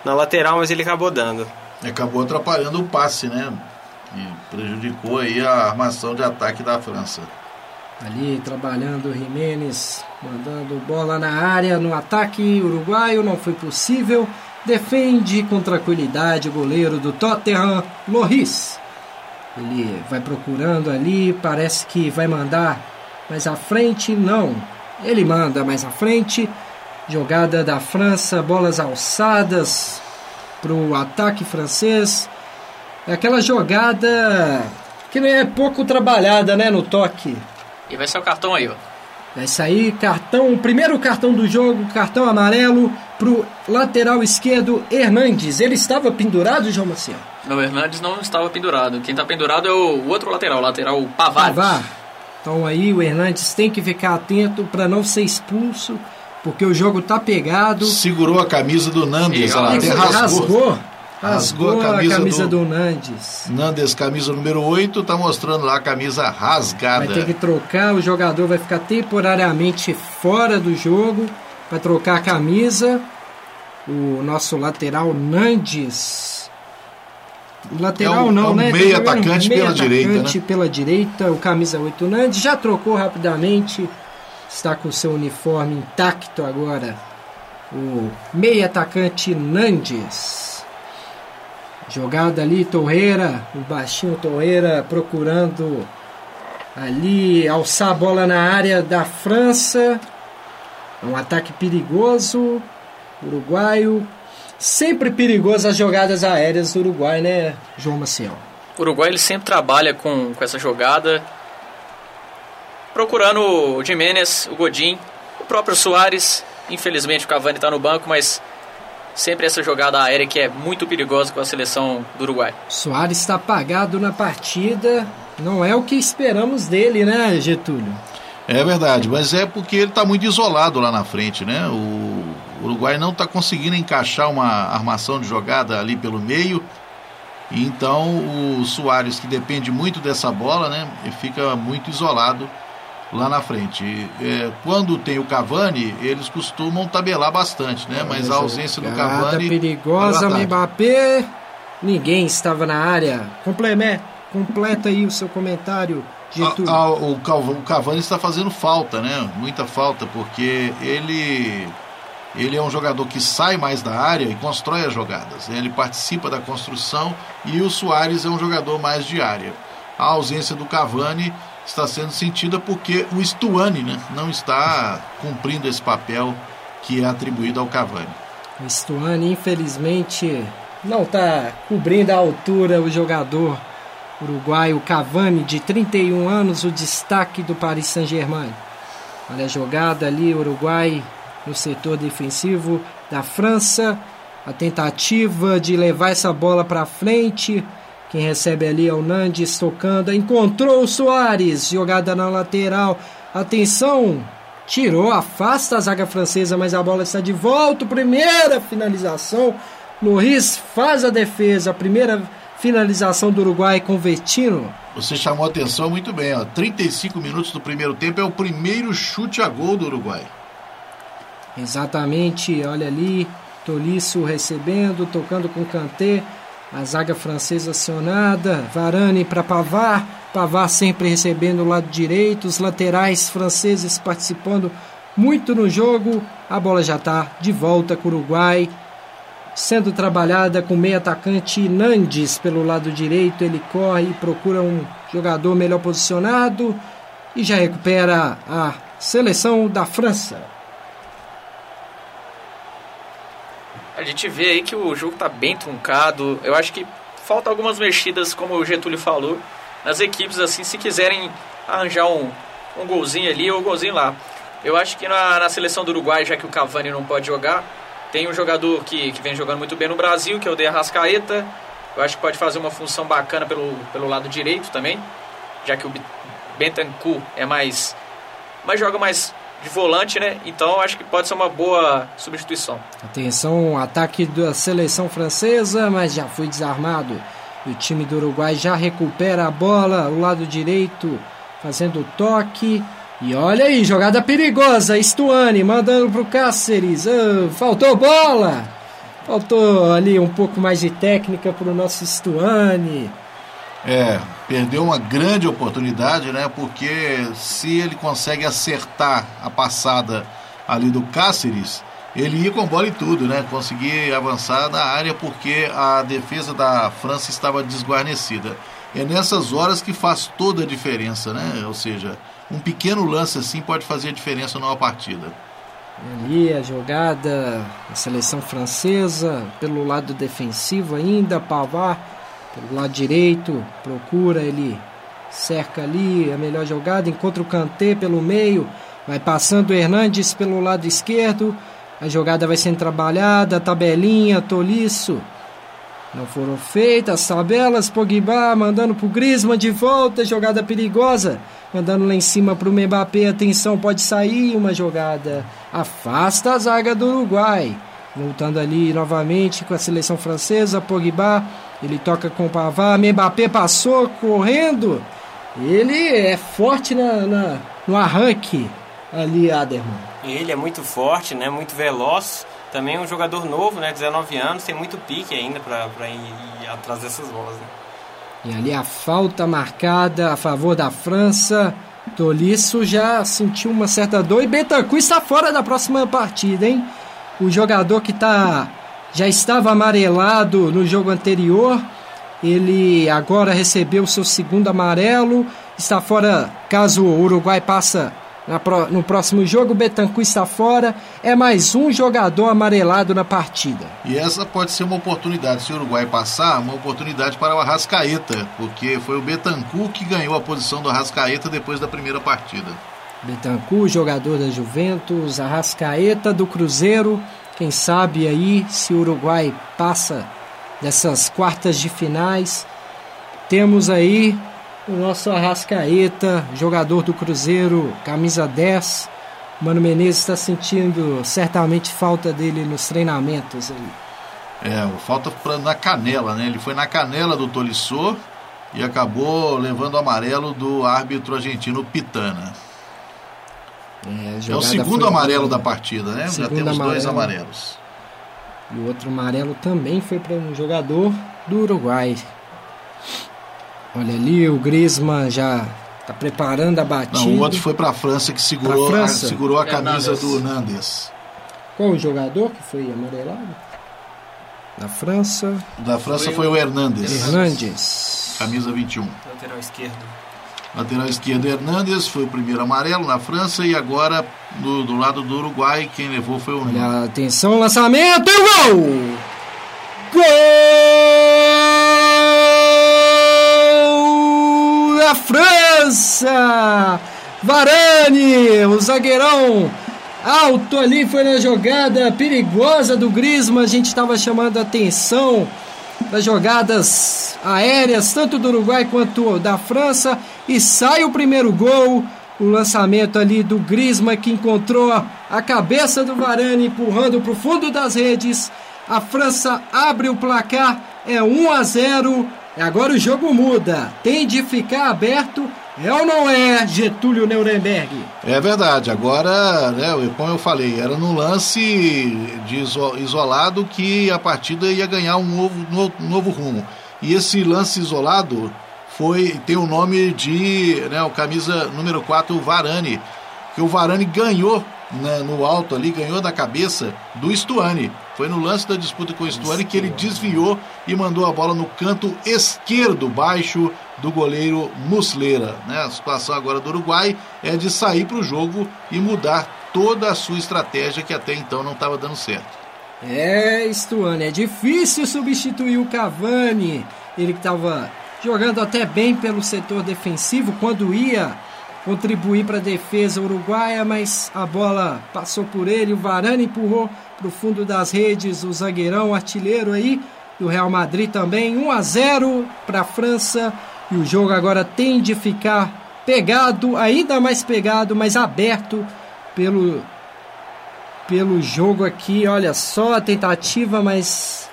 na lateral, mas ele acabou dando acabou atrapalhando o passe, né? E prejudicou aí a armação de ataque da França. Ali trabalhando o Jimenez, mandando bola na área, no ataque uruguaio, não foi possível. Defende com tranquilidade o goleiro do Tottenham, Loris. Ele vai procurando ali, parece que vai mandar mais à frente, não. Ele manda mais à frente. Jogada da França, bolas alçadas, para o ataque francês. É aquela jogada que não é pouco trabalhada, né, no toque. E vai ser o cartão aí, ó. Vai sair cartão, o primeiro cartão do jogo, cartão amarelo pro lateral esquerdo Hernandes. Ele estava pendurado, João Maciel? Não, o Hernandes não estava pendurado. Quem está pendurado é o outro lateral, o lateral Pavar. Pavar. Então aí o Hernandes tem que ficar atento para não ser expulso porque o jogo tá pegado. Segurou a camisa do Nandes, ela até rasgou. Rasgou, rasgou a camisa, a camisa do, do, Nandes. Nandes, camisa número 8, tá mostrando lá a camisa rasgada. Vai ter que trocar, o jogador vai ficar temporariamente fora do jogo, vai trocar a camisa. O nosso lateral Nandes. Lateral é o, não, é o né? Meio atacante meio pela atacante direita. Né? pela direita, o camisa 8 Nandes já trocou rapidamente está com seu uniforme intacto agora. O meio atacante Nandes. Jogada ali, Torreira, o baixinho Torreira procurando ali alçar a bola na área da França. É um ataque perigoso. Uruguaio. Sempre perigoso as jogadas aéreas do Uruguai, né, João Maciel? O Uruguai ele sempre trabalha com, com essa jogada, procurando o Jiménez, o Godin, o próprio Soares. Infelizmente o Cavani está no banco, mas sempre essa jogada aérea que é muito perigosa com a seleção do Uruguai. Soares está apagado na partida, não é o que esperamos dele, né, Getúlio? É verdade, mas é porque ele está muito isolado lá na frente, né? O Uruguai não está conseguindo encaixar uma armação de jogada ali pelo meio. Então o Soares, que depende muito dessa bola, né? Fica muito isolado lá na frente. É, quando tem o Cavani, eles costumam tabelar bastante, né? Mas a ausência do Cavani. perigosa, Mbappé. Ninguém estava na área. Compleme, completa aí o seu comentário. A, a, o, o Cavani está fazendo falta, né? Muita falta, porque ele ele é um jogador que sai mais da área e constrói as jogadas. Ele participa da construção e o Soares é um jogador mais de área. A ausência do Cavani está sendo sentida porque o Stuani né, não está cumprindo esse papel que é atribuído ao Cavani. O Stuani, infelizmente, não está cobrindo a altura o jogador uruguaio Cavani, de 31 anos, o destaque do Paris Saint-Germain. Olha a jogada ali, Uruguai no setor defensivo da França. A tentativa de levar essa bola para frente. Quem recebe ali é o Nandes tocando. Encontrou o Soares. Jogada na lateral. Atenção. Tirou, afasta a zaga francesa, mas a bola está de volta. Primeira finalização. Loris faz a defesa. Primeira finalização do Uruguai com Vetino. Você chamou a atenção muito bem. Ó. 35 minutos do primeiro tempo é o primeiro chute a gol do Uruguai. Exatamente, olha ali, Tolisso recebendo, tocando com Kanté, a zaga francesa acionada, Varane para Pavar, Pavar sempre recebendo o lado direito, os laterais franceses participando muito no jogo, a bola já está de volta com o Uruguai, sendo trabalhada com meio atacante Nandes pelo lado direito, ele corre e procura um jogador melhor posicionado e já recupera a seleção da França. A gente vê aí que o jogo tá bem truncado. Eu acho que falta algumas mexidas, como o Getúlio falou, nas equipes, assim, se quiserem arranjar um, um golzinho ali ou um golzinho lá. Eu acho que na, na seleção do Uruguai, já que o Cavani não pode jogar, tem um jogador que, que vem jogando muito bem no Brasil, que é o De Arrascaeta. Eu acho que pode fazer uma função bacana pelo, pelo lado direito também, já que o Bentancur é mais, mais joga mais de volante, né? Então acho que pode ser uma boa substituição. Atenção, ataque da seleção francesa, mas já foi desarmado. O time do Uruguai já recupera a bola, o lado direito fazendo o toque. E olha aí, jogada perigosa. Stuani mandando pro Cáceres. Oh, faltou bola. Faltou ali um pouco mais de técnica pro nosso Stuani. É, perdeu uma grande oportunidade, né? Porque se ele consegue acertar a passada ali do Cáceres, ele ia com bola e tudo, né? Conseguir avançar na área porque a defesa da França estava desguarnecida. É nessas horas que faz toda a diferença, né? Ou seja, um pequeno lance assim pode fazer a diferença numa partida. Ali a jogada da seleção francesa, pelo lado defensivo ainda, Pavard pelo lado direito, procura, ele cerca ali a melhor jogada, encontra o Kanté pelo meio, vai passando o Hernandes pelo lado esquerdo, a jogada vai sendo trabalhada, tabelinha, Toliço. Não foram feitas as tabelas, Pogba mandando pro Griezmann de volta, jogada perigosa, mandando lá em cima pro Mbappé, atenção, pode sair uma jogada, afasta a zaga do Uruguai. Voltando ali novamente com a seleção francesa, Pogba ele toca com o Pavard, Mbappé passou correndo. Ele é forte na, na, no arranque ali, Aderman. Ele é muito forte, né? Muito veloz. Também um jogador novo, né? 19 anos, tem muito pique ainda para ir, ir, atrás dessas bolas. Né? E ali a falta marcada a favor da França. Tolisso já sentiu uma certa dor e Betancourt está fora da próxima partida, hein? O jogador que está já estava amarelado no jogo anterior. Ele agora recebeu seu segundo amarelo. Está fora caso o Uruguai passa, no próximo jogo, o Betancourt está fora. É mais um jogador amarelado na partida. E essa pode ser uma oportunidade, se o Uruguai passar, uma oportunidade para o Arrascaeta, porque foi o Betancourt que ganhou a posição do Arrascaeta depois da primeira partida. Betancourt, jogador da Juventus, Arrascaeta do Cruzeiro. Quem sabe aí se o Uruguai passa dessas quartas de finais. Temos aí o nosso Arrascaeta, jogador do Cruzeiro, camisa 10. Mano Menezes está sentindo certamente falta dele nos treinamentos aí. É, falta pra, na canela, né? Ele foi na canela do Tolisso e acabou levando o amarelo do árbitro argentino Pitana. É, é o segundo amarelo da partida, né? Já temos amarelo. dois amarelos. E o outro amarelo também foi para um jogador do Uruguai. Olha ali, o Griezmann já está preparando a batida. Não, o outro foi para a França que segurou, França? A, segurou a camisa Hernandes. do Nandes. Qual o jogador que foi amarelado? Da França. Da França foi, foi o Hernandes. Hernandes. Camisa 21. Lateral esquerdo. Lateral esquerdo Hernandes foi o primeiro amarelo na França e agora do, do lado do Uruguai quem levou foi o Olha, atenção, lançamento e o gol! Gol França! Varane, o zagueirão alto ali foi na jogada perigosa do Griezmann, a gente estava chamando a atenção das jogadas aéreas, tanto do Uruguai quanto da França, e sai o primeiro gol. O lançamento ali do Griezmann que encontrou a cabeça do Varane empurrando para o fundo das redes. A França abre o placar, é 1 a 0. Agora o jogo muda. Tem de ficar aberto é ou não é, Getúlio Nuremberg? É verdade. Agora, né, como eu falei, era no lance de isolado que a partida ia ganhar um novo, novo, rumo. E esse lance isolado foi tem o nome de né, o camisa número 4, Varane. Que o Varane ganhou né, no alto ali, ganhou da cabeça do Stuani. Foi no lance da disputa com o Stuani que ele desviou e mandou a bola no canto esquerdo, baixo do goleiro Muslera. Né? A situação agora do Uruguai é de sair para o jogo e mudar toda a sua estratégia que até então não estava dando certo. É, Stuani, é difícil substituir o Cavani. Ele que estava jogando até bem pelo setor defensivo quando ia contribuir para a defesa uruguaia, mas a bola passou por ele, o Varane empurrou para o fundo das redes, o zagueirão artilheiro aí do Real Madrid também, 1 a 0 para a França. E o jogo agora tem de ficar pegado, ainda mais pegado, mas aberto pelo pelo jogo aqui. Olha só a tentativa, mas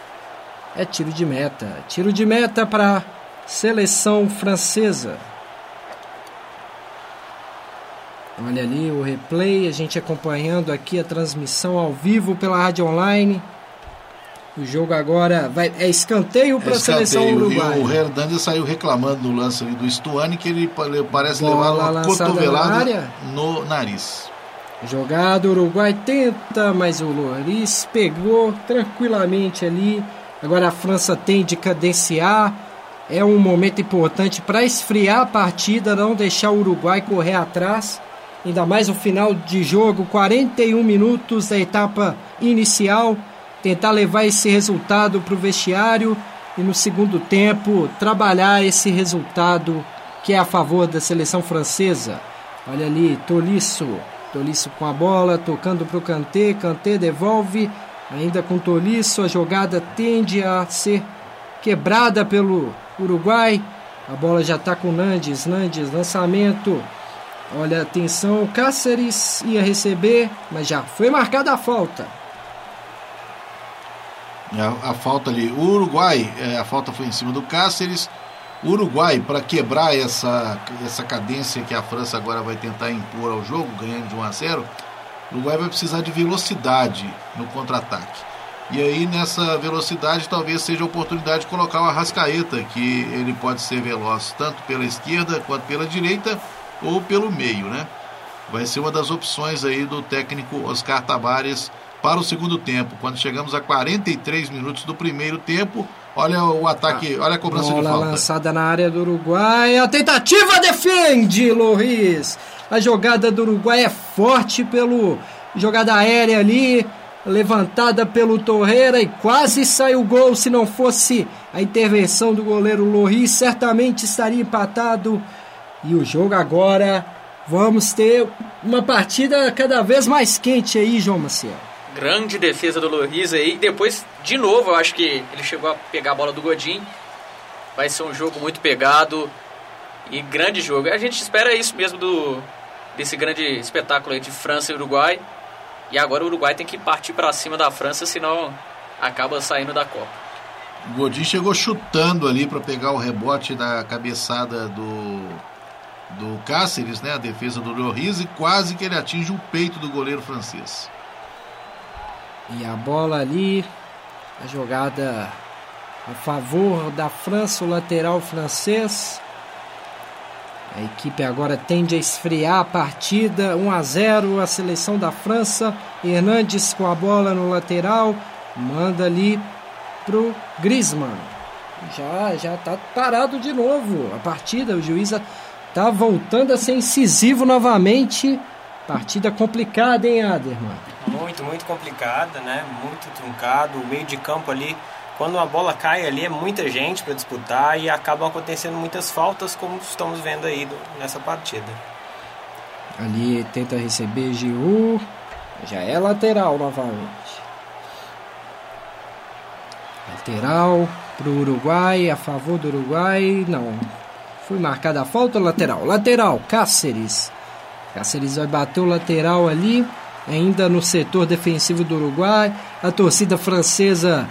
é tiro de meta. Tiro de meta para seleção francesa. Olha ali o replay, a gente acompanhando aqui a transmissão ao vivo pela rádio online. O jogo agora vai, é escanteio para a seleção uruguaia. E o Hernandes saiu reclamando no lance do Stuani que ele parece Bola levar uma cotovelada no nariz. Jogado, o Uruguai tenta, mas o Loris pegou tranquilamente ali. Agora a França tem de cadenciar. É um momento importante para esfriar a partida, não deixar o Uruguai correr atrás. Ainda mais o final de jogo, 41 minutos da etapa inicial tentar levar esse resultado para o vestiário e no segundo tempo trabalhar esse resultado que é a favor da seleção francesa. Olha ali, Tolisso, Tolisso com a bola, tocando para o Kanté, Kanté devolve, ainda com Tolisso, a jogada tende a ser quebrada pelo Uruguai. A bola já está com Nandes, Nandes, lançamento. Olha, atenção, Cáceres ia receber, mas já foi marcada a falta. A, a falta ali, o Uruguai, é, a falta foi em cima do Cáceres. O Uruguai, para quebrar essa, essa cadência que a França agora vai tentar impor ao jogo, ganhando de 1 a 0, o Uruguai vai precisar de velocidade no contra-ataque. E aí, nessa velocidade, talvez seja a oportunidade de colocar o Arrascaeta, que ele pode ser veloz tanto pela esquerda quanto pela direita ou pelo meio, né? Vai ser uma das opções aí do técnico Oscar Tabares para o segundo tempo. Quando chegamos a 43 minutos do primeiro tempo, Olha o ataque, olha a cobrança Bola de falta. lançada na área do Uruguai. A tentativa defende, Loris. A jogada do Uruguai é forte pelo jogada aérea ali, levantada pelo Torreira e quase saiu o gol. Se não fosse a intervenção do goleiro Loris, certamente estaria empatado. E o jogo agora, vamos ter uma partida cada vez mais quente aí, João Maciel. Grande defesa do Loris aí. Depois, de novo, eu acho que ele chegou a pegar a bola do Godin. Vai ser um jogo muito pegado e grande jogo. A gente espera isso mesmo do desse grande espetáculo aí de França e Uruguai. E agora o Uruguai tem que partir para cima da França, senão acaba saindo da Copa. O Godin chegou chutando ali para pegar o rebote da cabeçada do do Cáceres, né, a defesa do Lloris e quase que ele atinge o peito do goleiro francês. E a bola ali, a jogada a favor da França, o lateral francês. A equipe agora tende a esfriar a partida, 1 a 0 a seleção da França. Hernandes com a bola no lateral, manda ali pro Griezmann. Já já tá parado de novo a partida, o juiz tá voltando a ser incisivo novamente. Partida complicada, hein, Aderman? Muito, muito complicada, né? Muito truncado. O meio de campo ali, quando a bola cai ali, é muita gente para disputar e acabam acontecendo muitas faltas, como estamos vendo aí nessa partida. Ali tenta receber Giroud. Já é lateral novamente. Lateral para o Uruguai, a favor do Uruguai. Não. Foi marcada a falta lateral. Lateral, Cáceres. Cáceres vai bater o lateral ali, ainda no setor defensivo do Uruguai. A torcida francesa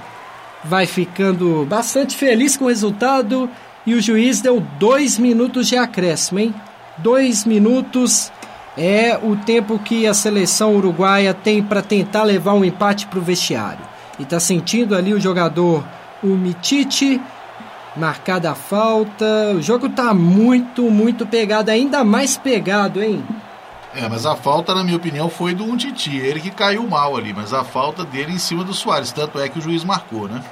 vai ficando bastante feliz com o resultado. E o juiz deu dois minutos de acréscimo, hein? Dois minutos é o tempo que a seleção uruguaia tem para tentar levar um empate para o vestiário. E está sentindo ali o jogador, o Mitite, marcada a falta. O jogo está muito, muito pegado, ainda mais pegado, hein? É, mas a falta, na minha opinião, foi do Untiti. Ele que caiu mal ali, mas a falta dele em cima do Soares. Tanto é que o juiz marcou, né?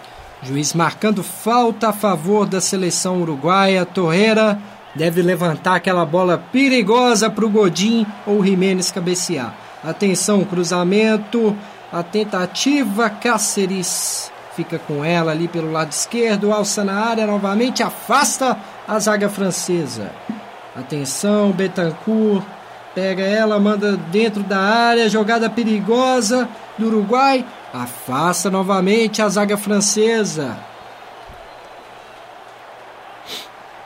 Juiz marcando falta a favor da seleção uruguaia. Torreira deve levantar aquela bola perigosa para o Godin ou o Jimenez cabecear. Atenção, cruzamento. A tentativa, Cáceres fica com ela ali pelo lado esquerdo. Alça na área novamente, afasta a zaga francesa. Atenção, Betancourt pega ela, manda dentro da área, jogada perigosa do Uruguai, afasta novamente a zaga francesa.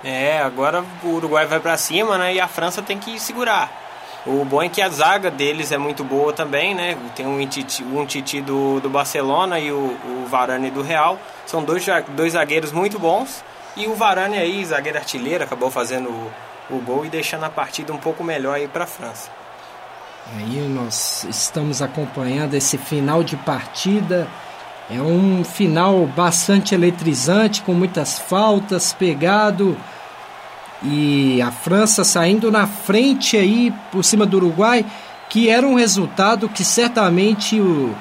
É, agora o Uruguai vai para cima, né? E a França tem que segurar. O bom é que a zaga deles é muito boa também, né? Tem um Titi, um titi do, do Barcelona e o, o Varane do Real. São dois, dois zagueiros muito bons. E o Varane aí, zagueiro artilheiro, acabou fazendo o, o gol e deixando a partida um pouco melhor aí para a França. Aí nós estamos acompanhando esse final de partida. É um final bastante eletrizante, com muitas faltas, pegado. E a França saindo na frente aí por cima do Uruguai, que era um resultado que certamente o,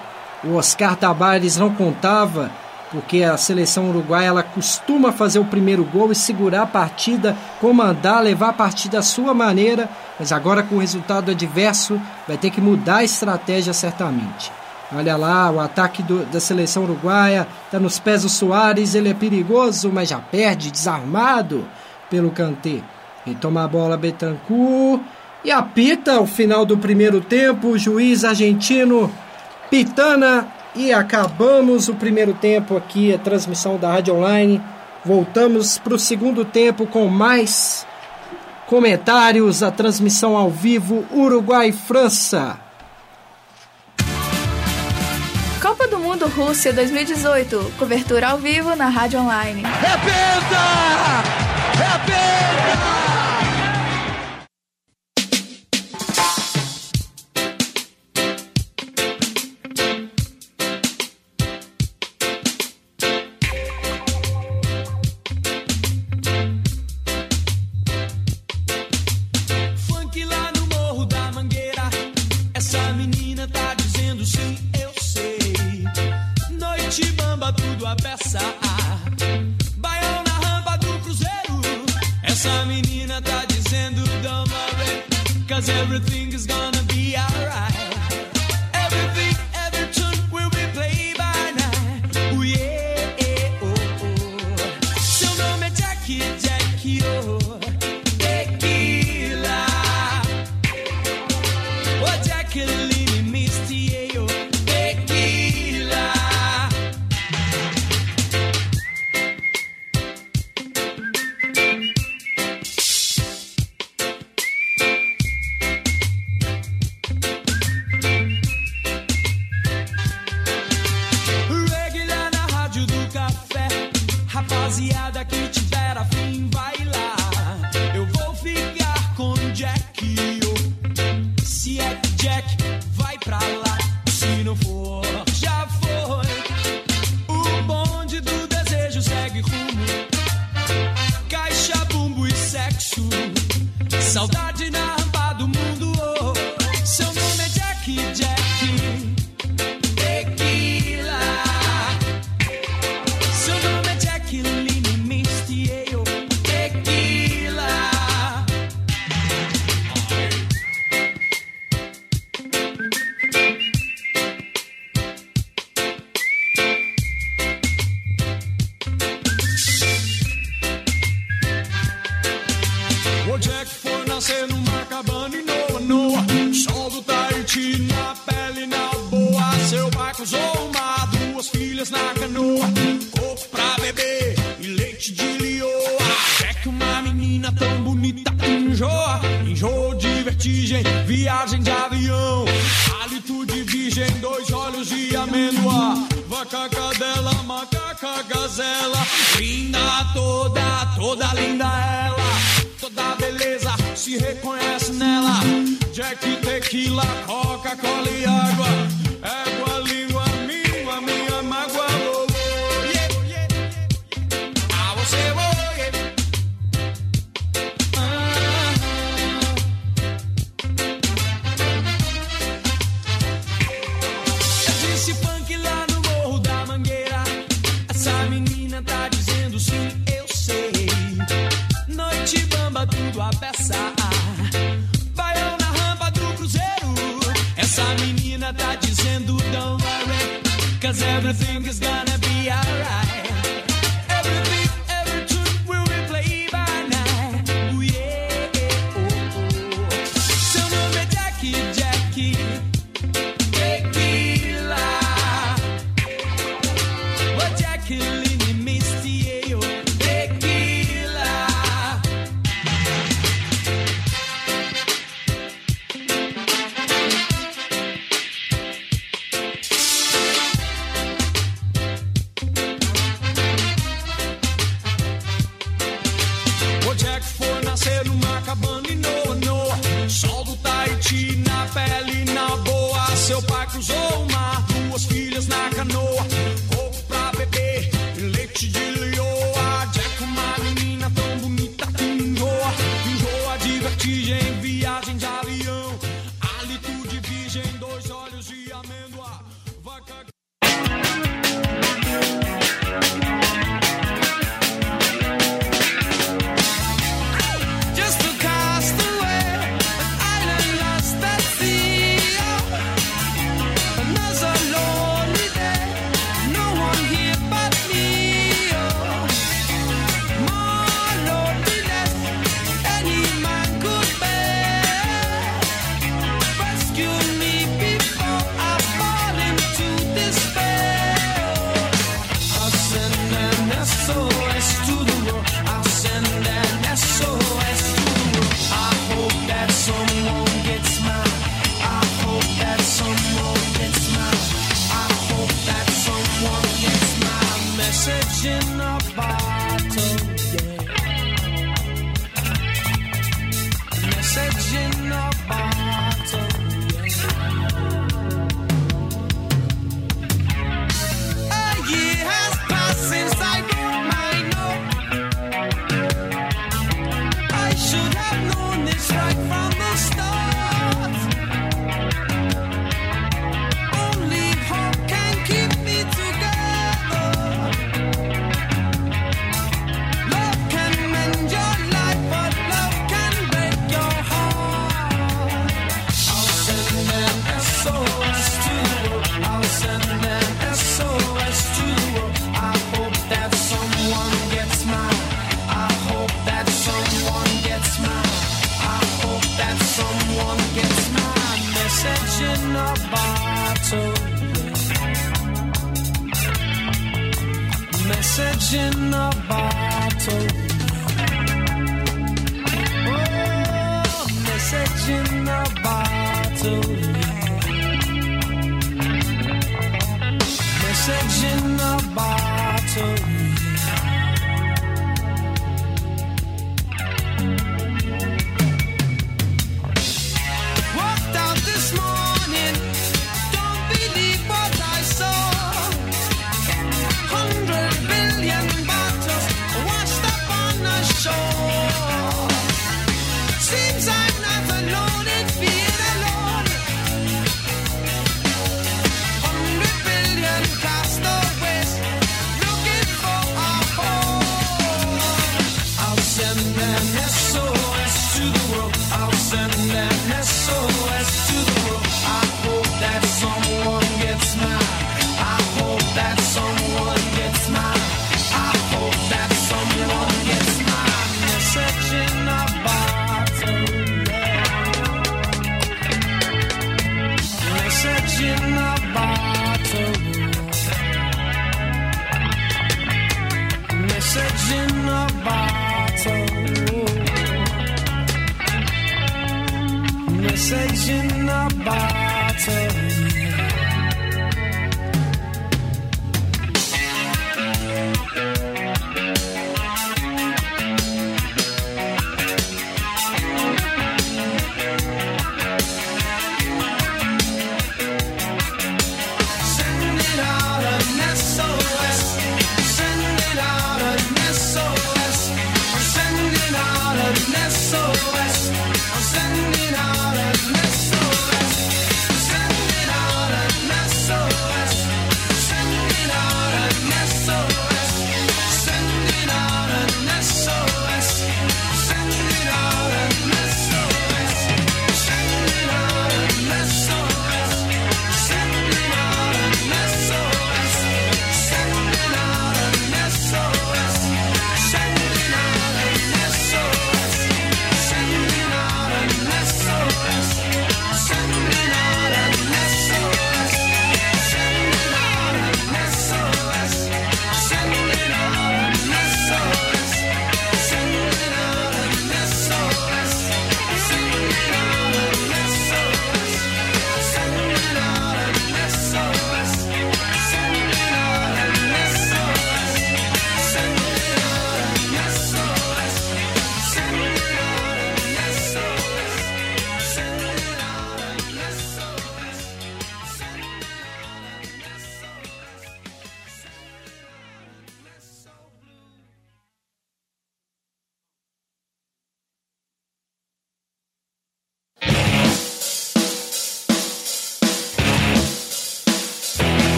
o Oscar Tabares não contava porque a seleção uruguaia ela costuma fazer o primeiro gol e segurar a partida, comandar, levar a partida à sua maneira, mas agora com o resultado adverso vai ter que mudar a estratégia certamente. Olha lá, o ataque do, da seleção uruguaia está nos pés do Soares, ele é perigoso, mas já perde, desarmado pelo Kanté. E toma a bola Betancourt e apita o final do primeiro tempo, o juiz argentino Pitana e acabamos o primeiro tempo aqui, a transmissão da Rádio Online. Voltamos para o segundo tempo com mais comentários, a transmissão ao vivo Uruguai-França. Copa do Mundo Rússia 2018. Cobertura ao vivo na Rádio Online. É penta! É penta!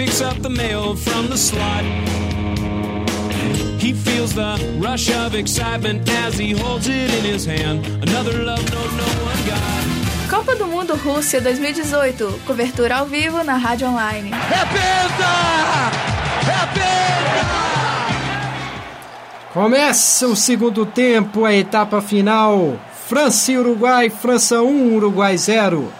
Picks up the mail from the slot. He feels the rush of excitement as he holds it in his hand. Another love note no one got. Copa do Mundo Rússia 2018. Cobertura ao vivo na Rádio Online. Começa o segundo tempo, a etapa final. França e Uruguai, França 1, Uruguai 0.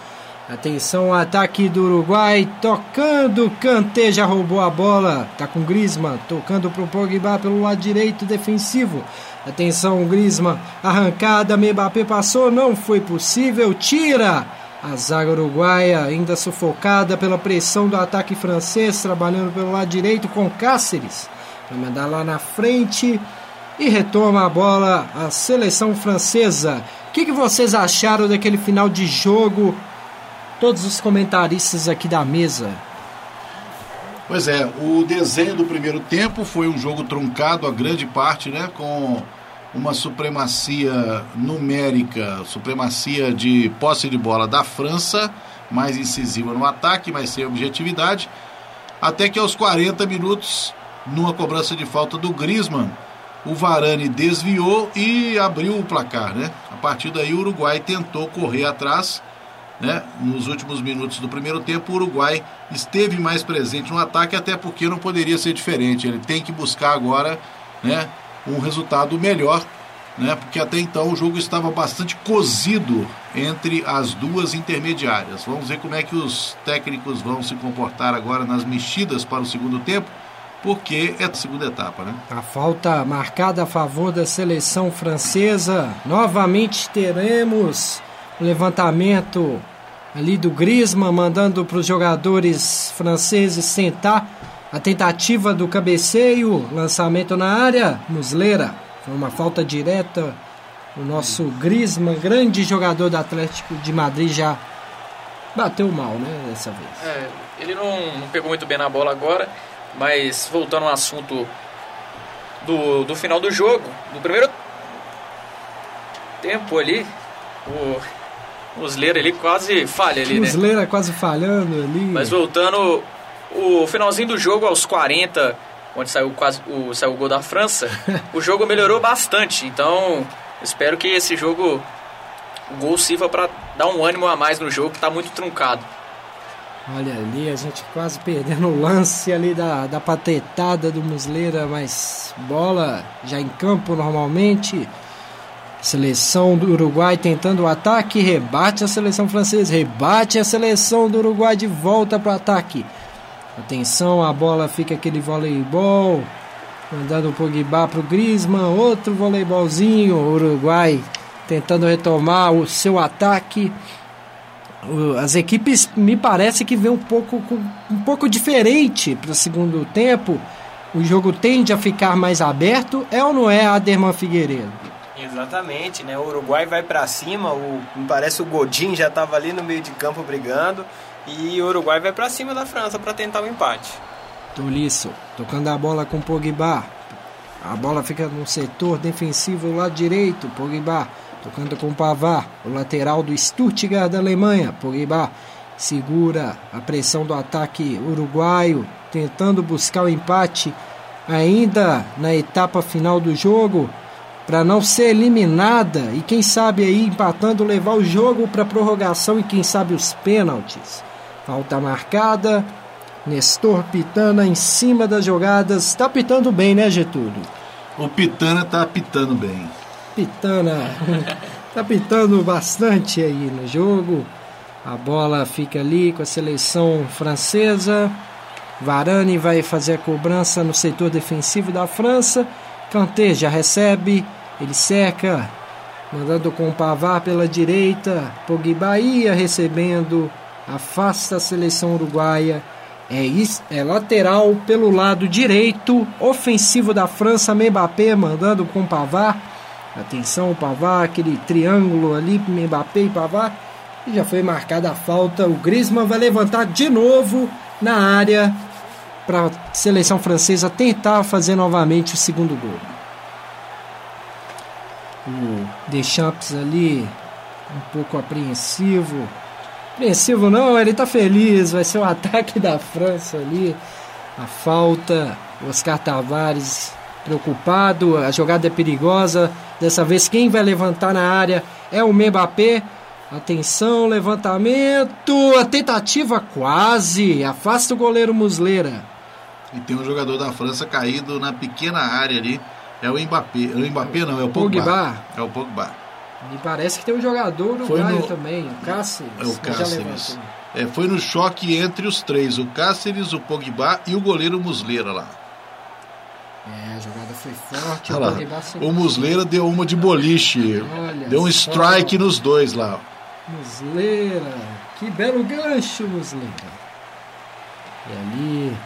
Atenção ataque do Uruguai, tocando, Kanté já roubou a bola, tá com Griezmann, tocando pro Pogba pelo lado direito defensivo. Atenção, Griezmann, arrancada, Mbappé passou, não foi possível, tira! A zaga uruguaia ainda sufocada pela pressão do ataque francês, trabalhando pelo lado direito com Cáceres. Vai mandar lá na frente e retoma a bola a seleção francesa. O que, que vocês acharam daquele final de jogo? Todos os comentaristas aqui da mesa. Pois é, o desenho do primeiro tempo foi um jogo truncado a grande parte, né? Com uma supremacia numérica, supremacia de posse de bola da França, mais incisiva no ataque, mas sem objetividade. Até que aos 40 minutos, numa cobrança de falta do Griezmann, o Varane desviou e abriu o placar, né? A partir daí o Uruguai tentou correr atrás, né? Nos últimos minutos do primeiro tempo, o Uruguai esteve mais presente no ataque, até porque não poderia ser diferente. Ele tem que buscar agora, né? Um resultado melhor né? Porque até então o jogo estava bastante cozido entre as duas intermediárias. Vamos ver como é que os técnicos vão se comportar agora nas mexidas para o segundo tempo, porque é a segunda etapa, né? A falta marcada a favor da seleção francesa. Novamente teremos levantamento ali do Griezmann, mandando para os jogadores franceses sentar. A tentativa do cabeceio, lançamento na área, Muslera. Foi uma falta direta. O nosso Griezmann, grande jogador do Atlético de Madrid, já bateu mal, né, dessa vez. É, ele não, não pegou muito bem na bola agora, mas voltando ao assunto do, do final do jogo, do primeiro tempo ali, o Muslera ali quase falha ali, né? Muslera quase falhando ali. Mas voltando, o finalzinho do jogo, aos 40, onde saiu, quase, o, saiu o gol da França, o jogo melhorou bastante. Então, espero que esse jogo, o gol sirva para dar um ânimo a mais no jogo, que está muito truncado. Olha ali, a gente quase perdendo o lance ali da, da patetada do Muslera, mas bola já em campo normalmente. Seleção do Uruguai tentando o ataque, rebate a seleção francesa, rebate a seleção do Uruguai de volta para o ataque. Atenção, a bola fica aquele voleibol, mandando o Pogba para o Griezmann, outro voleibolzinho, Uruguai tentando retomar o seu ataque. As equipes me parece que vem um pouco um pouco diferente para o segundo tempo. O jogo tende a ficar mais aberto, é ou não é, Aderman Figueiredo? Exatamente, né? O Uruguai vai pra cima, o, me parece o Godin já tava ali no meio de campo brigando e o Uruguai vai pra cima da França pra tentar o empate. Tolisso, tocando a bola com Pogba. A bola fica no setor defensivo do lado direito. Pogba tocando com Pavard, o lateral do Stuttgart da Alemanha. Pogba segura a pressão do ataque uruguaio, tentando buscar o empate ainda na etapa final do jogo para não ser eliminada e quem sabe aí empatando levar o jogo para prorrogação e quem sabe os pênaltis. Falta marcada. Nestor Pitana em cima das jogadas. Está pitando bem, né, Getúlio? O Pitana tá pitando bem. Pitana está pitando bastante aí no jogo. A bola fica ali com a seleção francesa. Varane vai fazer a cobrança no setor defensivo da França. Kanté já recebe, ele cerca, mandando com o Pavard pela direita. Pogba ia recebendo, afasta a seleção uruguaia. É, é lateral pelo lado direito, ofensivo da França, Mbappé mandando com o Pavard. Atenção, o Pavard, aquele triângulo ali, Mbappé e Pavard. E já foi marcada a falta. O Griezmann vai levantar de novo na área para a seleção francesa tentar fazer novamente o segundo gol. O Deschamps ali, um pouco apreensivo. Apreensivo não, ele tá feliz, vai ser o ataque da França ali. A falta, Oscar Tavares preocupado, a jogada é perigosa. Dessa vez quem vai levantar na área é o Mbappé. Atenção, levantamento, a tentativa quase, afasta o goleiro Muslera. E tem um jogador da França caído na pequena área ali. É o Mbappé. É o Mbappé não, é o Pogba. Pogba. É o Pogba. Me parece que tem um jogador Foi uruguaio no- também, o Cáceres. É o Cáceres. É, foi no choque entre os três, o Cáceres, o Pogba e o goleiro Muslera lá. É, a jogada foi forte. Olha lá. o Pogba se- O Muslera deu uma de boliche. Olha deu um só. strike nos dois lá. Muslera, que belo gancho, Muslera. E ali,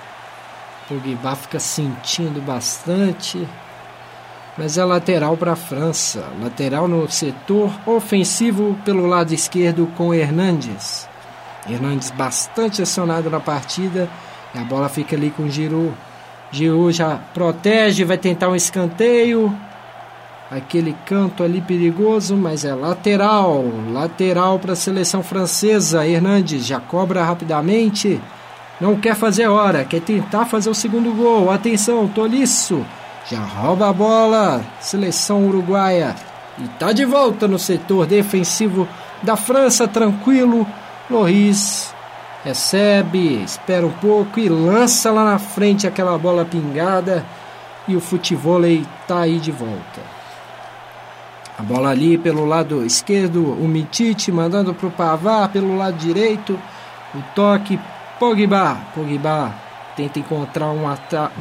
Pogba fica sentindo bastante. Mas é lateral para a França. Lateral no setor ofensivo pelo lado esquerdo com Hernandes. Hernandes bastante acionado na partida. E a bola fica ali com Giroud. Giroud já protege, vai tentar um escanteio. Aquele canto ali perigoso, mas é lateral. Lateral para a seleção francesa. Hernandes já cobra rapidamente. Não quer fazer hora, quer tentar fazer o segundo gol. Atenção, Tolisso. Já rouba a bola. Seleção uruguaia. E tá de volta no setor defensivo da França, tranquilo. Loris recebe, espera um pouco e lança lá na frente aquela bola pingada. E o futevôlei tá aí de volta. A bola ali pelo lado esquerdo, o Mitite mandando para o Pavar, pelo lado direito, o toque, Pogba. Pogba tenta encontrar um,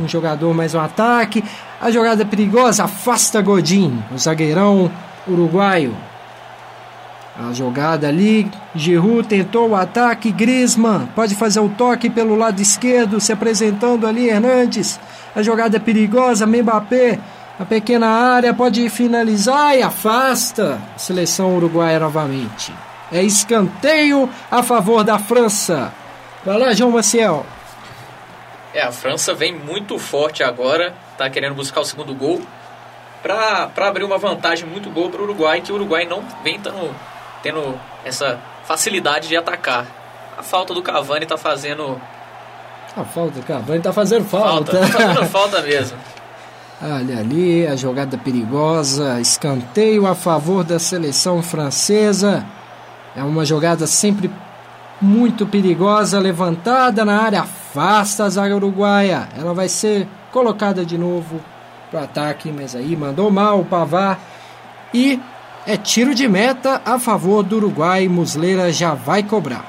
um jogador, mais um ataque. A jogada é perigosa, afasta Godin, o zagueirão uruguaio. A jogada ali, Giroud tentou o ataque, Griezmann pode fazer o toque pelo lado esquerdo, se apresentando ali, Hernandes. A jogada é perigosa, Mbappé, a pequena área, pode finalizar e afasta. Seleção uruguaia novamente. É escanteio a favor da França. Vai lá, João Maciel. É, a França vem muito forte agora, tá querendo buscar o segundo gol para abrir uma vantagem muito boa para o Uruguai, que o Uruguai não vem tendo, tendo essa facilidade de atacar. A falta do Cavani tá fazendo. A falta do Cavani tá fazendo falta. Falta, tá fazendo falta mesmo. Olha ali, a jogada perigosa, escanteio a favor da seleção francesa. É uma jogada sempre muito perigosa, levantada na área, afasta a zaga uruguaia. Ela vai ser colocada de novo para o ataque, mas aí mandou mal o Pavar. E é tiro de meta a favor do Uruguai. Musleira já vai cobrar.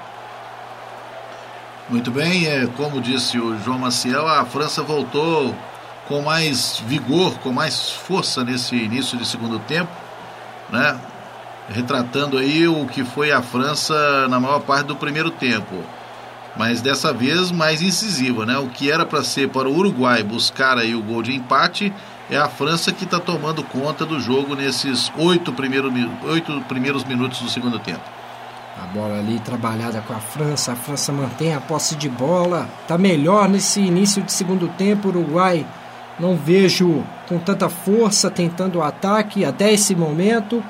Muito bem, é, como disse o João Maciel, a França voltou com mais vigor, com mais força nesse início de segundo tempo, né? Retratando aí o que foi a França na maior parte do primeiro tempo. Mas dessa vez mais incisiva, né? O que era para ser para o Uruguai buscar aí o gol de empate, é a França que está tomando conta do jogo nesses oito, primeiro, oito primeiros minutos do segundo tempo. A bola ali trabalhada com a França, a França mantém a posse de bola, está melhor nesse início de segundo tempo. Uruguai não vejo com tanta força tentando o ataque até esse momento.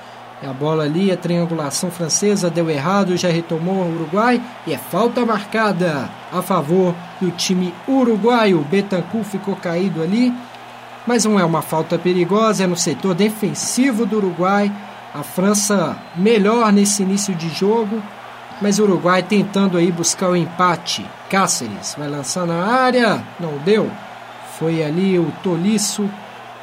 A bola ali, a triangulação francesa deu errado, já retomou o Uruguai e é falta marcada a favor do time uruguaio. Betancourt ficou caído ali mas não é uma falta perigosa, é no setor defensivo do Uruguai. A França melhor nesse início de jogo, mas o Uruguai tentando aí buscar o empate. Cáceres vai lançar na área, não deu. Foi ali o Tolisso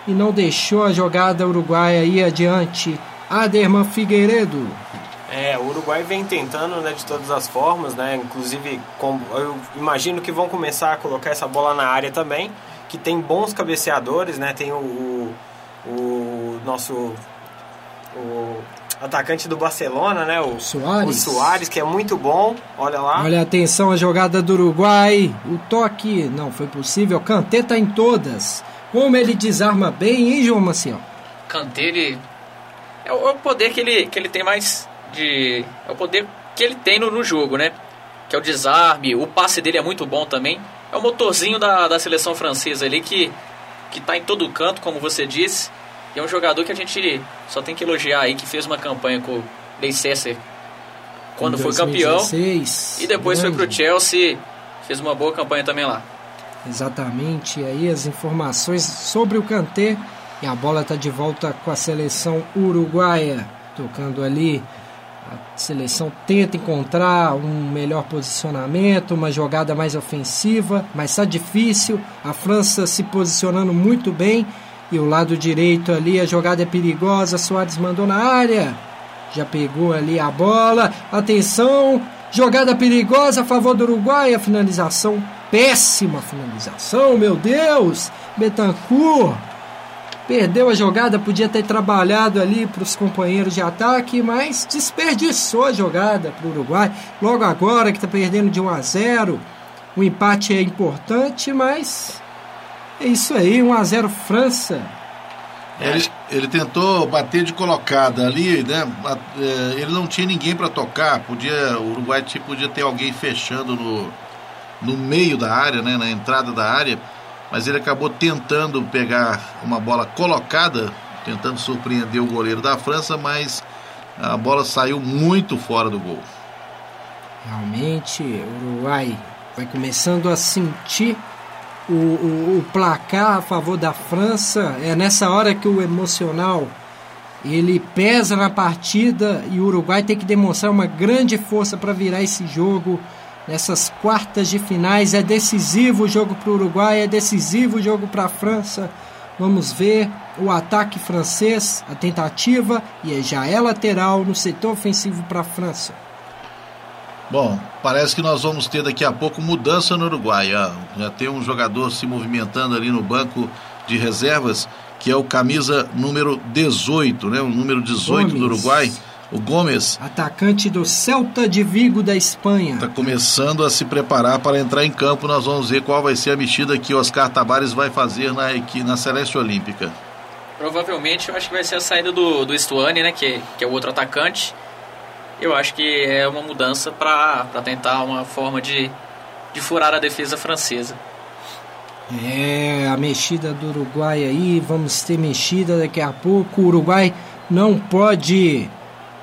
e não deixou a jogada uruguaia ir adiante. Aderman Figueiredo. É, o Uruguai vem tentando, né, de todas as formas, né, inclusive com, eu imagino que vão começar a colocar essa bola na área também que tem bons cabeceadores, né? Tem o, o, o nosso o atacante do Barcelona, né? O Soares. O Soares, que é muito bom. Olha lá. Olha atenção a jogada do Uruguai. O toque não foi possível. Kanté tá em todas. Como ele desarma bem, hein, João Maciel? Kanté, ele... É o, é o poder que ele, que ele tem mais de... É o poder que ele tem no, no jogo, né? Que é o desarme. O passe dele é muito bom também é o motorzinho da, da seleção francesa ali que, que tá em todo canto, como você disse. E é um jogador que a gente só tem que elogiar aí, que fez uma campanha com o Leicester quando foi campeão. E depois grande. foi pro Chelsea, fez uma boa campanha também lá. Exatamente, aí as informações sobre o Kanté. E a bola está de volta com a seleção uruguaia, tocando ali a seleção tenta encontrar um melhor posicionamento, uma jogada mais ofensiva, mas está difícil. A França se posicionando muito bem e o lado direito ali a jogada é perigosa. Soares mandou na área, já pegou ali a bola. Atenção, jogada perigosa a favor do Uruguai. A finalização péssima finalização, meu Deus. Betancourt Perdeu a jogada, podia ter trabalhado ali para os companheiros de ataque, mas desperdiçou a jogada para o Uruguai. Logo agora que está perdendo de 1 a 0. O empate é importante, mas é isso aí, 1 a 0 França. Ele, ele tentou bater de colocada ali, né? É, ele não tinha ninguém para tocar. Podia, o Uruguai podia ter alguém fechando no, no meio da área, né? Na entrada da área mas ele acabou tentando pegar uma bola colocada, tentando surpreender o goleiro da França, mas a bola saiu muito fora do gol. Realmente, o Uruguai vai começando a sentir o, o, o, placar a favor da França. É nessa hora que o emocional ele pesa na partida e o Uruguai tem que demonstrar uma grande força para virar esse jogo nessas quartas de finais. É decisivo o jogo para o Uruguai, é decisivo o jogo para a França. Vamos ver o ataque francês, a tentativa e já é lateral no setor ofensivo para a França. Bom, parece que nós vamos ter daqui a pouco mudança no Uruguai. Ah, Já tem um jogador se movimentando ali no banco de reservas, que é o camisa número 18, né? O número 18 do Gomes. Uruguai, o Gomes. Atacante do Celta de Vigo da Espanha. Está começando a se preparar para entrar em campo. Nós vamos ver qual vai ser a mexida que o Oscar Tabares vai fazer na, na Celeste Olímpica. Provavelmente eu acho que vai ser a saída do, do Stuani, né? Que, que é o outro atacante. Eu acho que é uma mudança para tentar uma forma de, de furar a defesa francesa. É, a mexida do Uruguai aí, vamos ter mexida daqui a pouco. O Uruguai não pode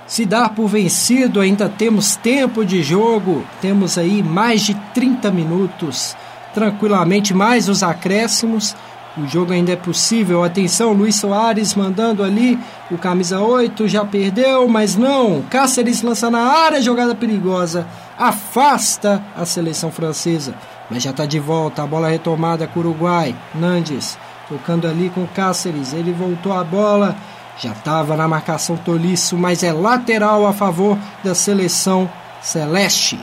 se dar por vencido, ainda temos tempo de jogo, temos aí mais de 30 minutos, tranquilamente, mais os acréscimos. O jogo ainda é possível. Atenção, Luiz Soares mandando ali. O camisa 8 já perdeu, mas não. Cáceres lança na área, jogada perigosa. Afasta a seleção francesa. Mas já está de volta. A bola retomada com o Uruguai. Nandes tocando ali com Cáceres. Ele voltou a bola. Já estava na marcação Tolisso, mas é lateral a favor da seleção celeste.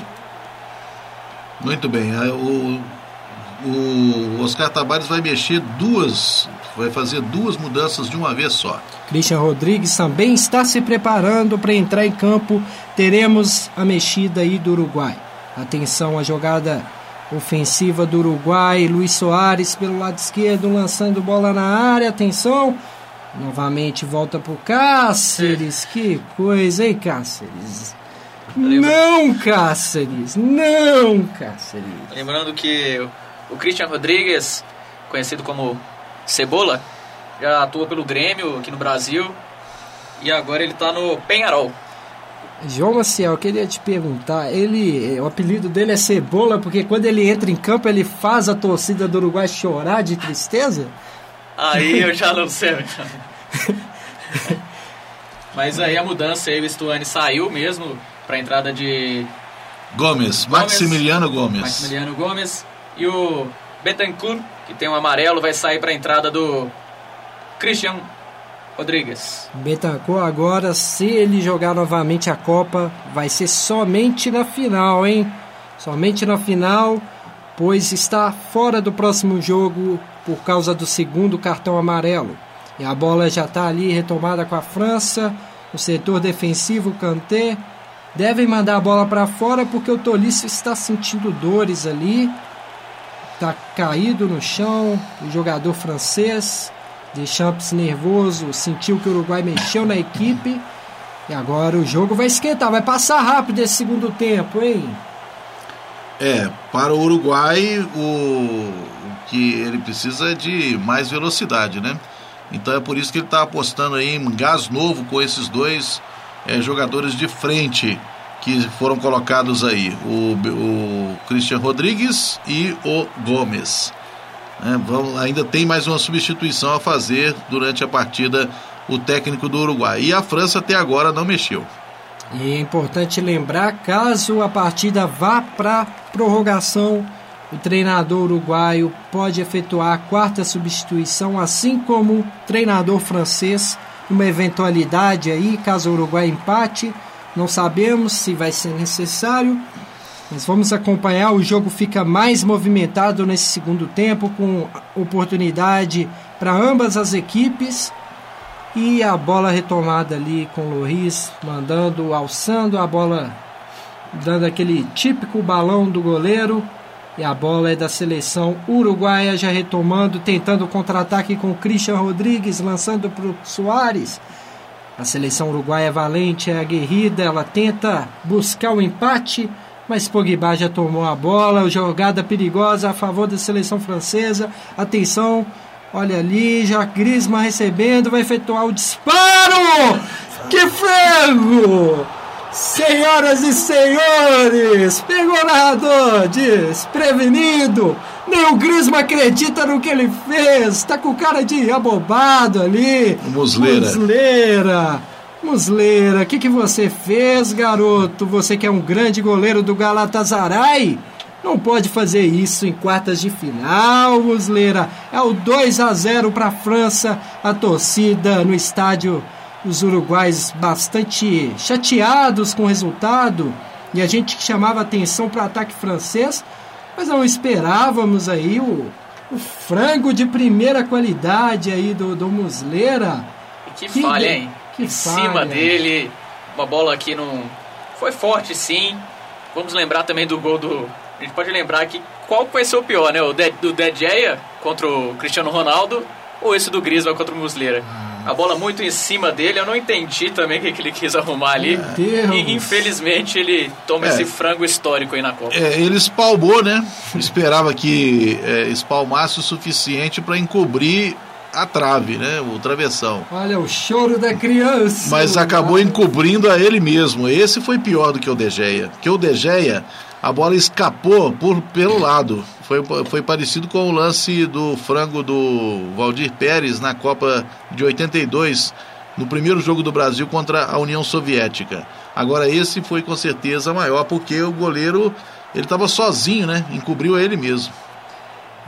Muito bem. O, o Oscar Tabares vai mexer duas, vai fazer duas mudanças de uma vez só. Christian Rodrigues também está se preparando para entrar em campo. Teremos a mexida aí do Uruguai. Atenção, a jogada ofensiva do Uruguai. Luiz Soares pelo lado esquerdo lançando bola na área. Atenção. Novamente volta pro Cáceres. Que coisa, hein, Cáceres? Não, Cáceres. Não, Cáceres. Lembrando que o Christian Rodrigues, conhecido como Cebola, já atua pelo Grêmio aqui no Brasil e agora ele está no Penharol. João Maciel, eu queria te perguntar, ele, o apelido dele é Cebola porque quando ele entra em campo ele faz a torcida do Uruguai chorar de tristeza? Aí eu já não sei. Mas aí a mudança aí, o Stuani saiu mesmo para a entrada de Gomes, Maximiliano Gomes. Maximiliano Gomes e o Betancourt, que tem um amarelo, vai sair para a entrada do Christian Rodrigues. Betancur agora, se ele jogar novamente a Copa, vai ser somente na final, hein? Somente na final, pois está fora do próximo jogo por causa do segundo cartão amarelo. E a bola já está ali retomada com a França, no setor defensivo, Kanté. Devem mandar a bola para fora porque o Tolisso está sentindo dores ali. Está caído no chão, o jogador francês. Deschamps nervoso, sentiu que o Uruguai mexeu na equipe. E agora o jogo vai esquentar, vai passar rápido esse segundo tempo, hein? É, para o Uruguai, o, o que ele precisa é de mais velocidade, né? Então é por isso que ele está apostando aí em gás novo com esses dois é, jogadores de frente que foram colocados aí, o, o Christian Rodrigues e o Gomes. vamos, ainda tem mais uma substituição a fazer durante a partida o técnico do Uruguai. E a França até agora não mexeu. E é importante lembrar, caso a partida vá para prorrogação, o treinador uruguaio pode efetuar a quarta substituição, assim como o treinador francês, uma eventualidade aí, caso o Uruguai empate, não sabemos se vai ser necessário, mas vamos acompanhar, o jogo fica mais movimentado nesse segundo tempo, com oportunidade para ambas as equipes. E a bola retomada ali com o Loris, mandando, alçando a bola, dando aquele típico balão do goleiro. E a bola é da seleção uruguaia, já retomando, tentando contra-ataque com Christian Rodrigues, lançando para o Soares. A seleção uruguaia é valente, é aguerrida, ela tenta buscar o empate, mas Pogba já tomou a bola, jogada perigosa a favor da seleção francesa. Atenção, olha ali, já Griezmann recebendo, vai efetuar o disparo! Que frango! Senhoras e senhores, pegou o narrador, desprevenido. Nem o Griezmann acredita no que ele fez. Tá com cara de abobado ali. Musleira. Musleira. Musleira, o que, que você fez, garoto? Você que é um grande goleiro do Galatasaray? Não pode fazer isso em quartas de final, Muslera. É o 2 a 0 para a França. A torcida no estádio, os uruguais bastante chateados com o resultado. E a gente chamava atenção para o ataque francês, mas não esperávamos aí o, o frango de primeira qualidade aí do, do Muslera. Que, que falha, hein? Que em falha. cima dele, uma bola aqui não. Foi forte sim. Vamos lembrar também do gol do. A gente pode lembrar que qual vai ser o pior, né? O de, do De Gea contra o Cristiano Ronaldo ou esse do Griezmann contra o Muslera? A bola muito em cima dele, eu não entendi também o que, que ele quis arrumar ali. E infelizmente ele toma É. esse frango histórico aí na Copa. É, ele espalmou, né? Esperava que é, espalmasse o suficiente para encobrir a trave, né? O travessão. Olha o choro da criança. Mas acabou encobrindo a ele mesmo. Esse foi pior do que o De Gea. Porque o De Gea, a bola escapou por, pelo lado. Foi, foi parecido com o lance do frango do Valdir Pérez na Copa de 82, no primeiro jogo do Brasil contra a União Soviética. Agora esse foi com certeza maior, porque o goleiro ele estava sozinho, né? Encobriu ele mesmo.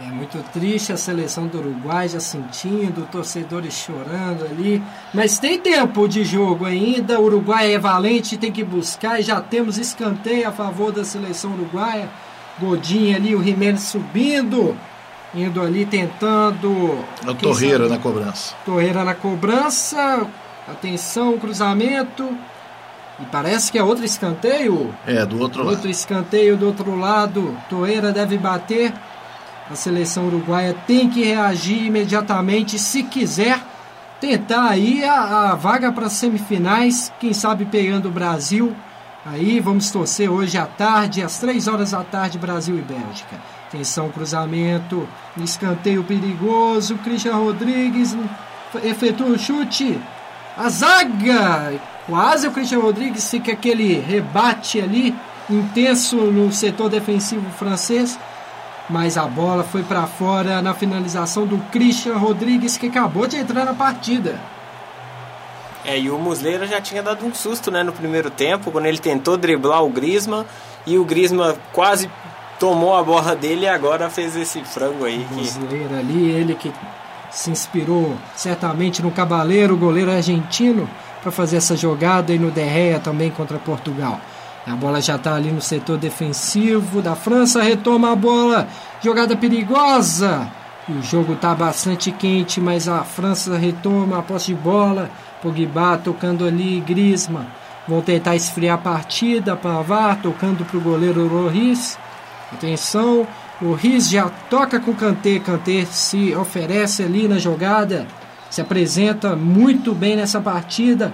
É muito triste a seleção do Uruguai já sentindo, torcedores chorando ali. Mas tem tempo de jogo ainda. O Uruguai é valente, tem que buscar. E já temos escanteio a favor da seleção uruguaia. Godinho ali, o Jimenez subindo. Indo ali tentando. Quem Torreira sabe- na cobrança. Torreira na cobrança. Atenção, cruzamento. E parece que é outro escanteio. É, do outro lado. Outro escanteio do outro lado. Torreira deve bater. A seleção uruguaia tem que reagir imediatamente se quiser tentar aí a, a vaga para as semifinais. Quem sabe pegando o Brasil. Aí vamos torcer hoje à tarde, às 3 horas da tarde, Brasil e Bélgica. Atenção, cruzamento, escanteio perigoso. Christian Rodrigues efetua o chute. A zaga! Quase o Christian Rodrigues fica aquele rebate ali, intenso no setor defensivo francês. Mas a bola foi para fora na finalização do Christian Rodrigues, que acabou de entrar na partida. É, e o Muslera já tinha dado um susto, né, no primeiro tempo, quando ele tentou driblar o Griezmann e o Griezmann quase tomou a bola dele e agora fez esse frango aí. Que... brasileiro ali, ele que se inspirou certamente no Cabaleiro, goleiro argentino, para fazer essa jogada e no Derreia também contra Portugal. A bola já está ali no setor defensivo da França, retoma a bola, jogada perigosa. O jogo está bastante quente, mas a França retoma a posse de bola. Pogba tocando ali, Griezmann. Vão tentar esfriar a partida, Pavard tocando para o goleiro Loris. Atenção, o Riz já toca com o Kanté. Kanté se oferece ali na jogada, se apresenta muito bem nessa partida.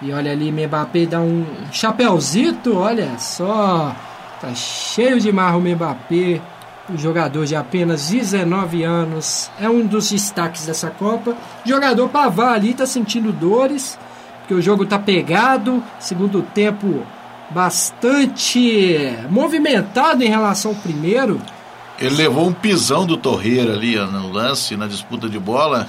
E olha ali, Mbappé dá um chapéuzito, olha só. Tá cheio de marro Mbappé, um jogador de apenas 19 anos. É um dos destaques dessa Copa. Jogador Pavard ali tá sentindo dores, porque o jogo tá pegado. Segundo tempo bastante movimentado em relação ao primeiro. Ele levou um pisão do Torreira ali no lance, na disputa de bola.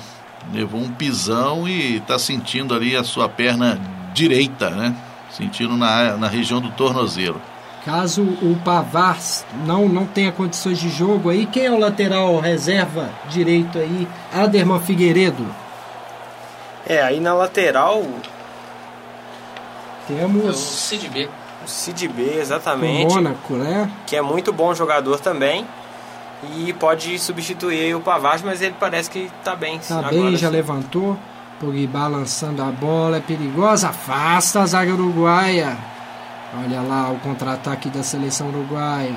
Levou um pisão e está sentindo ali a sua perna direita, né? Sentindo na, na região do tornozelo. Caso o Pavar não, não tenha condições de jogo aí, quem é o lateral reserva direito aí? Aderman Figueiredo. É, aí na lateral, o Temos Cid B. Cid B, o exatamente, Mônaco, né? que é muito bom jogador também. E pode substituir o Pavard, mas ele parece que tá bem. Tá agora bem, já sim. levantou. Pogba lançando a bola, é perigosa, afasta a zaga uruguaia. Olha lá o contra-ataque da seleção uruguaia.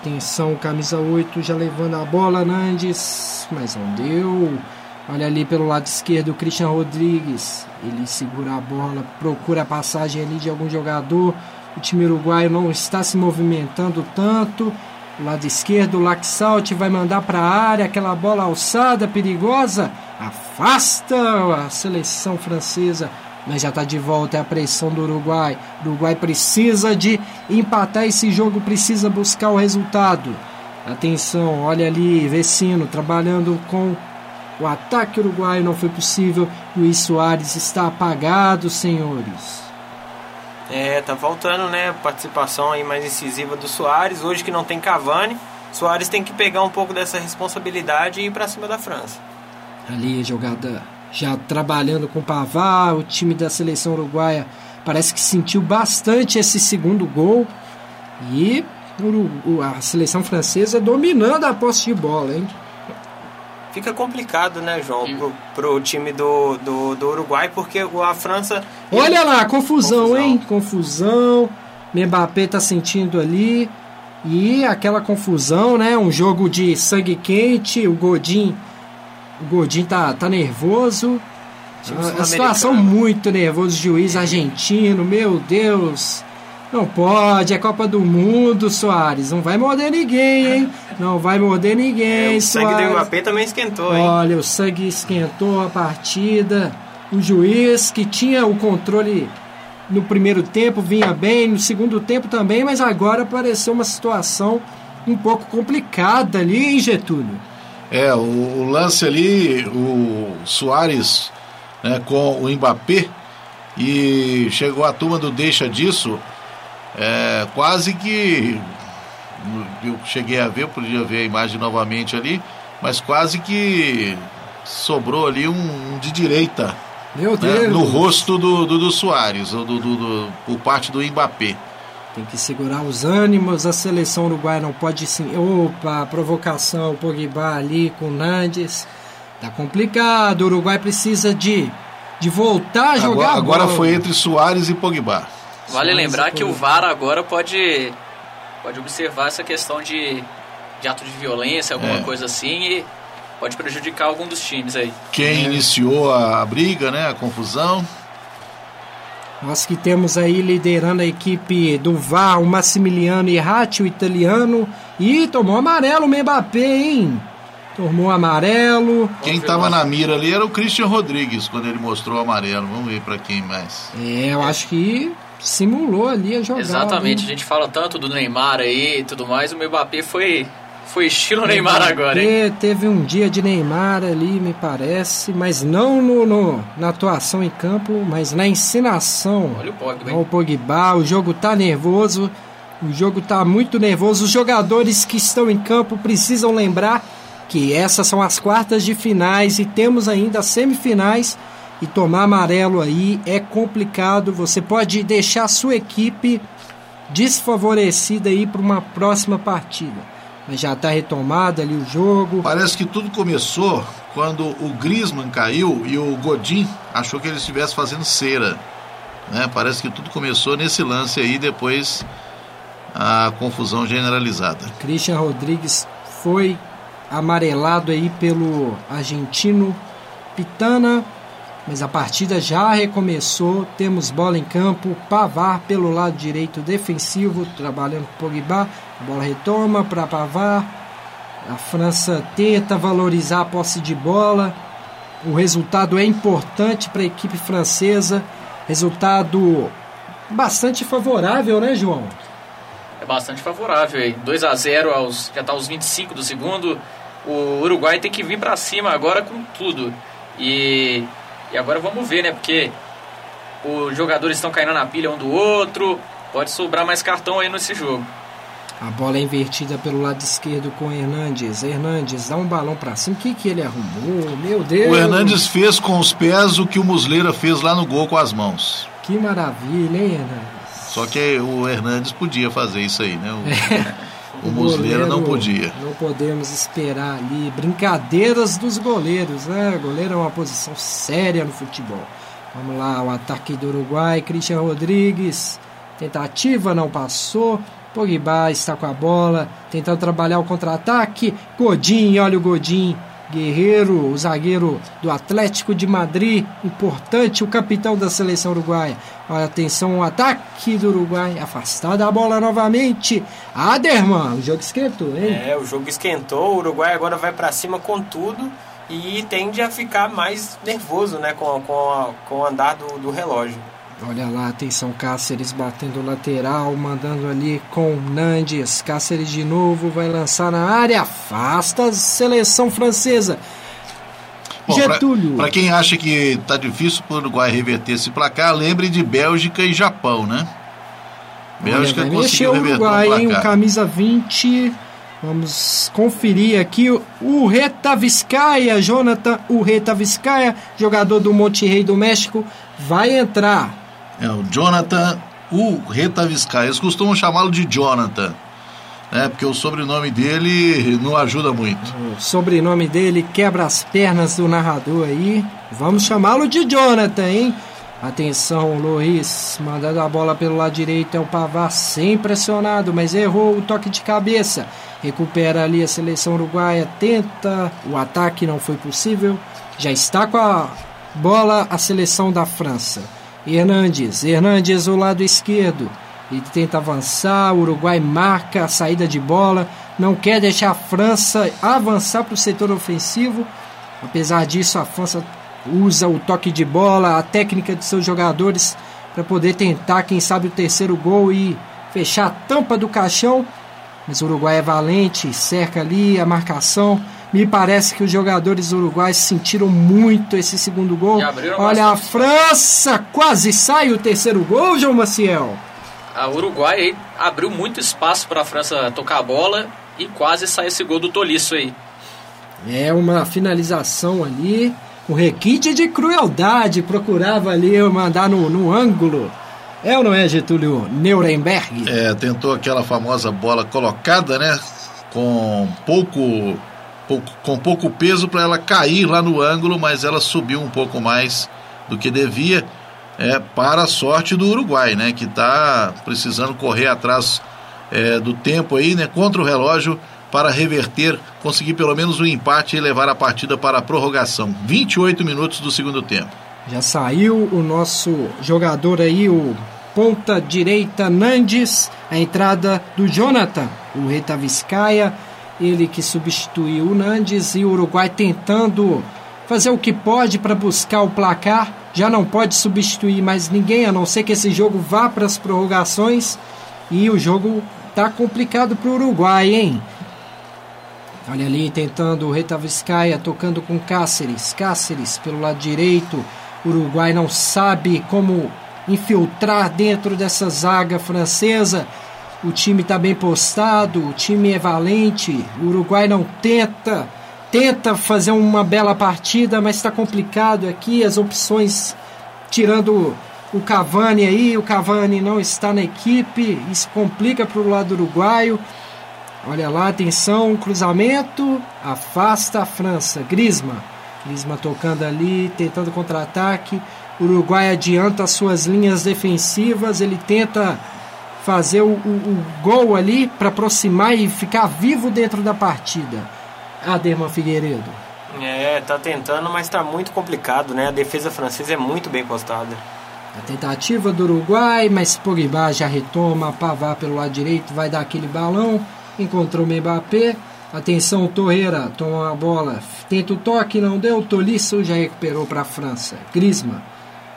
Atenção, camisa 8 já levando a bola, Nandes, mas não deu. Olha ali pelo lado esquerdo o Christian Rodrigues. Ele segura a bola, procura a passagem ali de algum jogador. O time uruguaio não está se movimentando tanto. Lado esquerdo, o Laxalt vai mandar para a área, aquela bola alçada, perigosa. Afasta a seleção francesa, mas já está de volta. É a pressão do Uruguai. O Uruguai precisa de empatar esse jogo, precisa buscar o resultado. Atenção, olha ali, Vecino trabalhando com o ataque uruguaio. Não foi possível. Luiz Soares está apagado, senhores. É, tá faltando, né? Participação aí mais incisiva do Soares. Hoje que não tem Cavani, Soares tem que pegar um pouco dessa responsabilidade e ir pra cima da França. Ali, jogada já trabalhando com o Pavar, o time da seleção uruguaia parece que sentiu bastante esse segundo gol. E a seleção francesa dominando a posse de bola, hein? Fica complicado, né, João, pro, pro time do, do, do Uruguai, porque a França. Olha lá, confusão, Confusão. hein? Confusão. Mbappé tá sentindo ali. E aquela confusão, né? Um jogo de sangue quente. O Godin. O Godin tá, tá nervoso. A, situação muito nervosa. Juiz argentino, meu Deus. Não pode, é Copa do Mundo, Soares. Não vai morder ninguém, hein? Não vai morder ninguém, É, o sangue do Soares. Mbappé também esquentou, hein? Olha, o sangue esquentou a partida. O juiz que tinha o controle no primeiro tempo vinha bem, no segundo tempo também, mas agora apareceu uma situação um pouco complicada ali, hein, Getúlio? É, o, o lance ali, o Soares né, com o Mbappé e chegou a turma do deixa disso, é, quase que eu cheguei a ver, podia ver a imagem novamente ali, mas quase que sobrou ali um, um de direita Meu né, Deus. no rosto do, do, do Soares, ou do, do- do- por parte do Mbappé. Tem que segurar os ânimos, a seleção uruguaia não pode sim. Opa, provocação, o Pogba ali com o Nandes. Tá complicado, o Uruguai precisa de, de voltar a jogar Agora, agora bola. foi entre Soares e Pogba. Vale Soares lembrar que o. VAR agora pode, pode observar essa questão de, de ato de violência, alguma É. coisa assim, e pode prejudicar algum dos times aí. Quem iniciou a, a briga, né, a confusão, Nós que temos aí liderando a equipe do VAR, o Massimiliano Irrati, o italiano. E tomou amarelo o Mbappé, hein? Tomou amarelo. Quem estava na mira ali era o Christian Rodrigues, quando ele mostrou o amarelo. Vamos ver para quem mais. É, eu acho que simulou ali a jogada. Exatamente, a hein? gente fala tanto do Neymar aí e tudo mais, o Mbappé foi, foi estilo Neymar agora, hein? Teve um dia de Neymar ali, me parece, mas não no, no- na atuação em campo, mas na ensinação. Olha o Pogba, Olha o? Pogba, o jogo tá nervoso, o jogo tá muito nervoso. Os jogadores que estão em campo precisam lembrar que essas são as quartas de finais e temos ainda as semifinais. E tomar amarelo aí é complicado. Você pode deixar a sua equipe desfavorecida aí para uma próxima partida. Mas já tá retomado ali o jogo. Parece que tudo começou quando o Griezmann caiu e o Godin achou que ele estivesse fazendo cera. Né? Parece que tudo começou nesse lance aí, depois a confusão generalizada. Christian Rodrigues foi amarelado aí pelo argentino Pitana, mas a partida já recomeçou. Temos bola em campo, Pavar pelo lado direito defensivo, trabalhando com Pogba. A bola retoma para Pavar. A França tenta valorizar a posse de bola. O resultado é importante para a equipe francesa. Resultado bastante favorável, né, João? É bastante favorável aí. 2 a 0 aos, já tá aos 25 do segundo. O Uruguai tem que vir pra cima agora com tudo. E, e agora vamos ver, né? Porque os jogadores estão caindo na pilha um do outro. Pode sobrar mais cartão aí nesse jogo. A bola é invertida pelo lado esquerdo com o Hernandes. Hernandes dá um balão pra cima. O que, que ele arrumou? Meu Deus! O Hernandes fez com os pés o que o Muslera fez lá no gol com as mãos. Que maravilha, hein, Hernandes? Só que o Hernandes podia fazer isso aí, né? O, o goleiro, Muslera não podia. Não podemos esperar ali brincadeiras dos goleiros, né? O goleiro é uma posição séria no futebol. Vamos lá, o ataque do Uruguai, Christian Rodrigues. Tentativa não passou. Pogba está com a bola, tentando trabalhar o contra-ataque. Godin, olha o Godin. Guerreiro, o zagueiro do Atlético de Madrid, importante, o capitão da seleção uruguaia. Olha, atenção, o ataque do Uruguai, afastada a bola novamente. Aderman, o jogo esquentou, hein? É, o jogo esquentou, o Uruguai agora vai pra cima com tudo e tende a ficar mais nervoso, né, com, com, com o andar do, do relógio. Olha lá, atenção, Cáceres batendo lateral, mandando ali com Nandes. Cáceres de novo vai lançar na área, afasta a seleção francesa. Bom, Getúlio. Pra quem acha que tá difícil pro Uruguai reverter esse placar, lembre de Bélgica e Japão, né? Bélgica Olha, conseguiu o reverter Uruguai, o hein? O placar. camisa 20. Vamos conferir aqui o Urreta Vizcaia, Jonathan Urreta Vizcaia, jogador do Monterrey do México, vai entrar. É o Jonathan Urreta Vizcaia. Eles costumam chamá-lo de Jonathan, né? Porque o sobrenome dele não ajuda muito. O sobrenome dele quebra as pernas do narrador aí. Vamos chamá-lo de Jonathan, hein? Atenção, Luiz, mandando a bola pelo lado direito, é o Pavar sem pressionado, mas errou o toque de cabeça. Recupera ali a seleção uruguaia, tenta, o ataque não foi possível. Já está com a bola a seleção da França. Hernandes, Hernandes o lado esquerdo. Ele tenta avançar, o Uruguai marca a saída de bola, não quer deixar a França avançar para o setor ofensivo. Apesar disso, a França usa o toque de bola, a técnica de seus jogadores para poder tentar, quem sabe, o terceiro gol e fechar a tampa do caixão. Mas o Uruguai é valente, cerca ali a marcação. Me parece que os jogadores uruguais sentiram muito esse segundo gol. Olha, a. França quase sai o terceiro gol, João Maciel. A Uruguai aí abriu muito espaço para a França tocar a bola e quase sai esse gol do Tolisso aí. É uma finalização ali, um requinte de crueldade, procurava ali mandar no, no ângulo. É ou não é, Getúlio Nuremberg? É, tentou aquela famosa bola colocada, né? Com pouco, pouco- com pouco peso para ela cair lá no ângulo, mas ela subiu um pouco mais do que devia. É, para a sorte do Uruguai, né? Que está precisando correr atrás é, do tempo aí, né? Contra o relógio para reverter, conseguir pelo menos um empate e levar a partida para a prorrogação. 28 minutos do segundo tempo. Já saiu o nosso jogador aí, o ponta direita Nandes, a entrada do Jonathan, o Reta Vizcaia, ele que substituiu o Nandes e o Uruguai tentando fazer o que pode para buscar o placar. Já não pode substituir mais ninguém, a não ser que esse jogo vá para as prorrogações. E o jogo tá complicado para o Uruguai, hein? Olha ali, tentando o Reta Vizcaia, tocando com Cáceres. Cáceres pelo lado direito. O Uruguai não sabe como infiltrar dentro dessa zaga francesa. O time está bem postado, o time é valente. O Uruguai não tenta, tenta fazer uma bela partida, mas está complicado aqui. As opções, tirando o Cavani aí, o Cavani não está na equipe. Isso complica para o lado uruguaio. Olha lá, atenção, cruzamento, afasta a França. Grisma, Grisma tocando ali, tentando contra-ataque. Uruguai adianta as suas linhas defensivas, ele tenta fazer o, o- o gol ali para aproximar e ficar vivo dentro da partida. Aderman Figueiredo. É, tá tentando, mas tá muito complicado, né? A defesa francesa é muito bem postada. A tentativa do Uruguai, mas Pogba já retoma, Pavar pelo lado direito, vai dar aquele balão, encontrou o Mbappé. Atenção, Torreira, toma a bola, tenta o toque, não deu, Tolisso já recuperou para a França. Grisma,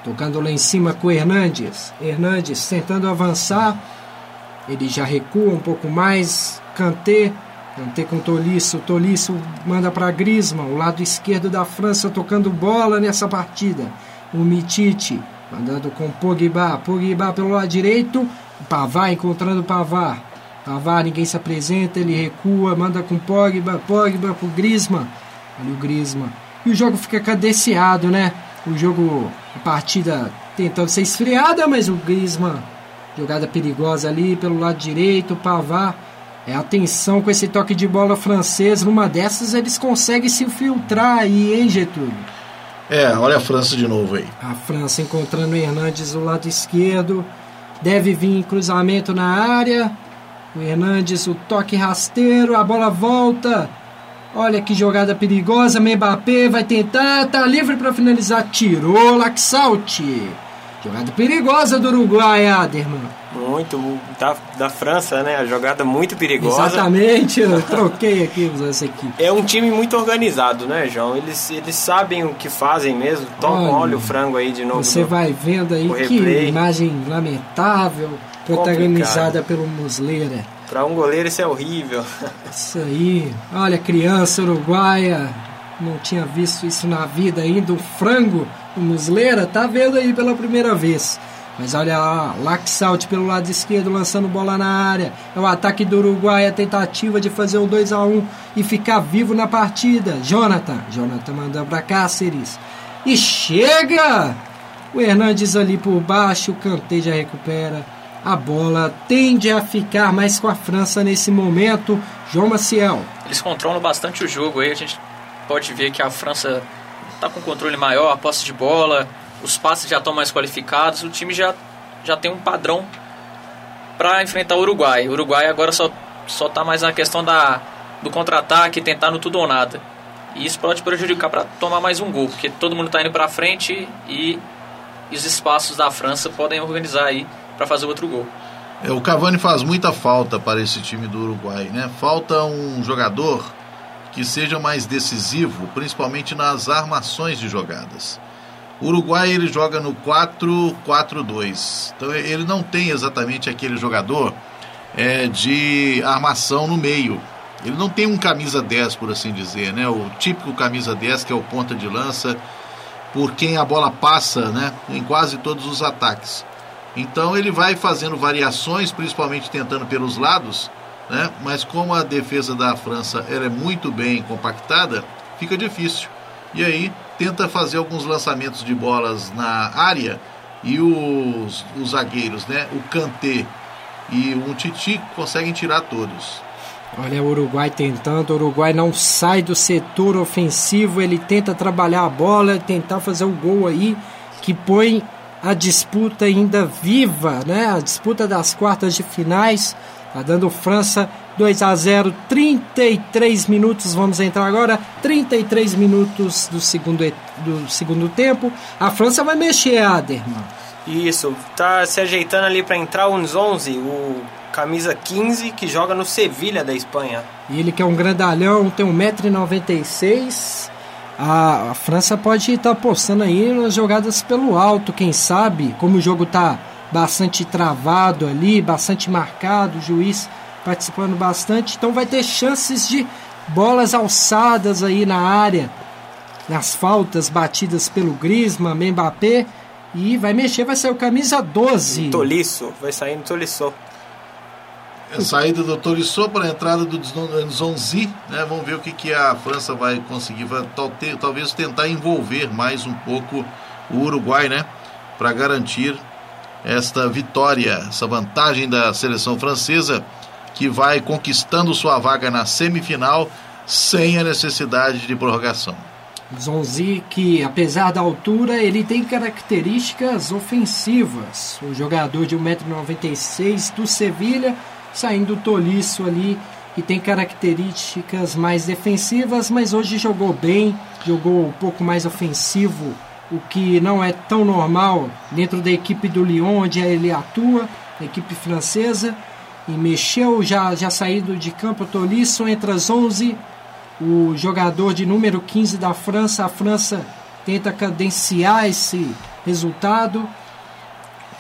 tocando lá em cima com Hernandes. Hernandes tentando avançar, ele já recua um pouco mais, Kanté, Kanté com Tolisso, Tolisso manda para Grisma, o lado esquerdo da França tocando bola nessa partida. O Mitite mandando com Pogba, Pogba pelo lado direito, Pavar encontrando Pavar. Pavar, ninguém se apresenta, ele recua, manda com Pogba, Pogba pro Grisma. Olha o Grisma. E o jogo fica cadenciado, né? O jogo, a partida tentando ser esfriada, mas o Grisma Jogada perigosa ali pelo lado direito, Pavar. É atenção com esse toque de bola francês. Numa dessas eles conseguem se filtrar aí, hein, Getúlio? É, olha a França de novo aí. A França encontrando o Hernandes do lado esquerdo. Deve vir cruzamento na área. O Hernandes, o toque rasteiro, a bola volta. Olha que jogada perigosa. Mbappé vai tentar, tá livre para finalizar. Tirou Laxalt. Jogada perigosa do Uruguai, Aderman. Muito, da, da França, né? A jogada muito perigosa. Exatamente, eu troquei aqui essa aqui. É um time muito organizado, né, João? Eles, eles sabem o que fazem mesmo. Tocam, Olha, o frango aí de novo. Você no- vai vendo aí o que imagem lamentável, protagonizada pelo Muslera. Pra um goleiro isso é horrível. Isso aí, olha, criança uruguaia, não tinha visto isso na vida ainda, um frango, o Muslera, tá vendo aí pela primeira vez. Mas olha lá, Laxalt pelo lado esquerdo lançando bola na área. É o ataque do Uruguai, a tentativa de fazer o 2 a 1 e ficar vivo na partida. Jonathan, Jonathan mandando para Cáceres. E chega! O Hernandes ali por baixo, o Kanté já recupera. A bola tende a ficar mais com a França nesse momento. João Maciel. Eles controlam bastante o jogo aí, a gente pode ver que a França está com controle maior, a posse de bola, os passes já estão mais qualificados, o time já, já tem um padrão para enfrentar o Uruguai. O Uruguai agora só só tá mais na questão da do contra-ataque, tentar no tudo ou nada. E isso pode prejudicar para tomar mais um gol, porque todo mundo está indo para frente e, e os espaços da França podem organizar aí para fazer outro gol. É, o Cavani faz muita falta para esse time do Uruguai, né? Falta um jogador que seja mais decisivo, principalmente nas armações de jogadas. O Uruguai ele joga no 4-4-2. Então ele não tem exatamente aquele jogador é, de armação no meio. Ele não tem um camisa 10, por assim dizer, né? O típico camisa 10 que é o ponta de lança, por quem a bola passa, né? Em quase todos os ataques. Então ele vai fazendo variações, principalmente tentando pelos lados, né? Mas como a defesa da França ela é muito bem compactada, fica difícil. E aí tenta fazer alguns lançamentos de bolas na área e os, os zagueiros, né? O Kanté e o Titi conseguem tirar todos. Olha o Uruguai tentando, o Uruguai não sai do setor ofensivo, ele tenta trabalhar a bola, tentar fazer o gol aí que põe a disputa ainda viva, né? A disputa das quartas de finais. Tá dando França 2 a 0, 33 minutos. Vamos entrar agora, 33 minutos do segundo, do segundo tempo. A França vai mexer, Aderman. Isso, tá se ajeitando ali para entrar uns 11, o camisa 15 que joga no Sevilha da Espanha. E ele que é um grandalhão, tem 1,96m. A, a França pode estar tá apostando aí nas jogadas pelo alto, quem sabe, como o jogo tá bastante travado ali, bastante marcado, o juiz participando bastante, então vai ter chances de bolas alçadas aí na área, nas faltas batidas pelo Griezmann, Mbappé, e vai mexer, vai sair o camisa 12. Tolisso, vai sair no Tolisso. A saída do Tolisso para a entrada do Zonzi, né? Vamos ver o que, que a França vai conseguir, vai, talvez tentar envolver mais um pouco o Uruguai, né? Para garantir esta vitória, essa vantagem da seleção francesa que vai conquistando sua vaga na semifinal sem a necessidade de prorrogação. Zonzi, que apesar da altura, ele tem características ofensivas. O jogador de 1,96m do Sevilha saindo toliço ali e tem características mais defensivas, mas hoje jogou bem, jogou um pouco mais ofensivo, o que não é tão normal dentro da equipe do Lyon, onde ele atua, a equipe francesa, e mexeu já, já saído de campo. Toliço entre as 11, o jogador de número 15 da França, a França tenta cadenciar esse resultado,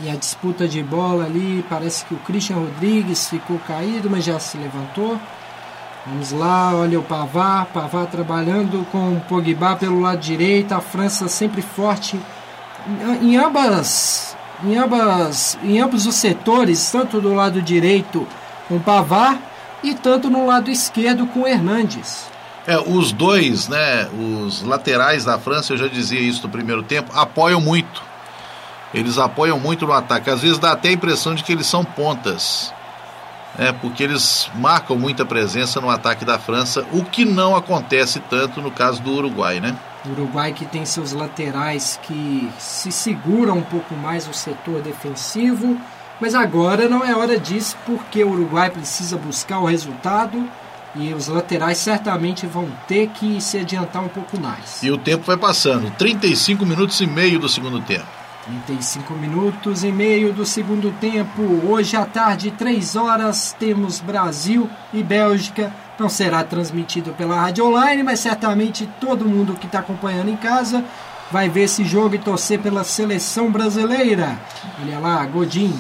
e a disputa de bola ali, parece que o Christian Rodrigues ficou caído, mas já se levantou. Vamos lá, olha o Pavard, Pavard trabalhando com o Pogba pelo lado direito, a França sempre forte em ambas, em ambas, em ambos os setores, tanto do lado direito com o Pavard e tanto no lado esquerdo com Hernandes. É, os dois, né, os laterais da França, eu já dizia isso no primeiro tempo, apoiam muito eles apoiam muito no ataque. Às vezes dá até a impressão de que eles são pontas, né, porque eles marcam muita presença no ataque da França, o que não acontece tanto no caso do Uruguai, né? O Uruguai que tem seus laterais que se seguram um pouco mais o setor defensivo, mas agora não é hora disso porque o Uruguai precisa buscar o resultado e os laterais certamente vão ter que se adiantar um pouco mais. E o tempo vai passando, 35 minutos e meio do segundo tempo. 35 minutos e meio do segundo tempo. Hoje à tarde, 3 horas, temos Brasil e Bélgica. Não será transmitido pela rádio online, mas certamente todo mundo que está acompanhando em casa vai ver esse jogo e torcer pela seleção brasileira. Olha lá, Godin.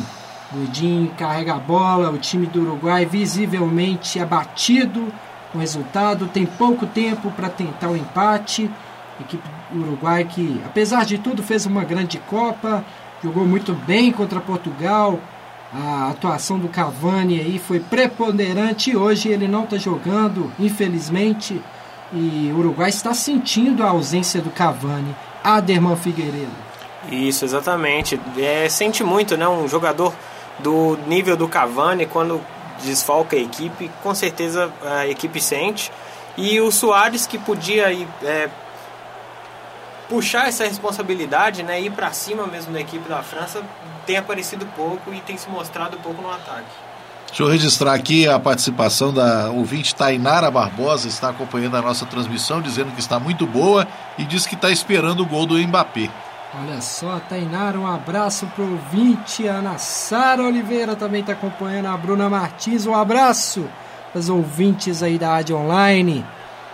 Godin carrega a bola, o time do Uruguai visivelmente abatido o resultado. Tem pouco tempo para tentar o empate. Equipe do Uruguai que, apesar de tudo, fez uma grande Copa, jogou muito bem contra Portugal. A atuação do Cavani aí foi preponderante. Hoje ele não está jogando, infelizmente. E o Uruguai está sentindo a ausência do Cavani. Aderman Figueiredo. Isso, exatamente. É, sente muito, né? Um jogador do nível do Cavani, quando desfalca a equipe, com certeza a equipe sente. E o Soares, que podia aí, é, puxar essa responsabilidade, né? Ir para cima mesmo da equipe da França, tem aparecido pouco e tem se mostrado pouco no ataque. Deixa eu registrar aqui a participação da ouvinte Tainara Barbosa, está acompanhando a nossa transmissão, dizendo que está muito boa e diz que está esperando o gol do Mbappé. Olha só, Tainara, um abraço pro ouvinte. A Ana Sara Oliveira também está acompanhando. A Bruna Martins, um abraço para os ouvintes aí da Rádio Online,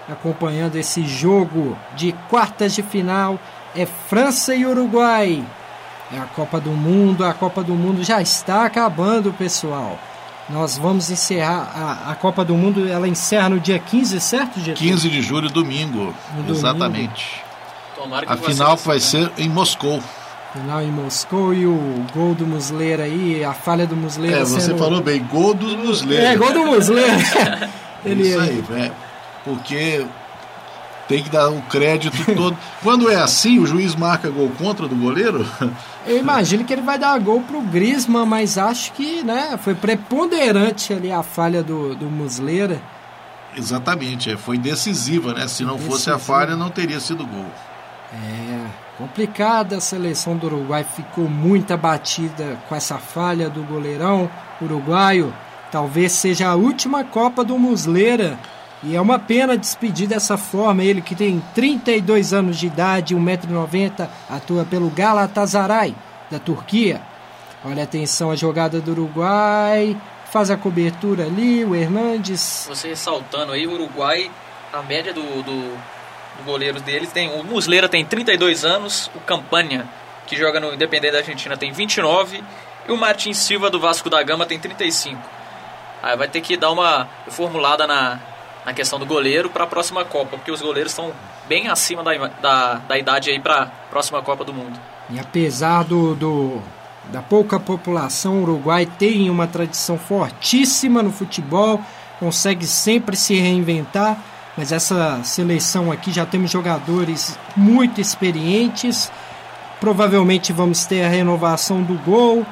acompanhando esse jogo de quartas de final. É França e Uruguai. É a Copa do Mundo. A Copa do Mundo já está acabando, pessoal. Nós vamos encerrar a, a Copa do Mundo. Ela encerra no dia 15, certo, Getúlio? 15 de julho, domingo. domingo. Exatamente. Tomara que A final ser vai né? ser em Moscou. Final em Moscou e o gol do Muslera aí, a falha do Muslera. É, você sendo- falou bem, gol do Muslera. É, gol do Muslera. Ele Isso aí, é, porque tem que dar o crédito todo. Quando é assim, o juiz marca gol contra do goleiro? Eu imagino que ele vai dar gol pro Griezmann, mas acho que, né, foi preponderante ali a falha do, do Muslera. Exatamente, é, foi decisiva, né? Se não fosse a falha, não teria sido gol. É, complicada a seleção do Uruguai, ficou muito abatida com essa falha do goleirão uruguaio. Talvez seja a última Copa do Muslera. E é uma pena despedir dessa forma. Ele que tem 32 anos de idade, 1,90m, atua pelo Galatasaray, da Turquia. Olha atenção a jogada do Uruguai. Faz a cobertura ali, o Hernandes. Você ressaltando aí, o Uruguai, a média do, do, do goleiro deles tem. O Muslera tem 32 anos, o Campanha, que joga no Independente da Argentina, tem 29, e o Martin Silva do Vasco da Gama tem 35. Aí vai ter que dar uma formulada na, na questão do goleiro para a próxima Copa, porque os goleiros estão bem acima da, da, da idade aí para a próxima Copa do Mundo. E apesar do, do- da pouca população, o Uruguai tem uma tradição fortíssima no futebol, consegue sempre se reinventar, mas essa seleção aqui já temos jogadores muito experientes. Provavelmente vamos ter a renovação do gol,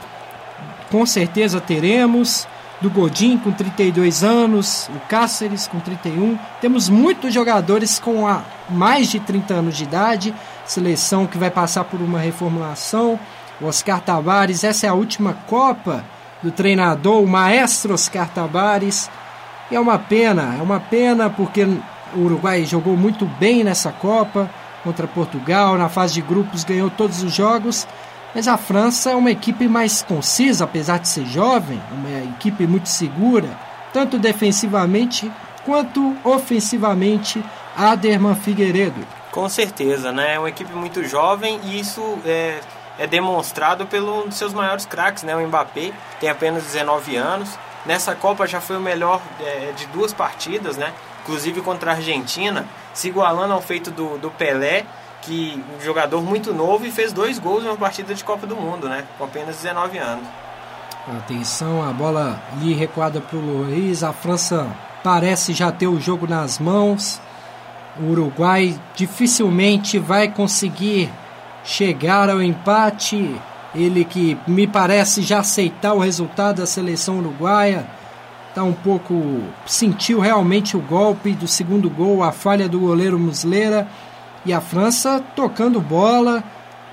com certeza teremos. Do Godin com 32 anos, o Cáceres com 31. Temos muitos jogadores com a mais de 30 anos de idade. Seleção que vai passar por uma reformulação. O Oscar Tabares, essa é a última Copa do treinador, o maestro Oscar Tabares. E é uma pena, é uma pena porque o Uruguai jogou muito bem nessa Copa contra Portugal, na fase de grupos ganhou todos os jogos, mas a França é uma equipe mais concisa, apesar de ser jovem, uma equipe muito segura, tanto defensivamente quanto ofensivamente. Aderman Figueiredo. Com certeza, né? É uma equipe muito jovem e isso é, é demonstrado pelo um dos seus maiores craques, né? O Mbappé tem apenas 19 anos. Nessa Copa já foi o melhor é, de duas partidas, né? Inclusive contra a Argentina, se igualando ao feito do, do Pelé, que um jogador muito novo e fez dois gols em uma partida de Copa do Mundo, né? Com apenas 19 anos. Atenção, a bola ali recuada para o Luiz. A França parece já ter o jogo nas mãos. O Uruguai dificilmente vai conseguir chegar ao empate. Ele que me parece já aceitar o resultado da seleção uruguaia. Tá um pouco. sentiu realmente o golpe do segundo gol, a falha do goleiro Muslera. E a França tocando bola,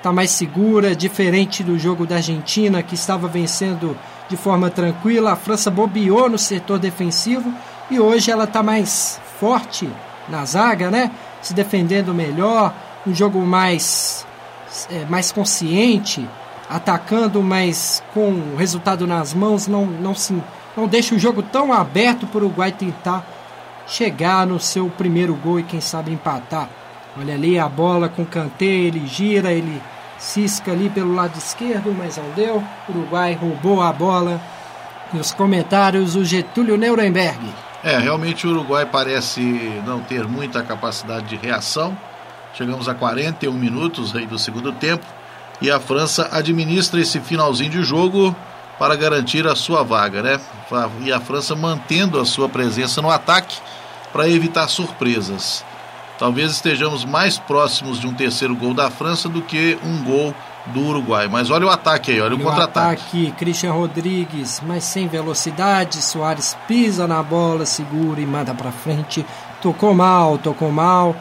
tá mais segura, diferente do jogo da Argentina, que estava vencendo de forma tranquila. A França bobeou no setor defensivo e hoje ela tá mais forte na zaga, né? Se defendendo melhor, um jogo mais, é, mais consciente, atacando, mas com o resultado nas mãos, não, não, se, não deixa o jogo tão aberto para o Uruguai tentar chegar no seu primeiro gol e quem sabe empatar. Olha ali a bola com Kanté, ele gira, ele cisca ali pelo lado esquerdo, mas não deu. Uruguai roubou a bola. Nos comentários, o Getúlio Nuremberg. É, realmente o Uruguai parece não ter muita capacidade de reação. Chegamos a 41 minutos aí do segundo tempo e a França administra esse finalzinho de jogo para garantir a sua vaga, né? E a França mantendo a sua presença no ataque para evitar surpresas. Talvez estejamos mais próximos de um terceiro gol da França do que um gol do Uruguai. Mas olha o ataque aí, olha o contra-ataque. ataque, Christian Rodrigues, mas sem velocidade. Soares pisa na bola, segura e manda pra frente. Tocou mal, tocou mal.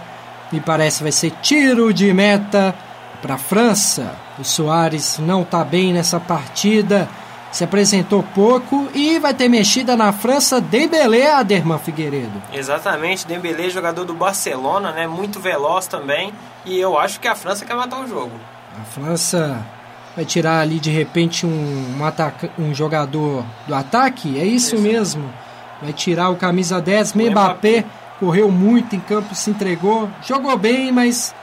Me parece vai ser tiro de meta para França. O Soares não tá bem nessa partida. Se apresentou pouco e vai ter mexida na França. Dembélé, Aderman Figueiredo. Exatamente, Dembélé, jogador do Barcelona, né? Muito veloz também. E eu acho que a França quer matar o jogo. A França vai tirar ali de repente um, um, ataca, um jogador do ataque? É isso, Isso. mesmo. Vai tirar o camisa 10, O Mbappé. Mbappé. Correu muito em campo, se entregou. Jogou bem, mas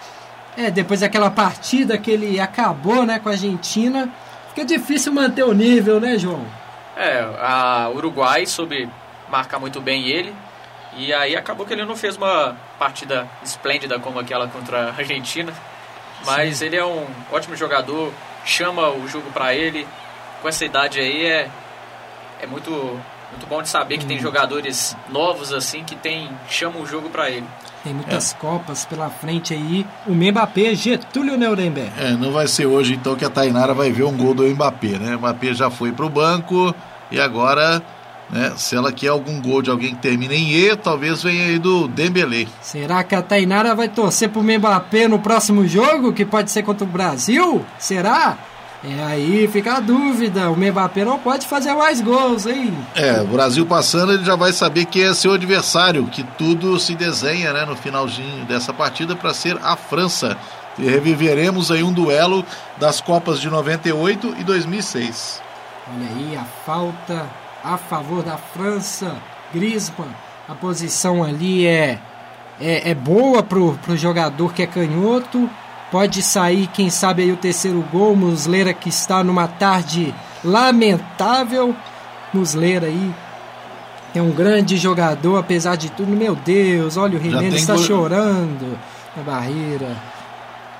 é, depois daquela partida que ele acabou né, com a Argentina, fica difícil manter o nível, né, João? É, a Uruguai soube marcar muito bem ele. E aí acabou que ele não fez uma partida esplêndida como aquela contra a Argentina. Mas ele é um ótimo jogador, chama o jogo pra ele. Com essa idade aí é, é muito, muito bom de saber que tem jogadores novos assim que tem, chamam o jogo pra ele. Tem muitas Copas pela frente aí. O Mbappé, Getúlio Nuremberg. É, não vai ser hoje então que a Tainara vai ver um gol do Mbappé, né? O Mbappé já foi pro banco e agora, né, se ela quer algum gol de alguém que termine em E, talvez venha aí do Dembélé. Será que a Tainara vai torcer pro Mbappé no próximo jogo, que pode ser contra o Brasil? Será? É aí, fica a dúvida. O Mbappé não pode fazer mais gols, hein? É, o Brasil passando, ele já vai saber que é seu adversário, que tudo se desenha, né, no finalzinho dessa partida para ser a França. E reviveremos aí um duelo das Copas de 98 e 2006. Olha aí a falta a favor da França. Griezmann, a posição ali é, é, é boa pro, pro jogador que é canhoto. Pode sair, quem sabe, aí o terceiro gol. Muslera que está numa tarde lamentável. Muslera aí é um grande jogador, apesar de tudo. Meu Deus, olha o tem está gol- chorando na barreira.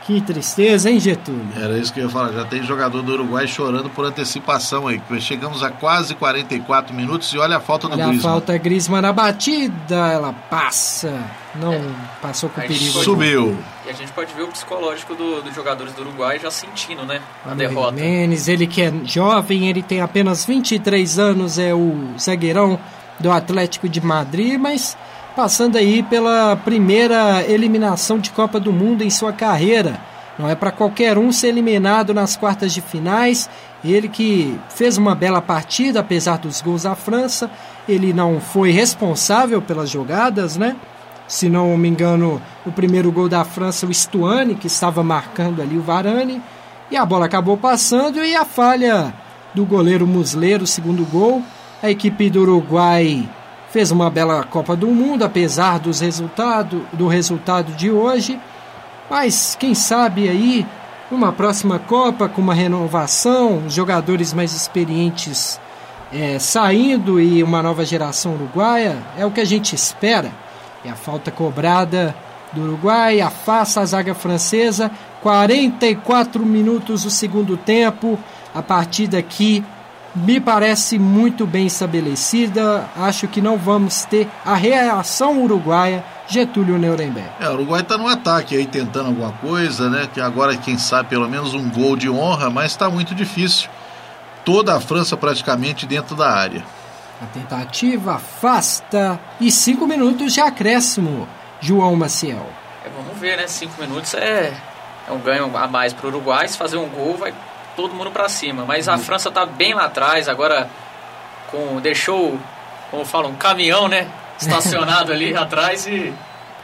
Que tristeza, hein, Getúlio? Era isso que eu ia falar. Já tem jogador do Uruguai chorando por antecipação aí. Chegamos a quase 44 minutos e olha a falta do Olha a falta Griezmann na batida, ela passa. Não passou com perigo. Subiu. E a gente pode ver o psicológico do- dos jogadores do Uruguai já sentindo, né? A Olha o derrota. Jimenez, ele que é jovem, ele tem apenas 23 anos, é o zagueirão do Atlético de Madrid, mas passando aí pela primeira eliminação de Copa do Mundo em sua carreira. Não é para qualquer um ser eliminado nas quartas de finais. Ele que fez uma bela partida, apesar dos gols da França. Ele não foi responsável pelas jogadas, né? Se não me engano, o primeiro gol da França, o Stuani, que estava marcando ali o Varane. E a bola acabou passando e a falha do goleiro Musleiro, segundo gol. A equipe do Uruguai fez uma bela Copa do Mundo, apesar dos resultado, do resultado de hoje. Mas quem sabe aí, numa próxima Copa, com uma renovação, jogadores mais experientes é, saindo e uma nova geração uruguaia, é o que a gente espera. E a falta cobrada do Uruguai afasta a zaga francesa. 44 minutos do segundo tempo. A partida aqui me parece muito bem estabelecida. Acho que não vamos ter a reação uruguaia Getúlio Nuremberg. É, o Uruguai tá no ataque aí, tentando alguma coisa, né? Que agora, quem sabe, pelo menos um gol de honra, mas tá muito difícil. Toda a França praticamente dentro da área. A tentativa afasta e cinco minutos de acréscimo. João Maciel. É, vamos ver, né? Cinco minutos é, é um ganho a mais pro Uruguai. Se fazer um gol, vai todo mundo pra cima. Mas a França tá bem lá atrás, agora com deixou, como falam, um caminhão, né? Estacionado ali atrás e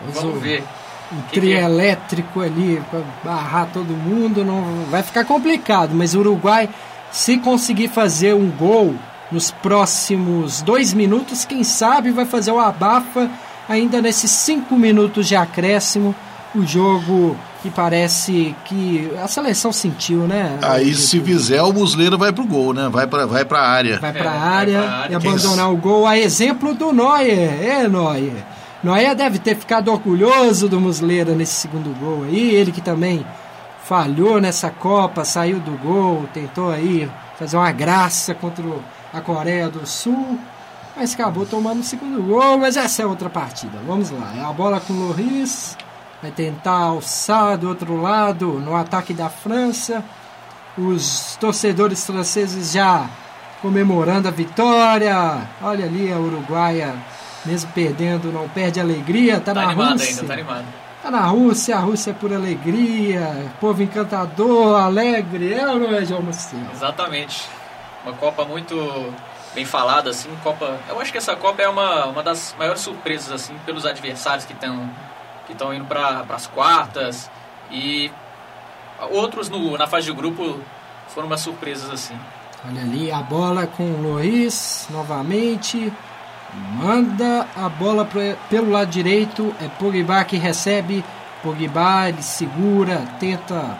vamos o- ver. Um trio é? elétrico ali para barrar todo mundo, não vai ficar complicado. Mas o Uruguai, se conseguir fazer um gol nos próximos dois minutos, quem sabe vai fazer o abafa ainda nesses cinco minutos de acréscimo. O jogo que parece que a seleção sentiu, né? Aí se fizer, o Muslera vai pro gol, né? Vai pra, vai pra área. Vai pra É, vai área pra área. e abandonar o gol. A exemplo do Neuer. É, Neuer. Neuer deve ter ficado orgulhoso do Muslera nesse segundo gol aí. Ele que também falhou nessa Copa, saiu do gol, tentou aí fazer uma graça contra a Coreia do Sul. Mas acabou tomando o segundo gol, mas essa é outra partida. Vamos lá. É a bola com o Loris. Vai tentar alçar do outro lado no ataque da França. Os torcedores franceses já comemorando a vitória. Olha ali a Uruguaia, mesmo perdendo, não perde alegria. Tá, Tá na animado Rússia. ainda, tá animado. Tá na Rússia, a Rússia é por alegria. Povo encantador, alegre. É ou não é, João Macedo? Exatamente. Uma Copa muito bem falada, assim. Copa. Eu acho que essa Copa é uma, uma das maiores surpresas, assim, pelos adversários que estão que estão indo para as quartas. E outros no, na fase de grupo foram umas surpresas, assim. Olha ali a bola com o Loris novamente. Manda a bola pro- pelo lado direito. É Pogba que recebe. Pogba ele segura, tenta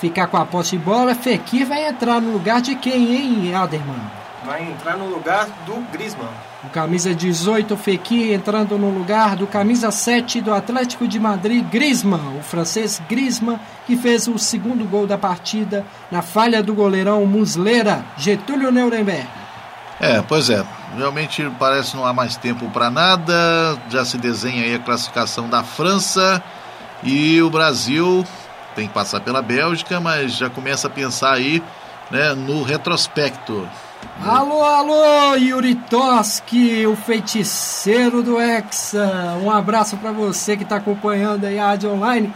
ficar com a posse de bola. Fekir vai entrar no lugar de quem, hein, Aderman? Vai entrar no lugar do Griezmann. O camisa 18, Fekir, entrando no lugar do camisa 7 do Atlético de Madrid, Griezmann, o francês Griezmann, que fez o segundo gol da partida na falha do goleirão Muslera, Getúlio Nuremberg. É, pois é. Realmente parece não há mais tempo para nada. Já se desenha aí a classificação da França e o Brasil tem que passar pela Bélgica, mas já começa a pensar aí, né, no retrospecto. Alô, alô, Yuri Toski, o feiticeiro do Hexa. Um abraço para você que está acompanhando aí a Rádio Online.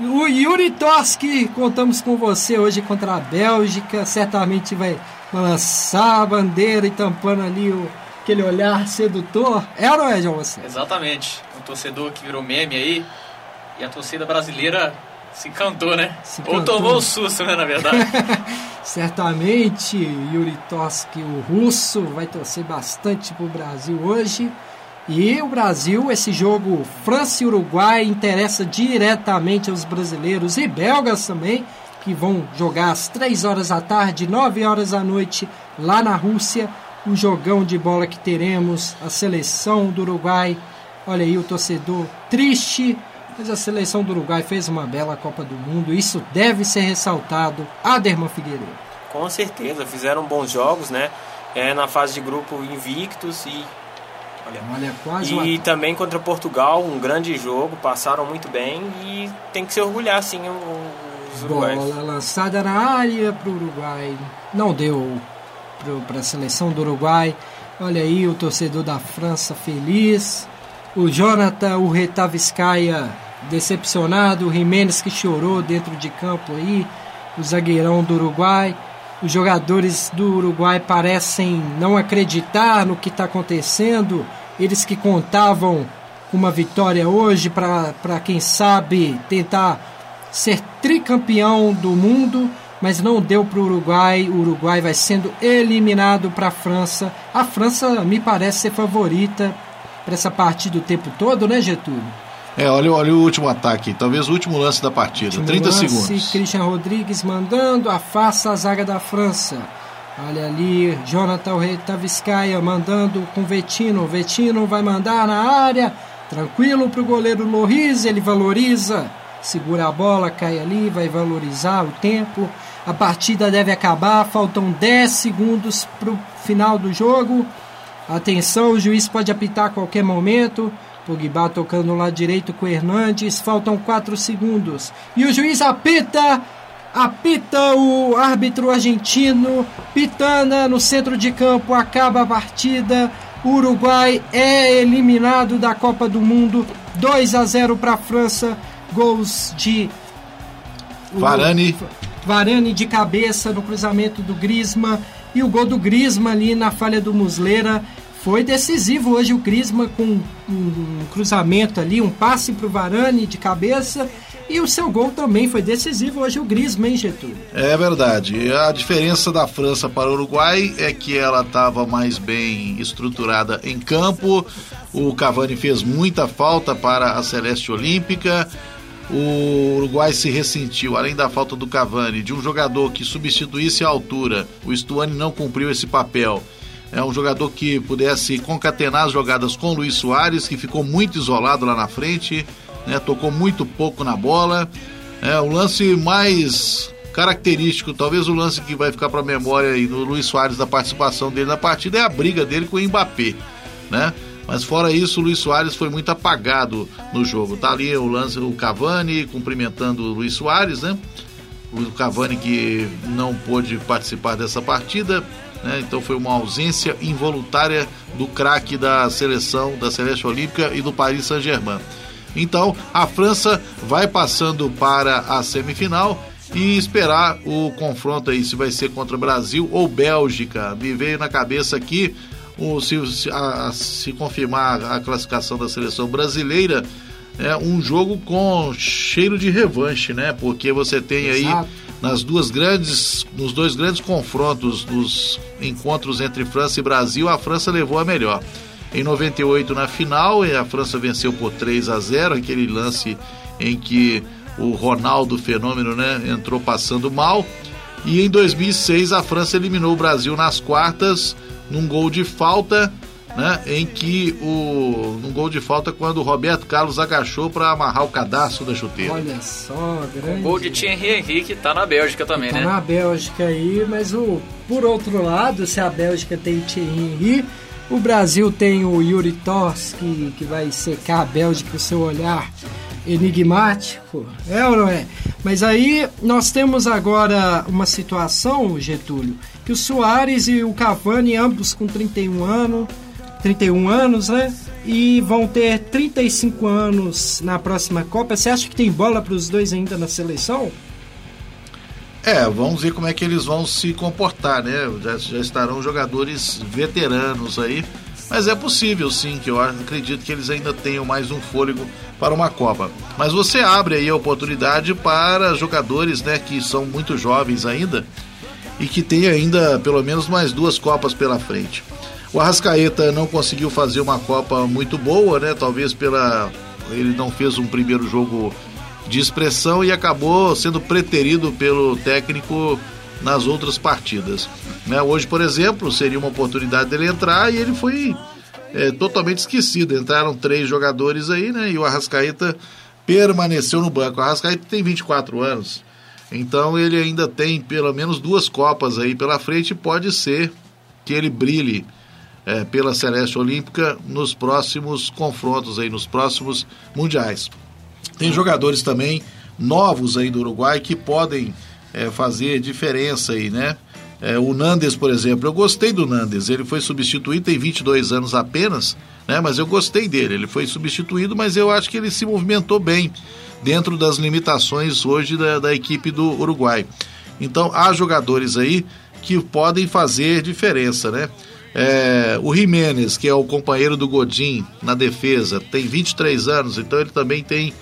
O Yuri Toski, contamos com você hoje contra a Bélgica. Certamente vai lançar a bandeira e tampando ali o, aquele olhar sedutor. É ou não é, João? Você? Exatamente. Um torcedor que virou meme aí. E a torcida brasileira se encantou, né? Se Ou tomou o susto, né, na verdade. Certamente, Yuri Toski, o russo, vai torcer bastante pro Brasil hoje. E o Brasil, esse jogo França e Uruguai, interessa diretamente aos brasileiros e belgas também, que vão jogar às 3 horas da tarde, 9 horas da noite, lá na Rússia. O jogão de bola que teremos, a seleção do Uruguai. Olha aí o torcedor triste, mas a seleção do Uruguai fez uma bela Copa do Mundo. Isso deve ser ressaltado. Aderman Figueiredo. Com certeza, fizeram bons jogos, né? É, na fase de grupo invictos e. Olha, Olha, quase e ataque. também contra Portugal, um grande jogo, passaram muito bem e tem que se orgulhar sim o- os uruguaios. Bola lançada na área para o Uruguai. Não deu para a seleção do Uruguai. Olha aí o torcedor da França feliz. O Jonathan, o Retaviscaia decepcionado. O Jimenez que chorou dentro de campo aí. O zagueirão do Uruguai. Os jogadores do Uruguai parecem não acreditar no que está acontecendo. Eles que contavam com uma vitória hoje para, quem sabe, tentar ser tricampeão do mundo, mas não deu para o Uruguai. O Uruguai vai sendo eliminado para a França. A França me parece ser favorita para essa partida o tempo todo, né, Getúlio? É, olha, olha o último ataque, talvez o último lance da partida, Último 30 lance, segundos. Christian Rodrigues mandando, afasta a zaga da França. Olha ali, Jonathan Retaviscaia mandando com Vetino. Vetino vai mandar na área, tranquilo para o goleiro Loris, ele valoriza, segura a bola, cai ali, vai valorizar o tempo. A partida deve acabar, faltam 10 segundos para o final do jogo. Atenção, o juiz pode apitar a qualquer momento. Pogba tocando no lado direito com o Hernandes. Faltam 4 segundos. E o juiz apita. Apita o árbitro argentino. Pitana no centro de campo. Acaba a partida. O Uruguai é eliminado da Copa do Mundo. 2 a 0 para a França. Gols de Varane. Varane de cabeça no cruzamento do Griezmann e o gol do Griezmann ali na falha do Muslera foi decisivo hoje o Griezmann com um, cruzamento ali, um passe para o Varane de cabeça e o seu gol também foi decisivo hoje o Griezmann, hein, Getúlio? É verdade. A diferença da França para o Uruguai é que ela estava mais bem estruturada em campo. O Cavani fez muita falta para a Celeste Olímpica. o Uruguai se ressentiu, além da falta do Cavani, de um jogador que substituísse a altura. O Stuani não cumpriu esse papel. É um jogador que pudesse concatenar as jogadas com o Luiz Soares, que ficou muito isolado lá na frente, né, tocou muito pouco na bola. É o lance mais característico, talvez o lance que vai ficar para a memória aí no Luiz Soares da participação dele na partida é a briga dele com o Mbappé, né? Mas fora isso, o Luiz Soares foi muito apagado no jogo. Tá ali o lance, o Cavani cumprimentando o Luiz Soares, né? O Cavani que não pôde participar dessa partida, né? Então foi uma ausência involuntária do craque da seleção da Celeste Olímpica e do Paris Saint-Germain. Então a França vai passando para a semifinal e esperar o confronto aí se vai ser contra Brasil ou Bélgica. Me veio na cabeça aqui o, se, a, se confirmar a classificação da seleção brasileira é um jogo com cheiro de revanche, né? Porque você tem aí. Nas duas grandes, nos dois grandes confrontos, nos encontros entre França e Brasil, a França levou a melhor. Em 98 na final, a França venceu por 3 a 0, aquele lance em que o Ronaldo fenômeno, né, entrou passando mal. E em 2006 a França eliminou o Brasil nas quartas num gol de falta, né, em que o num gol de falta quando o Roberto Carlos agachou para amarrar o cadastro da chuteira. Olha só, grande. Gol de Thierry Henry, que tá na Bélgica também, Tá né? na Bélgica aí, mas o por outro lado, se a Bélgica tem Thierry Henry, o Brasil tem o Yuri Tors, que, que vai secar a Bélgica com seu olhar enigmático, é ou não é? Mas aí nós temos agora uma situação, Getúlio, que o Soares e o Cavani, ambos com 31 anos, 31 anos, né? E vão ter 35 anos na próxima Copa. Você acha que tem bola para os dois ainda na seleção? É, vamos ver como é que eles vão se comportar, né? Já, já estarão jogadores veteranos aí, mas é possível sim, que eu acredito que eles ainda tenham mais um fôlego para uma Copa. Mas você abre aí a oportunidade para jogadores, né, que são muito jovens ainda e que têm ainda pelo menos mais duas Copas pela frente. O Arrascaeta não conseguiu fazer uma Copa muito boa, né? Talvez pela ele não fez um primeiro jogo de expressão e acabou sendo preterido pelo técnico nas outras partidas. Né? Hoje, por exemplo, seria uma oportunidade dele entrar e ele foi é, totalmente esquecido. Entraram três jogadores aí, né? E o Arrascaeta permaneceu no banco. O Arrascaeta tem 24 anos, então ele ainda tem pelo menos duas Copas aí pela frente e pode ser que ele brilhe é, pela Celeste Olímpica nos próximos confrontos aí, nos próximos mundiais. Tem jogadores também novos aí do Uruguai que podem é, fazer diferença aí, né? É, o Nandes, por exemplo, eu gostei do Nandes. Ele foi substituído, tem 22 anos apenas, né? Mas eu gostei dele. Ele foi substituído, mas eu acho que ele se movimentou bem dentro das limitações hoje da, da equipe do Uruguai. Então há jogadores aí que podem fazer diferença, né? É, o Jiménez, que é o companheiro do Godin na defesa, tem 23 anos, então ele também tem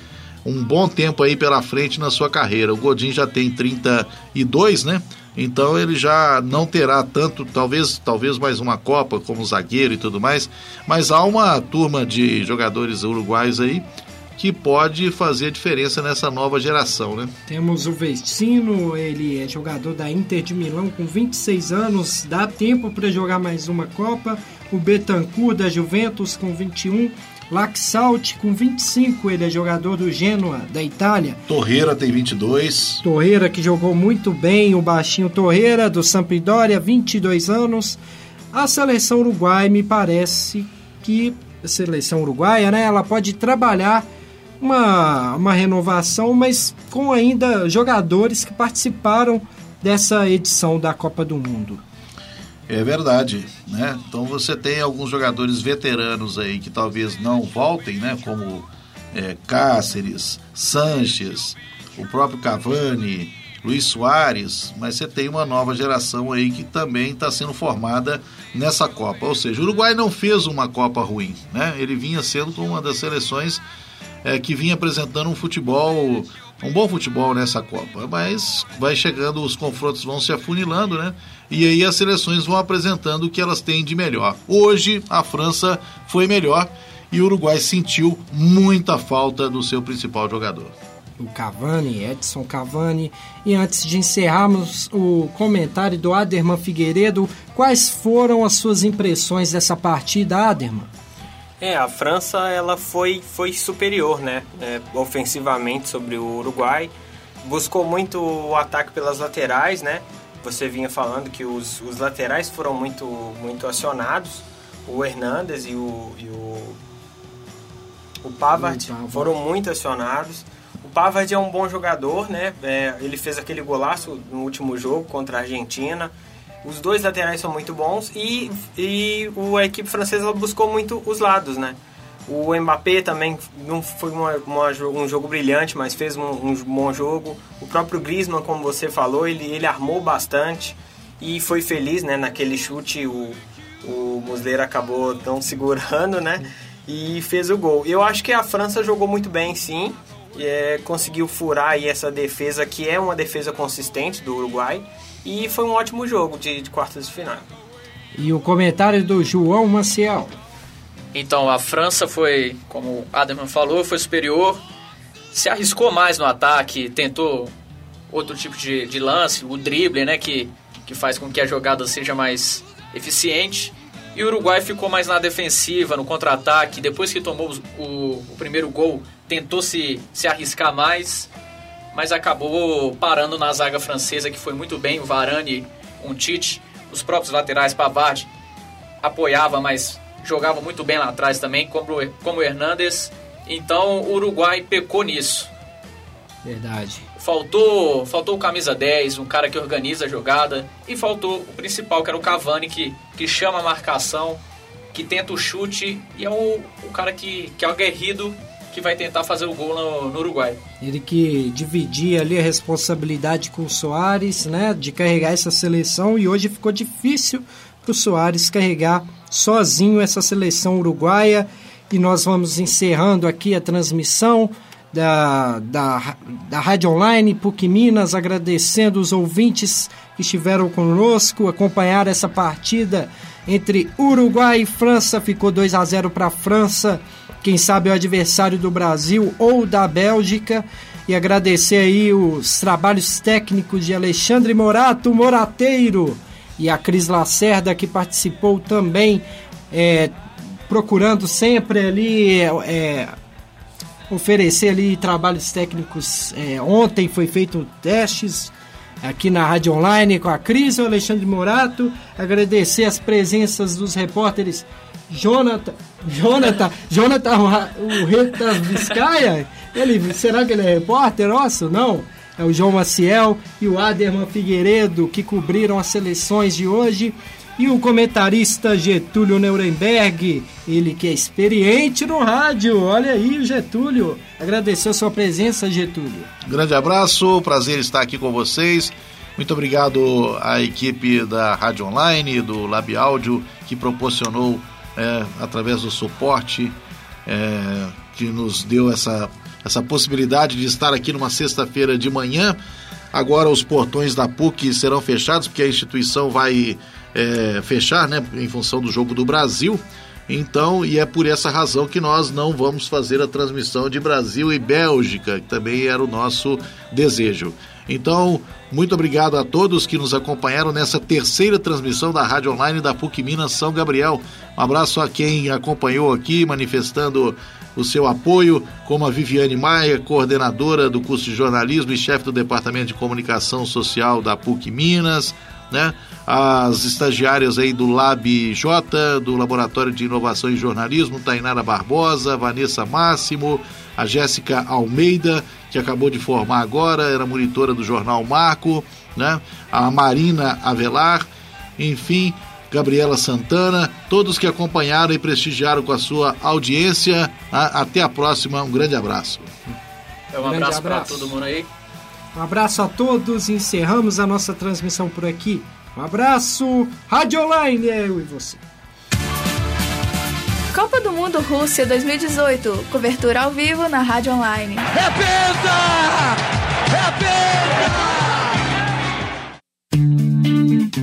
um bom tempo aí pela frente na sua carreira. O Godin já tem 32, né? Então ele já não terá tanto, talvez, talvez mais uma Copa como zagueiro e tudo mais, mas há uma turma de jogadores uruguais aí que pode fazer diferença nessa nova geração, né? Temos o Vecino, ele é jogador da Inter de Milão com 26 anos, dá tempo para jogar mais uma Copa. O Betancourt da Juventus com 21, Laxalt com 25, ele é jogador do Genoa da Itália. Torreira tem 22. Torreira que jogou muito bem, o baixinho Torreira do Sampdoria, 22 anos. A seleção uruguai me parece que a seleção uruguaia, né, ela pode trabalhar uma, uma renovação, mas com ainda jogadores que participaram dessa edição da Copa do Mundo. É verdade, né? Então você tem alguns jogadores veteranos aí que talvez não voltem, né? Como é, Cáceres, Sanches, o próprio Cavani, Luiz Soares, mas você tem uma nova geração aí que também está sendo formada nessa Copa. Ou seja, o Uruguai não fez uma Copa ruim, né? Ele vinha sendo uma das seleções é, que vinha apresentando um futebol, um bom futebol nessa Copa. Mas vai chegando, os confrontos vão se afunilando, né? E aí as seleções vão apresentando o que elas têm de melhor. Hoje a França foi melhor e o Uruguai sentiu muita falta do seu principal jogador. o Cavani, Edson Cavani. E antes de encerrarmos o comentário do Aderman Figueiredo, quais foram as suas impressões dessa partida, Aderman? É, a França ela foi, foi superior, né? É, ofensivamente sobre o Uruguai. Buscou muito o ataque pelas laterais, né? Você vinha falando que os, os laterais foram muito, muito acionados. O Hernandes e o, e o, o Pavard Pavard. foram muito acionados. O Pavard é um bom jogador, né? É, ele fez aquele golaço no último jogo contra a Argentina. Os dois laterais são muito bons e, e a equipe francesa buscou muito os lados, né? O Mbappé também não foi uma, uma um jogo brilhante, mas fez um, um bom jogo. O próprio Griezmann, como você falou, ele, ele armou bastante e foi feliz, né? Naquele chute, o, o Muslera acabou não segurando, né? E fez o gol. Eu acho que a França jogou muito bem, sim. É, conseguiu furar aí essa defesa, que é uma defesa consistente do Uruguai. E foi um ótimo jogo de, de quartas de final. E o comentário do João Maciel. Então, a França foi, como o Aderman falou, foi superior, se arriscou mais no ataque, tentou outro tipo de, de lance, o drible, né, que, que faz com que a jogada seja mais eficiente. E o Uruguai ficou mais na defensiva, no contra-ataque. Depois que tomou o, o primeiro gol, tentou se, se arriscar mais, mas acabou parando na zaga francesa, que foi muito bem. O Varane, um Tite, os próprios laterais, Pavard, apoiava, mas jogava muito bem lá atrás também, como, o- como o Hernandes. Então o Uruguai pecou nisso. Verdade. Faltou, faltou o camisa 10, um cara que organiza a jogada, e faltou o principal, que era o Cavani, que, que chama a marcação, que tenta o chute, e é o, o cara que, que é o aguerrido que vai tentar fazer o gol no, no Uruguai. Ele que dividia ali a responsabilidade com o Soares, né, de carregar essa seleção e hoje ficou difícil para o Soares carregar sozinho essa seleção uruguaia. E nós vamos encerrando aqui a transmissão da, da, da Rádio Online PUC Minas, agradecendo os ouvintes que estiveram conosco, acompanhar essa partida entre Uruguai e França. Ficou 2 a 0 para a França. Quem sabe o adversário do Brasil ou da Bélgica. E agradecer aí os trabalhos técnicos de Alexandre Morato, Morateiro, e a Cris Lacerda, que participou também, é, procurando sempre ali é, é, oferecer ali trabalhos técnicos. É, ontem foi feito testes aqui na Rádio Online com a Cris o Alexandre Morato. Agradecer as presenças dos repórteres Jonathan, Jonathan, Jonathan, o rei das Biscaia. Ele, será que ele é repórter nosso? Não. É o João Maciel e o Aderman Figueiredo que cobriram as seleções de hoje. E o comentarista Getúlio Nuremberg, ele que é experiente no rádio. Olha aí o Getúlio. Agradecer a sua presença, Getúlio. Grande abraço, prazer estar aqui com vocês. Muito obrigado à equipe da Rádio Online, do Lab Áudio, que proporcionou, é, através do suporte, é, que nos deu essa, essa possibilidade de estar aqui numa sexta-feira de manhã. Agora os portões da PUC serão fechados, porque a instituição vai é, fechar, né, em função do jogo do Brasil. Então, e é por essa razão que nós não vamos fazer a transmissão de Brasil e Bélgica, que também era o nosso desejo. Então, muito obrigado a todos que nos acompanharam nessa terceira transmissão da Rádio Online da PUC Minas São Gabriel. Um abraço a quem acompanhou aqui, manifestando o seu apoio, como a Viviane Maia, coordenadora do curso de jornalismo e chefe do Departamento de Comunicação Social da PUC Minas, né? As estagiárias aí do Lab J, do Laboratório de Inovação em Jornalismo, Tainara Barbosa, Vanessa Máximo, a Jéssica Almeida, que acabou de formar agora, era monitora do Jornal Marco, né? A Marina Avelar, enfim, Gabriela Santana, todos que acompanharam e prestigiaram com a sua audiência. A- Até a próxima, um grande abraço. É um Grande abraço para todo mundo aí. Um abraço a todos. Encerramos a nossa transmissão por aqui. Um abraço. Rádio Online, eu e você. Copa do Mundo Rússia 2018. Cobertura ao vivo na Rádio Online.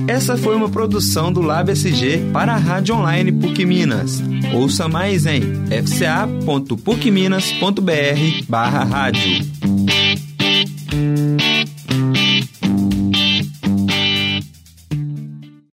Essa foi uma produção do Lab SG para a Rádio Online PUC Minas. Ouça mais em fca.pucminas.br barra rádio.